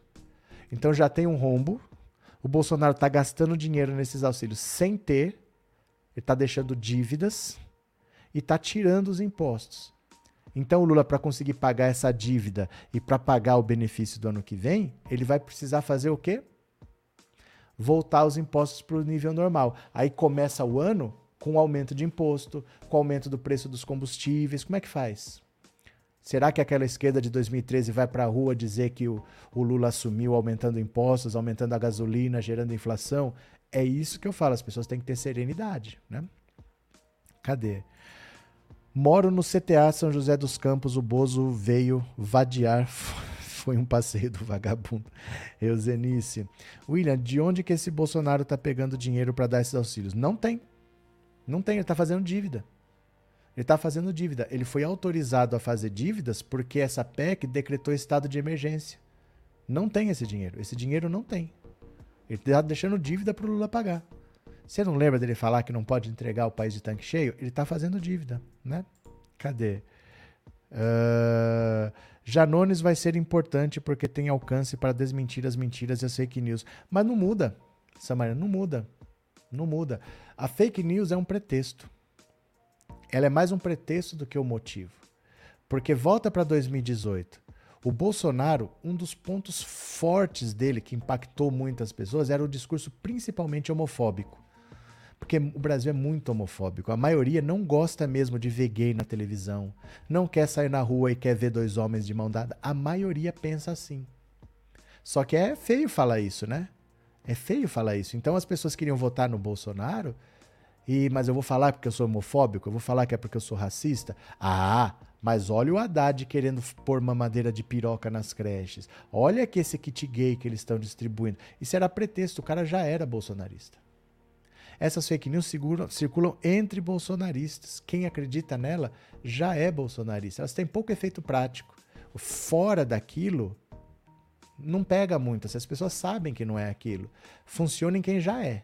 Então já tem um rombo. O Bolsonaro está gastando dinheiro nesses auxílios sem ter, ele está deixando dívidas e está tirando os impostos. Então o Lula, para conseguir pagar essa dívida e para pagar o benefício do ano que vem, ele vai precisar fazer o quê? Voltar os impostos para o nível normal. Aí começa o ano com aumento de imposto, com aumento do preço dos combustíveis. Como é que faz? Será que aquela esquerda de 2013 vai para a rua dizer que o, o Lula assumiu aumentando impostos, aumentando a gasolina, gerando inflação? É isso que eu falo, as pessoas têm que ter serenidade, né? Cadê? Moro no CTA São José dos Campos, o Bozo veio vadiar. Foi um passeio do vagabundo. Eusenice. William, de onde que esse Bolsonaro tá pegando dinheiro para dar esses auxílios? Não tem. Não tem, ele tá fazendo dívida. Ele está fazendo dívida. Ele foi autorizado a fazer dívidas porque essa PEC decretou estado de emergência. Não tem esse dinheiro. Esse dinheiro não tem. Ele está deixando dívida para o Lula pagar. Você não lembra dele falar que não pode entregar o país de tanque cheio? Ele está fazendo dívida, né? Cadê? Uh, Janones vai ser importante porque tem alcance para desmentir as mentiras e as fake news. Mas não muda, Samara, não muda. Não muda. A fake news é um pretexto. Ela é mais um pretexto do que o um motivo. Porque volta para 2018. O Bolsonaro, um dos pontos fortes dele que impactou muitas pessoas era o discurso principalmente homofóbico. Porque o Brasil é muito homofóbico. A maioria não gosta mesmo de ver gay na televisão. Não quer sair na rua e quer ver dois homens de mão dada. A maioria pensa assim. Só que é feio falar isso, né? É feio falar isso. Então as pessoas queriam votar no Bolsonaro, e mas eu vou falar porque eu sou homofóbico, eu vou falar que é porque eu sou racista. Ah, mas olha o Haddad querendo pôr mamadeira de piroca nas creches. Olha que esse kit gay que eles estão distribuindo. Isso era pretexto, o cara já era bolsonarista. Essas fake news circulam, entre bolsonaristas. Quem acredita nela já é bolsonarista. Elas têm pouco efeito prático. Fora daquilo, não pega muito. As pessoas sabem que não é aquilo. Funciona em quem já é.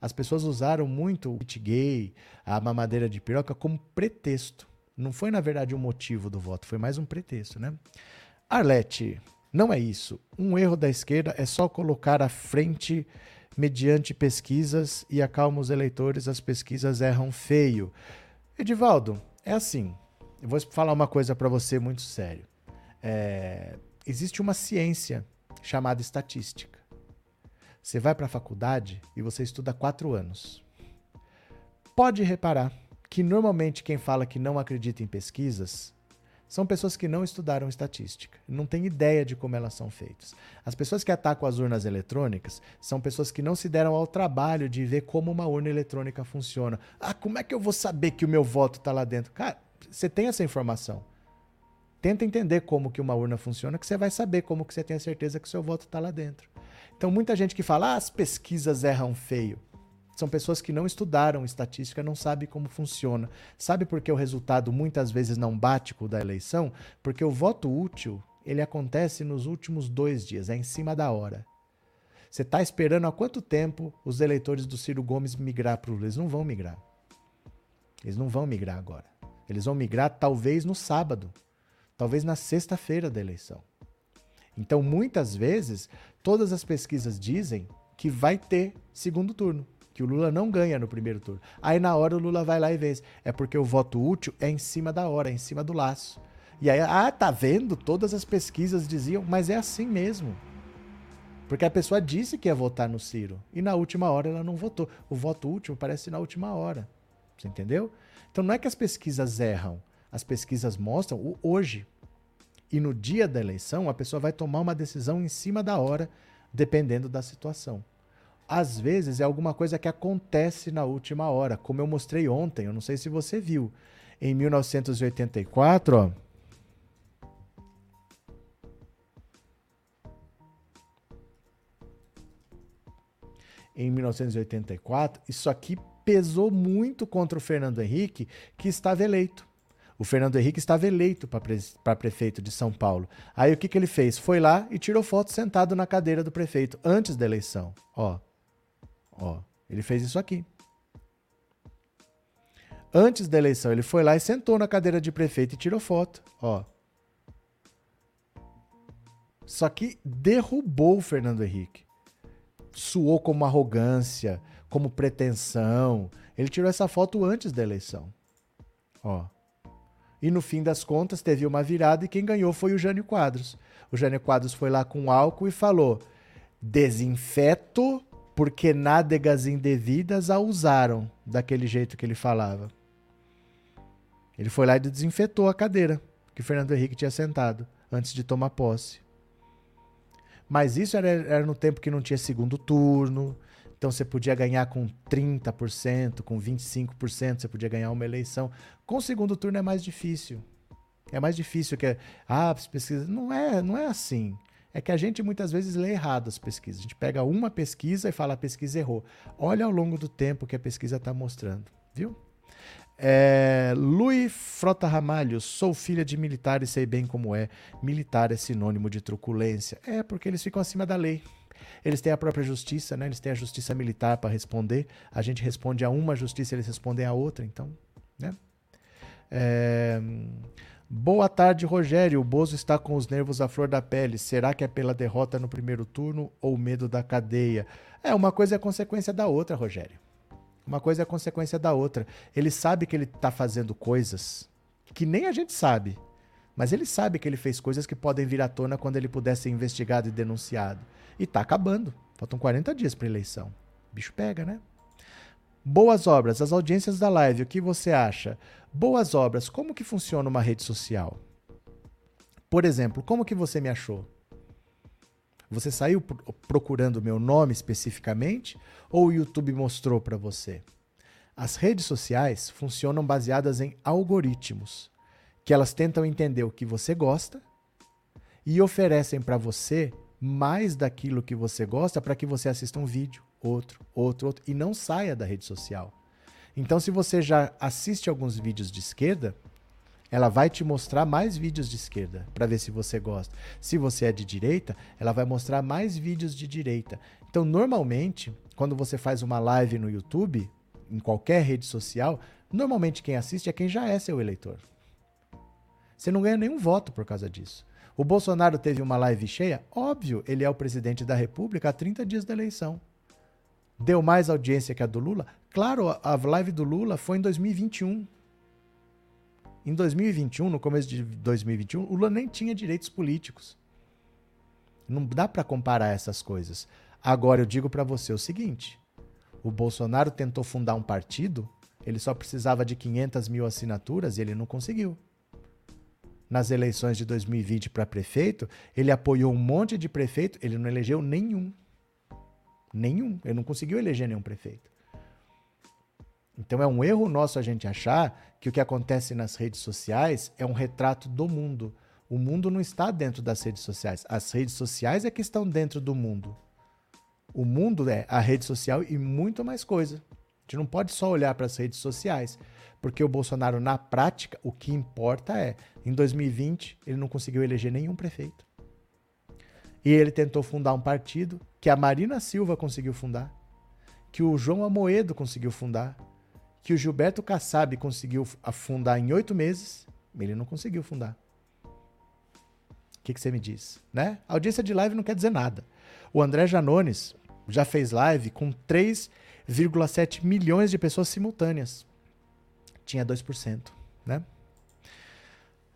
As pessoas usaram muito o kit gay, a mamadeira de piroca, como pretexto. Não foi, na verdade, o um motivo do voto, foi mais um pretexto, né? Arlete, não é isso. Um erro da esquerda é só colocar à frente mediante pesquisas e acalma os eleitores, as pesquisas erram feio. Edivaldo, é assim. eu vou falar uma coisa para você muito sério. É, existe uma ciência chamada estatística. Você vai para a faculdade e você estuda quatro anos. Pode reparar que normalmente quem fala que não acredita em pesquisas são pessoas que não estudaram estatística, não têm ideia de como elas são feitas. As pessoas que atacam as urnas eletrônicas são pessoas que não se deram ao trabalho de ver como uma urna eletrônica funciona. Ah, como é que eu vou saber que o meu voto está lá dentro? Cara, você tem essa informação. Tenta entender como que uma urna funciona, que você vai saber como que você tem a certeza que o seu voto está lá dentro. Então, muita gente que fala, ah, as pesquisas erram feio. São pessoas que não estudaram estatística, não sabem como funciona. Sabe por que o resultado muitas vezes não bate com o da eleição? Porque o voto útil ele acontece nos últimos dois dias, é em cima da hora. Você está esperando há quanto tempo os eleitores do Ciro Gomes migrar para o Lula? Eles não vão migrar. Eles não vão migrar agora. Eles vão migrar talvez no sábado, talvez na sexta-feira da eleição. Então, muitas vezes, todas as pesquisas dizem que vai ter segundo turno que o Lula não ganha no primeiro turno. Aí na hora o Lula vai lá e vence. É porque o voto útil é em cima da hora, é em cima do laço. E aí, ah, tá vendo? Todas as pesquisas diziam, mas é assim mesmo. Porque a pessoa disse que ia votar no Ciro e na última hora ela não votou. O voto útil parece na última hora. Você entendeu? Então não é que as pesquisas erram. As pesquisas mostram o hoje. E no dia da eleição, a pessoa vai tomar uma decisão em cima da hora, dependendo da situação às vezes é alguma coisa que acontece na última hora, como eu mostrei ontem, eu não sei se você viu. Em 1984, ó, em 1984, isso aqui pesou muito contra o Fernando Henrique, que estava eleito. O Fernando Henrique estava eleito para pre prefeito de São Paulo. Aí o que, que ele fez? Foi lá e tirou foto sentado na cadeira do prefeito, antes da eleição. Ó. Ó, ele fez isso aqui. Antes da eleição, ele foi lá e sentou na cadeira de prefeito e tirou foto. Ó. Só que derrubou o Fernando Henrique. Suou como arrogância, como pretensão. Ele tirou essa foto antes da eleição. Ó. E no fim das contas teve uma virada e quem ganhou foi o Jânio Quadros. O Jânio Quadros foi lá com álcool e falou: desinfeto porque nádegas indevidas a usaram daquele jeito que ele falava. Ele foi lá e desinfetou a cadeira que Fernando Henrique tinha sentado antes de tomar posse. Mas isso era, era no tempo que não tinha segundo turno, então você podia ganhar com 30%, com 25%, você podia ganhar uma eleição. Com o segundo turno é mais difícil. É mais difícil que ah, as pesquisas não é, não é assim é que a gente muitas vezes lê errado as pesquisas. A gente pega uma pesquisa e fala a pesquisa errou. Olha ao longo do tempo que a pesquisa está mostrando, viu? É, Luiz Frota Ramalho, sou filha de militar e sei bem como é. Militar é sinônimo de truculência. É porque eles ficam acima da lei. Eles têm a própria justiça, né? Eles têm a justiça militar para responder. A gente responde a uma justiça, eles respondem a outra, então, né? É... Boa tarde, Rogério. O Bozo está com os nervos à flor da pele. Será que é pela derrota no primeiro turno ou medo da cadeia? É, uma coisa é consequência da outra, Rogério. Uma coisa é consequência da outra. Ele sabe que ele está fazendo coisas que nem a gente sabe. Mas ele sabe que ele fez coisas que podem vir à tona quando ele puder ser investigado e denunciado. E está acabando. Faltam 40 dias para eleição. O bicho pega, né? Boas obras, as audiências da live, o que você acha? Boas obras, como que funciona uma rede social? Por exemplo, como que você me achou? Você saiu procurando meu nome especificamente ou o YouTube mostrou para você? As redes sociais funcionam baseadas em algoritmos, que elas tentam entender o que você gosta e oferecem para você mais daquilo que você gosta para que você assista um vídeo, outro, outro, outro, e não saia da rede social. Então, se você já assiste alguns vídeos de esquerda, ela vai te mostrar mais vídeos de esquerda para ver se você gosta. Se você é de direita, ela vai mostrar mais vídeos de direita. Então, normalmente, quando você faz uma live no YouTube, em qualquer rede social, normalmente quem assiste é quem já é seu eleitor. Você não ganha nenhum voto por causa disso. O Bolsonaro teve uma live cheia? Óbvio, ele é o presidente da República há 30 dias da eleição. Deu mais audiência que a do Lula? Claro, a live do Lula foi em 2021. Em 2021, no começo de 2021, o Lula nem tinha direitos políticos. Não dá para comparar essas coisas. Agora eu digo para você o seguinte: o Bolsonaro tentou fundar um partido, ele só precisava de 500 mil assinaturas e ele não conseguiu. Nas eleições de 2020 para prefeito, ele apoiou um monte de prefeito, ele não elegeu nenhum. Nenhum. Ele não conseguiu eleger nenhum prefeito. Então é um erro nosso a gente achar que o que acontece nas redes sociais é um retrato do mundo. O mundo não está dentro das redes sociais. As redes sociais é que estão dentro do mundo. O mundo é a rede social e muito mais coisa. A gente não pode só olhar para as redes sociais, porque o Bolsonaro, na prática, o que importa é, em 2020, ele não conseguiu eleger nenhum prefeito. E ele tentou fundar um partido que a Marina Silva conseguiu fundar, que o João Amoedo conseguiu fundar, que o Gilberto Kassab conseguiu fundar em oito meses, ele não conseguiu fundar. O que, que, você me diz? Né? A audiência de live não quer dizer nada. O André Janones já fez live com 3,7 milhões de pessoas simultâneas. Tinha 2%, né?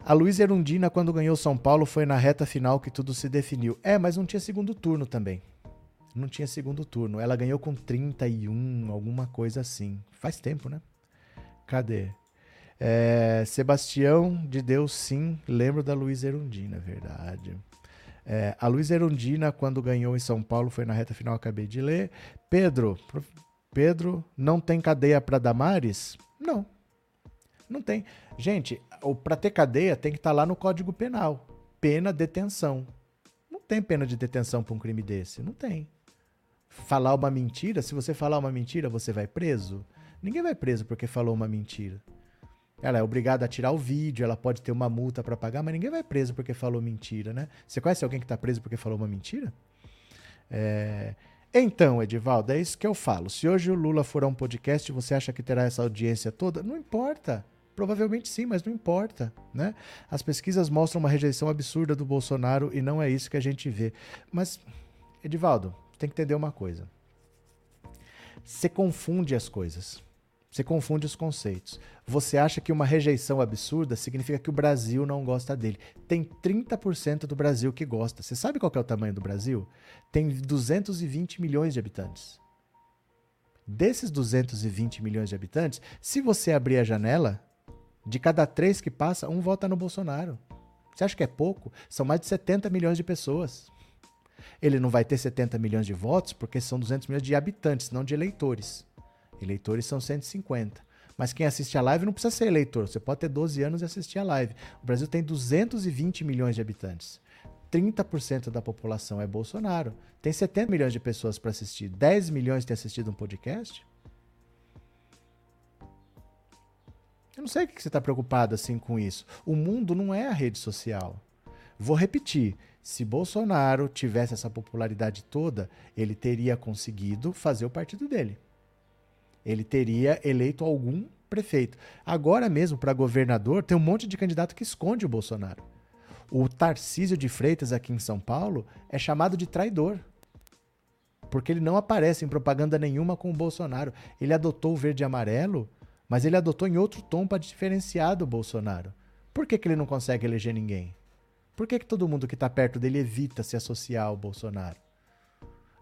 A Luiz Erundina, quando ganhou São Paulo, foi na reta final que tudo se definiu. É, mas não tinha segundo turno também. Não tinha segundo turno. Ela ganhou com 31, alguma coisa assim. Faz tempo, né? Cadê? É, Sebastião de Deus, sim. Lembro da Luiz Erundina, verdade. É, a Luiz Erundina, quando ganhou em São Paulo, foi na reta final, acabei de ler. Pedro, Pedro, não tem cadeia para Damares? Não. Não tem. Gente, para ter cadeia tem que estar tá lá no Código Penal. Pena detenção. Não tem pena de detenção para um crime desse. Não tem falar uma mentira, se você falar uma mentira, você vai preso? Ninguém vai preso porque falou uma mentira. Ela é obrigada a tirar o vídeo, ela pode ter uma multa para pagar, mas ninguém vai preso porque falou mentira, né? Você conhece alguém que está preso porque falou uma mentira? É... Então, Edivaldo, é isso que eu falo. Se hoje o Lula for a um podcast, você acha que terá essa audiência toda? Não importa. Provavelmente sim, mas não importa, né? As pesquisas mostram uma rejeição absurda do Bolsonaro e não é isso que a gente vê. Mas, Edivaldo, tem que entender uma coisa. Você confunde as coisas. Você confunde os conceitos. Você acha que uma rejeição absurda significa que o Brasil não gosta dele. Tem 30% do Brasil que gosta. Você sabe qual é o tamanho do Brasil? Tem 220 milhões de habitantes. Desses 220 milhões de habitantes, se você abrir a janela, de cada três que passa, um vota no Bolsonaro. Você acha que é pouco? São mais de 70 milhões de pessoas. Ele não vai ter 70 milhões de votos porque são 200 milhões de habitantes, não de eleitores. Eleitores são 150. Mas quem assiste a live não precisa ser eleitor. Você pode ter 12 anos e assistir a live. O Brasil tem 220 milhões de habitantes. 30% da população é Bolsonaro. Tem 70 milhões de pessoas para assistir. 10 milhões têm assistido um podcast? Eu não sei o que você está preocupado assim com isso. O mundo não é a rede social. Vou repetir: se Bolsonaro tivesse essa popularidade toda, ele teria conseguido fazer o partido dele. Ele teria eleito algum prefeito. Agora mesmo, para governador, tem um monte de candidato que esconde o Bolsonaro. O Tarcísio de Freitas, aqui em São Paulo, é chamado de traidor. Porque ele não aparece em propaganda nenhuma com o Bolsonaro. Ele adotou o verde e amarelo, mas ele adotou em outro tom para diferenciar do Bolsonaro. Por que, que ele não consegue eleger ninguém? Por que, que todo mundo que está perto dele evita se associar ao Bolsonaro?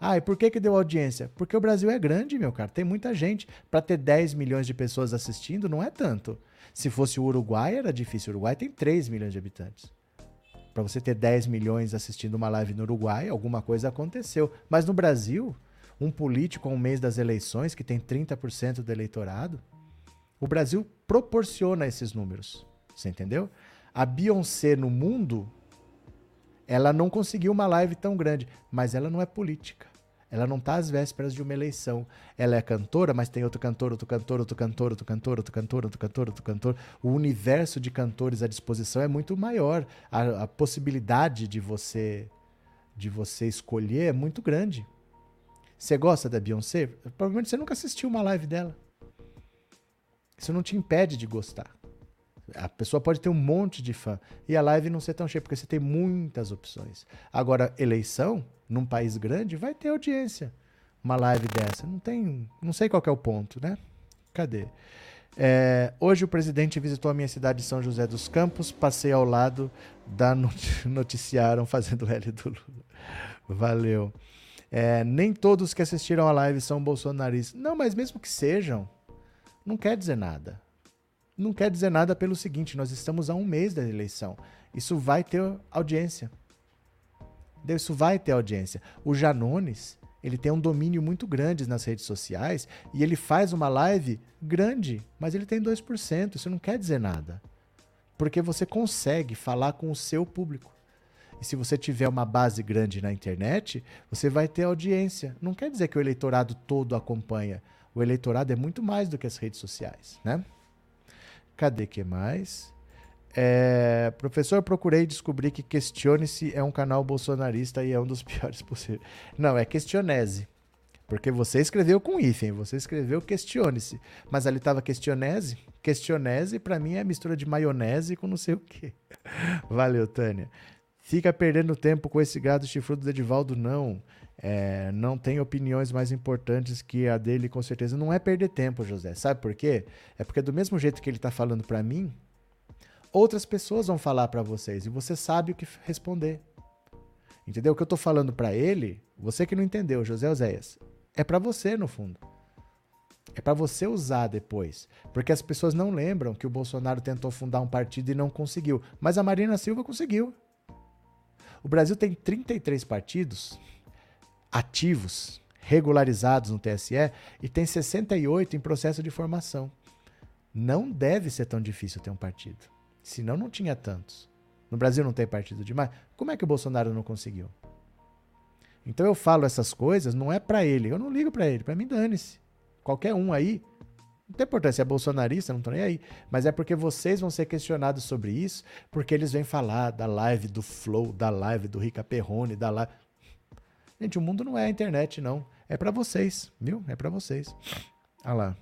Ah, e por que, que deu audiência? Porque o Brasil é grande, meu cara. Tem muita gente. Para ter 10 milhões de pessoas assistindo, não é tanto. Se fosse o Uruguai, era difícil. O Uruguai tem 3 milhões de habitantes. Para você ter 10 milhões assistindo uma live no Uruguai, alguma coisa aconteceu. Mas no Brasil, um político um mês das eleições, que tem 30% do eleitorado, o Brasil proporciona esses números. Você entendeu? A Beyoncé no mundo ela não conseguiu uma live tão grande, mas ela não é política. Ela não está às vésperas de uma eleição. Ela é cantora, mas tem outro cantor, outro cantor, outro cantor, outro cantor, outro cantor, outro cantor, outro cantor. O universo de cantores à disposição é muito maior. A, a possibilidade de você de você escolher é muito grande. Você gosta da Beyoncé? Provavelmente você nunca assistiu uma live dela. Isso não te impede de gostar. A pessoa pode ter um monte de fã e a live não ser tão cheia, porque você tem muitas opções. Agora, eleição, num país grande, vai ter audiência. Uma live dessa. Não tem. Não sei qual é o ponto, né? Cadê? É, hoje o presidente visitou a minha cidade de São José dos Campos, passei ao lado da not noticiaram fazendo L do Lula. Valeu. É, nem todos que assistiram a live são bolsonaristas. Não, mas mesmo que sejam, não quer dizer nada. Não quer dizer nada pelo seguinte: nós estamos a um mês da eleição. Isso vai ter audiência. Isso vai ter audiência. O Janones, ele tem um domínio muito grande nas redes sociais e ele faz uma live grande, mas ele tem 2%. Isso não quer dizer nada. Porque você consegue falar com o seu público. E se você tiver uma base grande na internet, você vai ter audiência. Não quer dizer que o eleitorado todo acompanha. O eleitorado é muito mais do que as redes sociais, né? Cadê que mais? É, professor, procurei descobrir que Questione-se é um canal bolsonarista e é um dos piores possíveis. Não, é Questionese. Porque você escreveu com hífen, você escreveu Questione-se. Mas ali estava Questionese. Questionese, para mim, é mistura de maionese com não sei o quê. Valeu, Tânia. Fica perdendo tempo com esse gado chifrudo do Edivaldo, não. É, não tem opiniões mais importantes que a dele, com certeza. Não é perder tempo, José. Sabe por quê? É porque do mesmo jeito que ele está falando para mim, outras pessoas vão falar para vocês e você sabe o que responder. Entendeu? O que eu tô falando para ele, você que não entendeu, José Oséias, é para você no fundo. É para você usar depois, porque as pessoas não lembram que o Bolsonaro tentou fundar um partido e não conseguiu, mas a Marina Silva conseguiu. O Brasil tem 33 partidos ativos, regularizados no TSE e tem 68 em processo de formação. Não deve ser tão difícil ter um partido. Senão não tinha tantos. No Brasil não tem partido demais. Como é que o Bolsonaro não conseguiu? Então eu falo essas coisas, não é para ele. Eu não ligo para ele. Para mim, dane-se. Qualquer um aí. Não tem importância, é bolsonarista, não tô nem aí. Mas é porque vocês vão ser questionados sobre isso, porque eles vêm falar da live do Flow, da live do Rica Perrone, da live. Gente, o mundo não é a internet, não. É para vocês, viu? É para vocês. Olha lá.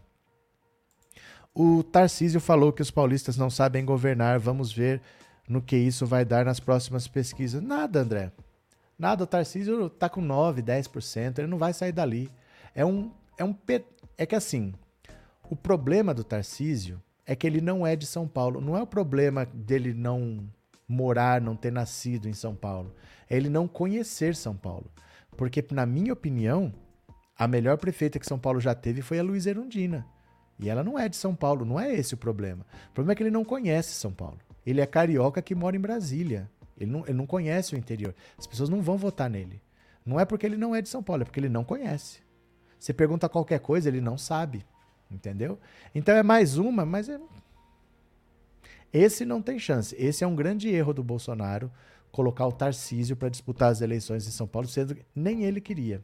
O Tarcísio falou que os paulistas não sabem governar. Vamos ver no que isso vai dar nas próximas pesquisas. Nada, André. Nada. O Tarcísio tá com 9, 10%. Ele não vai sair dali. É um. É, um, é que assim. O problema do Tarcísio é que ele não é de São Paulo. Não é o problema dele não morar, não ter nascido em São Paulo. É ele não conhecer São Paulo. Porque, na minha opinião, a melhor prefeita que São Paulo já teve foi a Luiz Erundina. E ela não é de São Paulo, não é esse o problema. O problema é que ele não conhece São Paulo. Ele é carioca que mora em Brasília. Ele não, ele não conhece o interior. As pessoas não vão votar nele. Não é porque ele não é de São Paulo, é porque ele não conhece. Você pergunta qualquer coisa, ele não sabe. Entendeu? Então é mais uma, mas é... esse não tem chance. Esse é um grande erro do Bolsonaro colocar o Tarcísio para disputar as eleições em São Paulo, sendo que nem ele queria.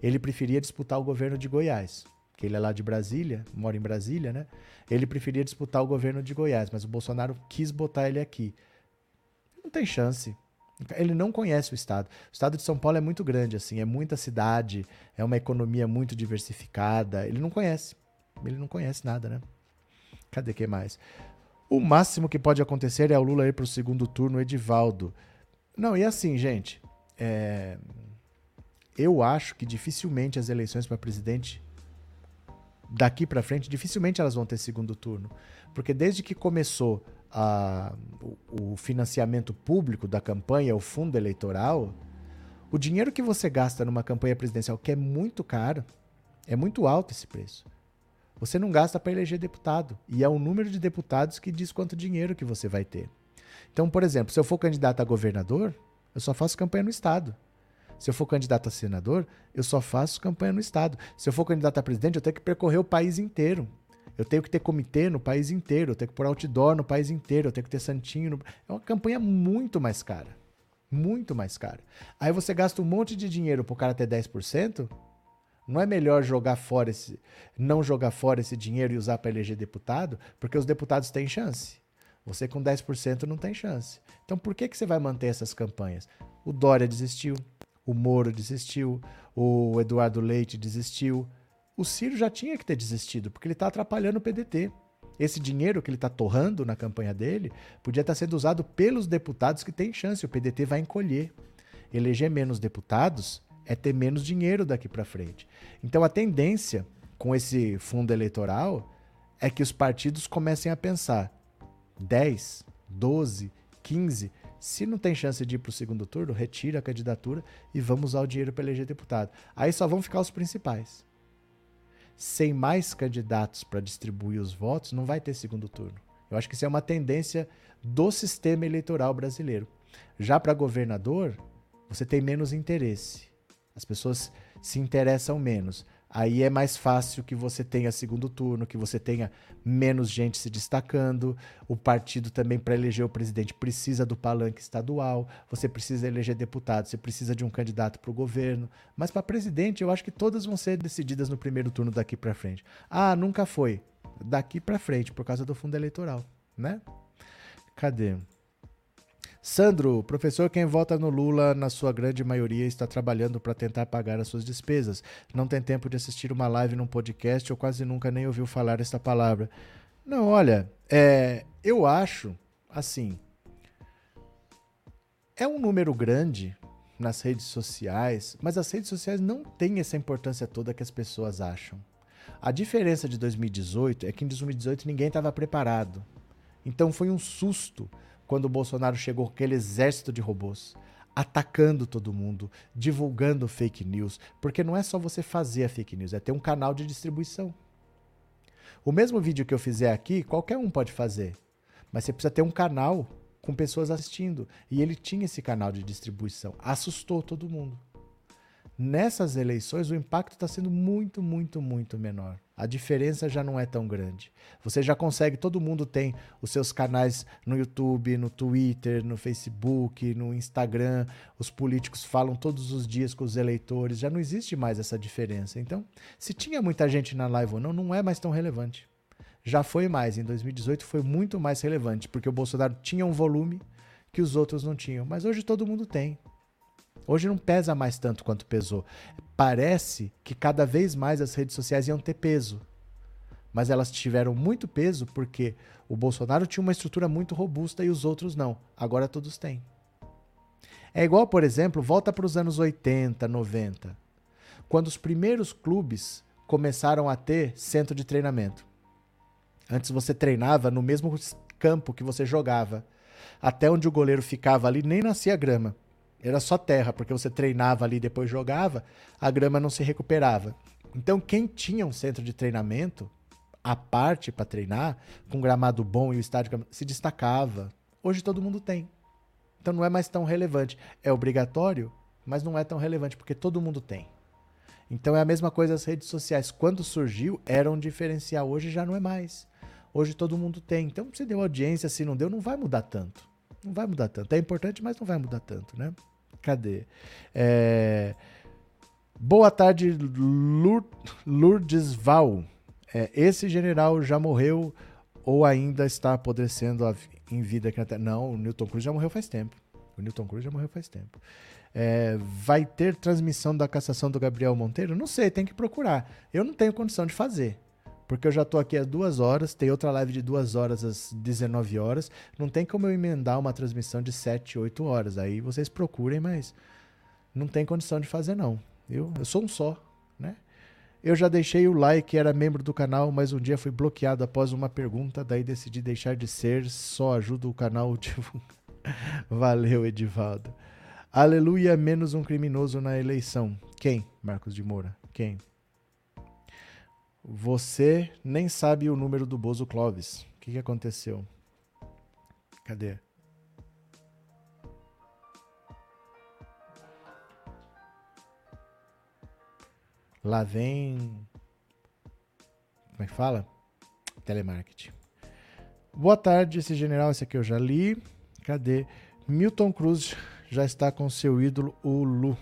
Ele preferia disputar o governo de Goiás que ele é lá de Brasília, mora em Brasília, né? Ele preferia disputar o governo de Goiás, mas o Bolsonaro quis botar ele aqui. Não tem chance. Ele não conhece o estado. O estado de São Paulo é muito grande, assim, é muita cidade, é uma economia muito diversificada. Ele não conhece. Ele não conhece nada, né? Cadê que mais? O máximo que pode acontecer é o Lula ir para o segundo turno, Edivaldo. Não, e assim, gente, é... eu acho que dificilmente as eleições para presidente daqui para frente, dificilmente elas vão ter segundo turno. Porque desde que começou a, o, o financiamento público da campanha, o fundo eleitoral, o dinheiro que você gasta numa campanha presidencial, que é muito caro, é muito alto esse preço. Você não gasta para eleger deputado. E é o número de deputados que diz quanto dinheiro que você vai ter. Então, por exemplo, se eu for candidato a governador, eu só faço campanha no Estado. Se eu for candidato a senador, eu só faço campanha no estado. Se eu for candidato a presidente, eu tenho que percorrer o país inteiro. Eu tenho que ter comitê no país inteiro, eu tenho que pôr outdoor no país inteiro, eu tenho que ter santinho. No... É uma campanha muito mais cara. Muito mais cara. Aí você gasta um monte de dinheiro pro cara ter 10%. Não é melhor jogar fora esse, não jogar fora esse dinheiro e usar para eleger deputado? Porque os deputados têm chance. Você com 10% não tem chance. Então por que, que você vai manter essas campanhas? O Dória desistiu, o Moro desistiu, o Eduardo Leite desistiu. O Ciro já tinha que ter desistido, porque ele está atrapalhando o PDT. Esse dinheiro que ele está torrando na campanha dele podia estar tá sendo usado pelos deputados que têm chance. O PDT vai encolher. Eleger menos deputados é ter menos dinheiro daqui para frente. Então a tendência com esse fundo eleitoral é que os partidos comecem a pensar: 10, 12, 15. Se não tem chance de ir para o segundo turno, retira a candidatura e vamos usar o dinheiro para eleger deputado. Aí só vão ficar os principais. Sem mais candidatos para distribuir os votos, não vai ter segundo turno. Eu acho que isso é uma tendência do sistema eleitoral brasileiro. Já para governador, você tem menos interesse. As pessoas se interessam menos. Aí é mais fácil que você tenha segundo turno, que você tenha menos gente se destacando. O partido também, para eleger o presidente, precisa do palanque estadual. Você precisa eleger deputado, você precisa de um candidato para o governo. Mas para presidente, eu acho que todas vão ser decididas no primeiro turno daqui para frente. Ah, nunca foi. Daqui para frente, por causa do fundo eleitoral, né? Cadê? Sandro, professor, quem vota no Lula, na sua grande maioria, está trabalhando para tentar pagar as suas despesas. Não tem tempo de assistir uma live num podcast ou quase nunca nem ouviu falar esta palavra. Não, olha, é, eu acho, assim, é um número grande nas redes sociais, mas as redes sociais não têm essa importância toda que as pessoas acham. A diferença de 2018 é que em 2018 ninguém estava preparado. Então foi um susto quando o Bolsonaro chegou com aquele exército de robôs, atacando todo mundo, divulgando fake news, porque não é só você fazer a fake news, é ter um canal de distribuição. O mesmo vídeo que eu fizer aqui, qualquer um pode fazer, mas você precisa ter um canal com pessoas assistindo. E ele tinha esse canal de distribuição, assustou todo mundo. Nessas eleições, o impacto está sendo muito, muito, muito menor. A diferença já não é tão grande. Você já consegue, todo mundo tem os seus canais no YouTube, no Twitter, no Facebook, no Instagram. Os políticos falam todos os dias com os eleitores. Já não existe mais essa diferença. Então, se tinha muita gente na live ou não, não é mais tão relevante. Já foi mais. Em 2018 foi muito mais relevante, porque o Bolsonaro tinha um volume que os outros não tinham. Mas hoje todo mundo tem. Hoje não pesa mais tanto quanto pesou. Parece que cada vez mais as redes sociais iam ter peso. Mas elas tiveram muito peso porque o Bolsonaro tinha uma estrutura muito robusta e os outros não. Agora todos têm. É igual, por exemplo, volta para os anos 80, 90, quando os primeiros clubes começaram a ter centro de treinamento. Antes você treinava no mesmo campo que você jogava. Até onde o goleiro ficava ali nem nascia grama. Era só terra, porque você treinava ali e depois jogava, a grama não se recuperava. Então, quem tinha um centro de treinamento, à parte para treinar, com gramado bom e o estádio se destacava. Hoje todo mundo tem. Então não é mais tão relevante. É obrigatório, mas não é tão relevante, porque todo mundo tem. Então é a mesma coisa as redes sociais. Quando surgiu, era um diferencial. Hoje já não é mais. Hoje todo mundo tem. Então, se deu audiência, se não deu, não vai mudar tanto. Não vai mudar tanto. É importante, mas não vai mudar tanto, né? Cadê? É... Boa tarde, Lur... Lourdes Val. É, esse general já morreu ou ainda está apodrecendo em vida aqui na Terra? Não, o Newton Cruz já morreu faz tempo. O Newton Cruz já morreu faz tempo. É, vai ter transmissão da cassação do Gabriel Monteiro? Não sei, tem que procurar. Eu não tenho condição de fazer. Porque eu já tô aqui às duas horas, tem outra live de duas horas às 19 horas. Não tem como eu emendar uma transmissão de 7, 8 horas. Aí vocês procurem, mas não tem condição de fazer, não. Eu, eu sou um só, né? Eu já deixei o like, era membro do canal, mas um dia fui bloqueado após uma pergunta, daí decidi deixar de ser, só ajuda o canal. Valeu, Edivaldo. Aleluia, menos um criminoso na eleição. Quem? Marcos de Moura. Quem? Você nem sabe o número do Bozo Clóvis. O que, que aconteceu? Cadê? Lá vem. Como é que fala? Telemarketing. Boa tarde, esse general, esse aqui eu já li. Cadê? Milton Cruz já está com seu ídolo, o Lu.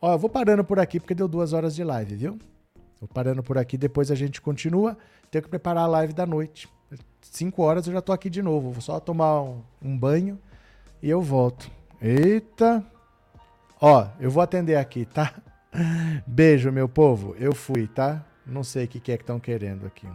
Ó, eu vou parando por aqui porque deu duas horas de live, viu? Tô parando por aqui, depois a gente continua. Tenho que preparar a live da noite. Cinco horas eu já tô aqui de novo. Vou só tomar um, um banho e eu volto. Eita! Ó, eu vou atender aqui, tá? Beijo, meu povo. Eu fui, tá? Não sei o que, que é que estão querendo aqui.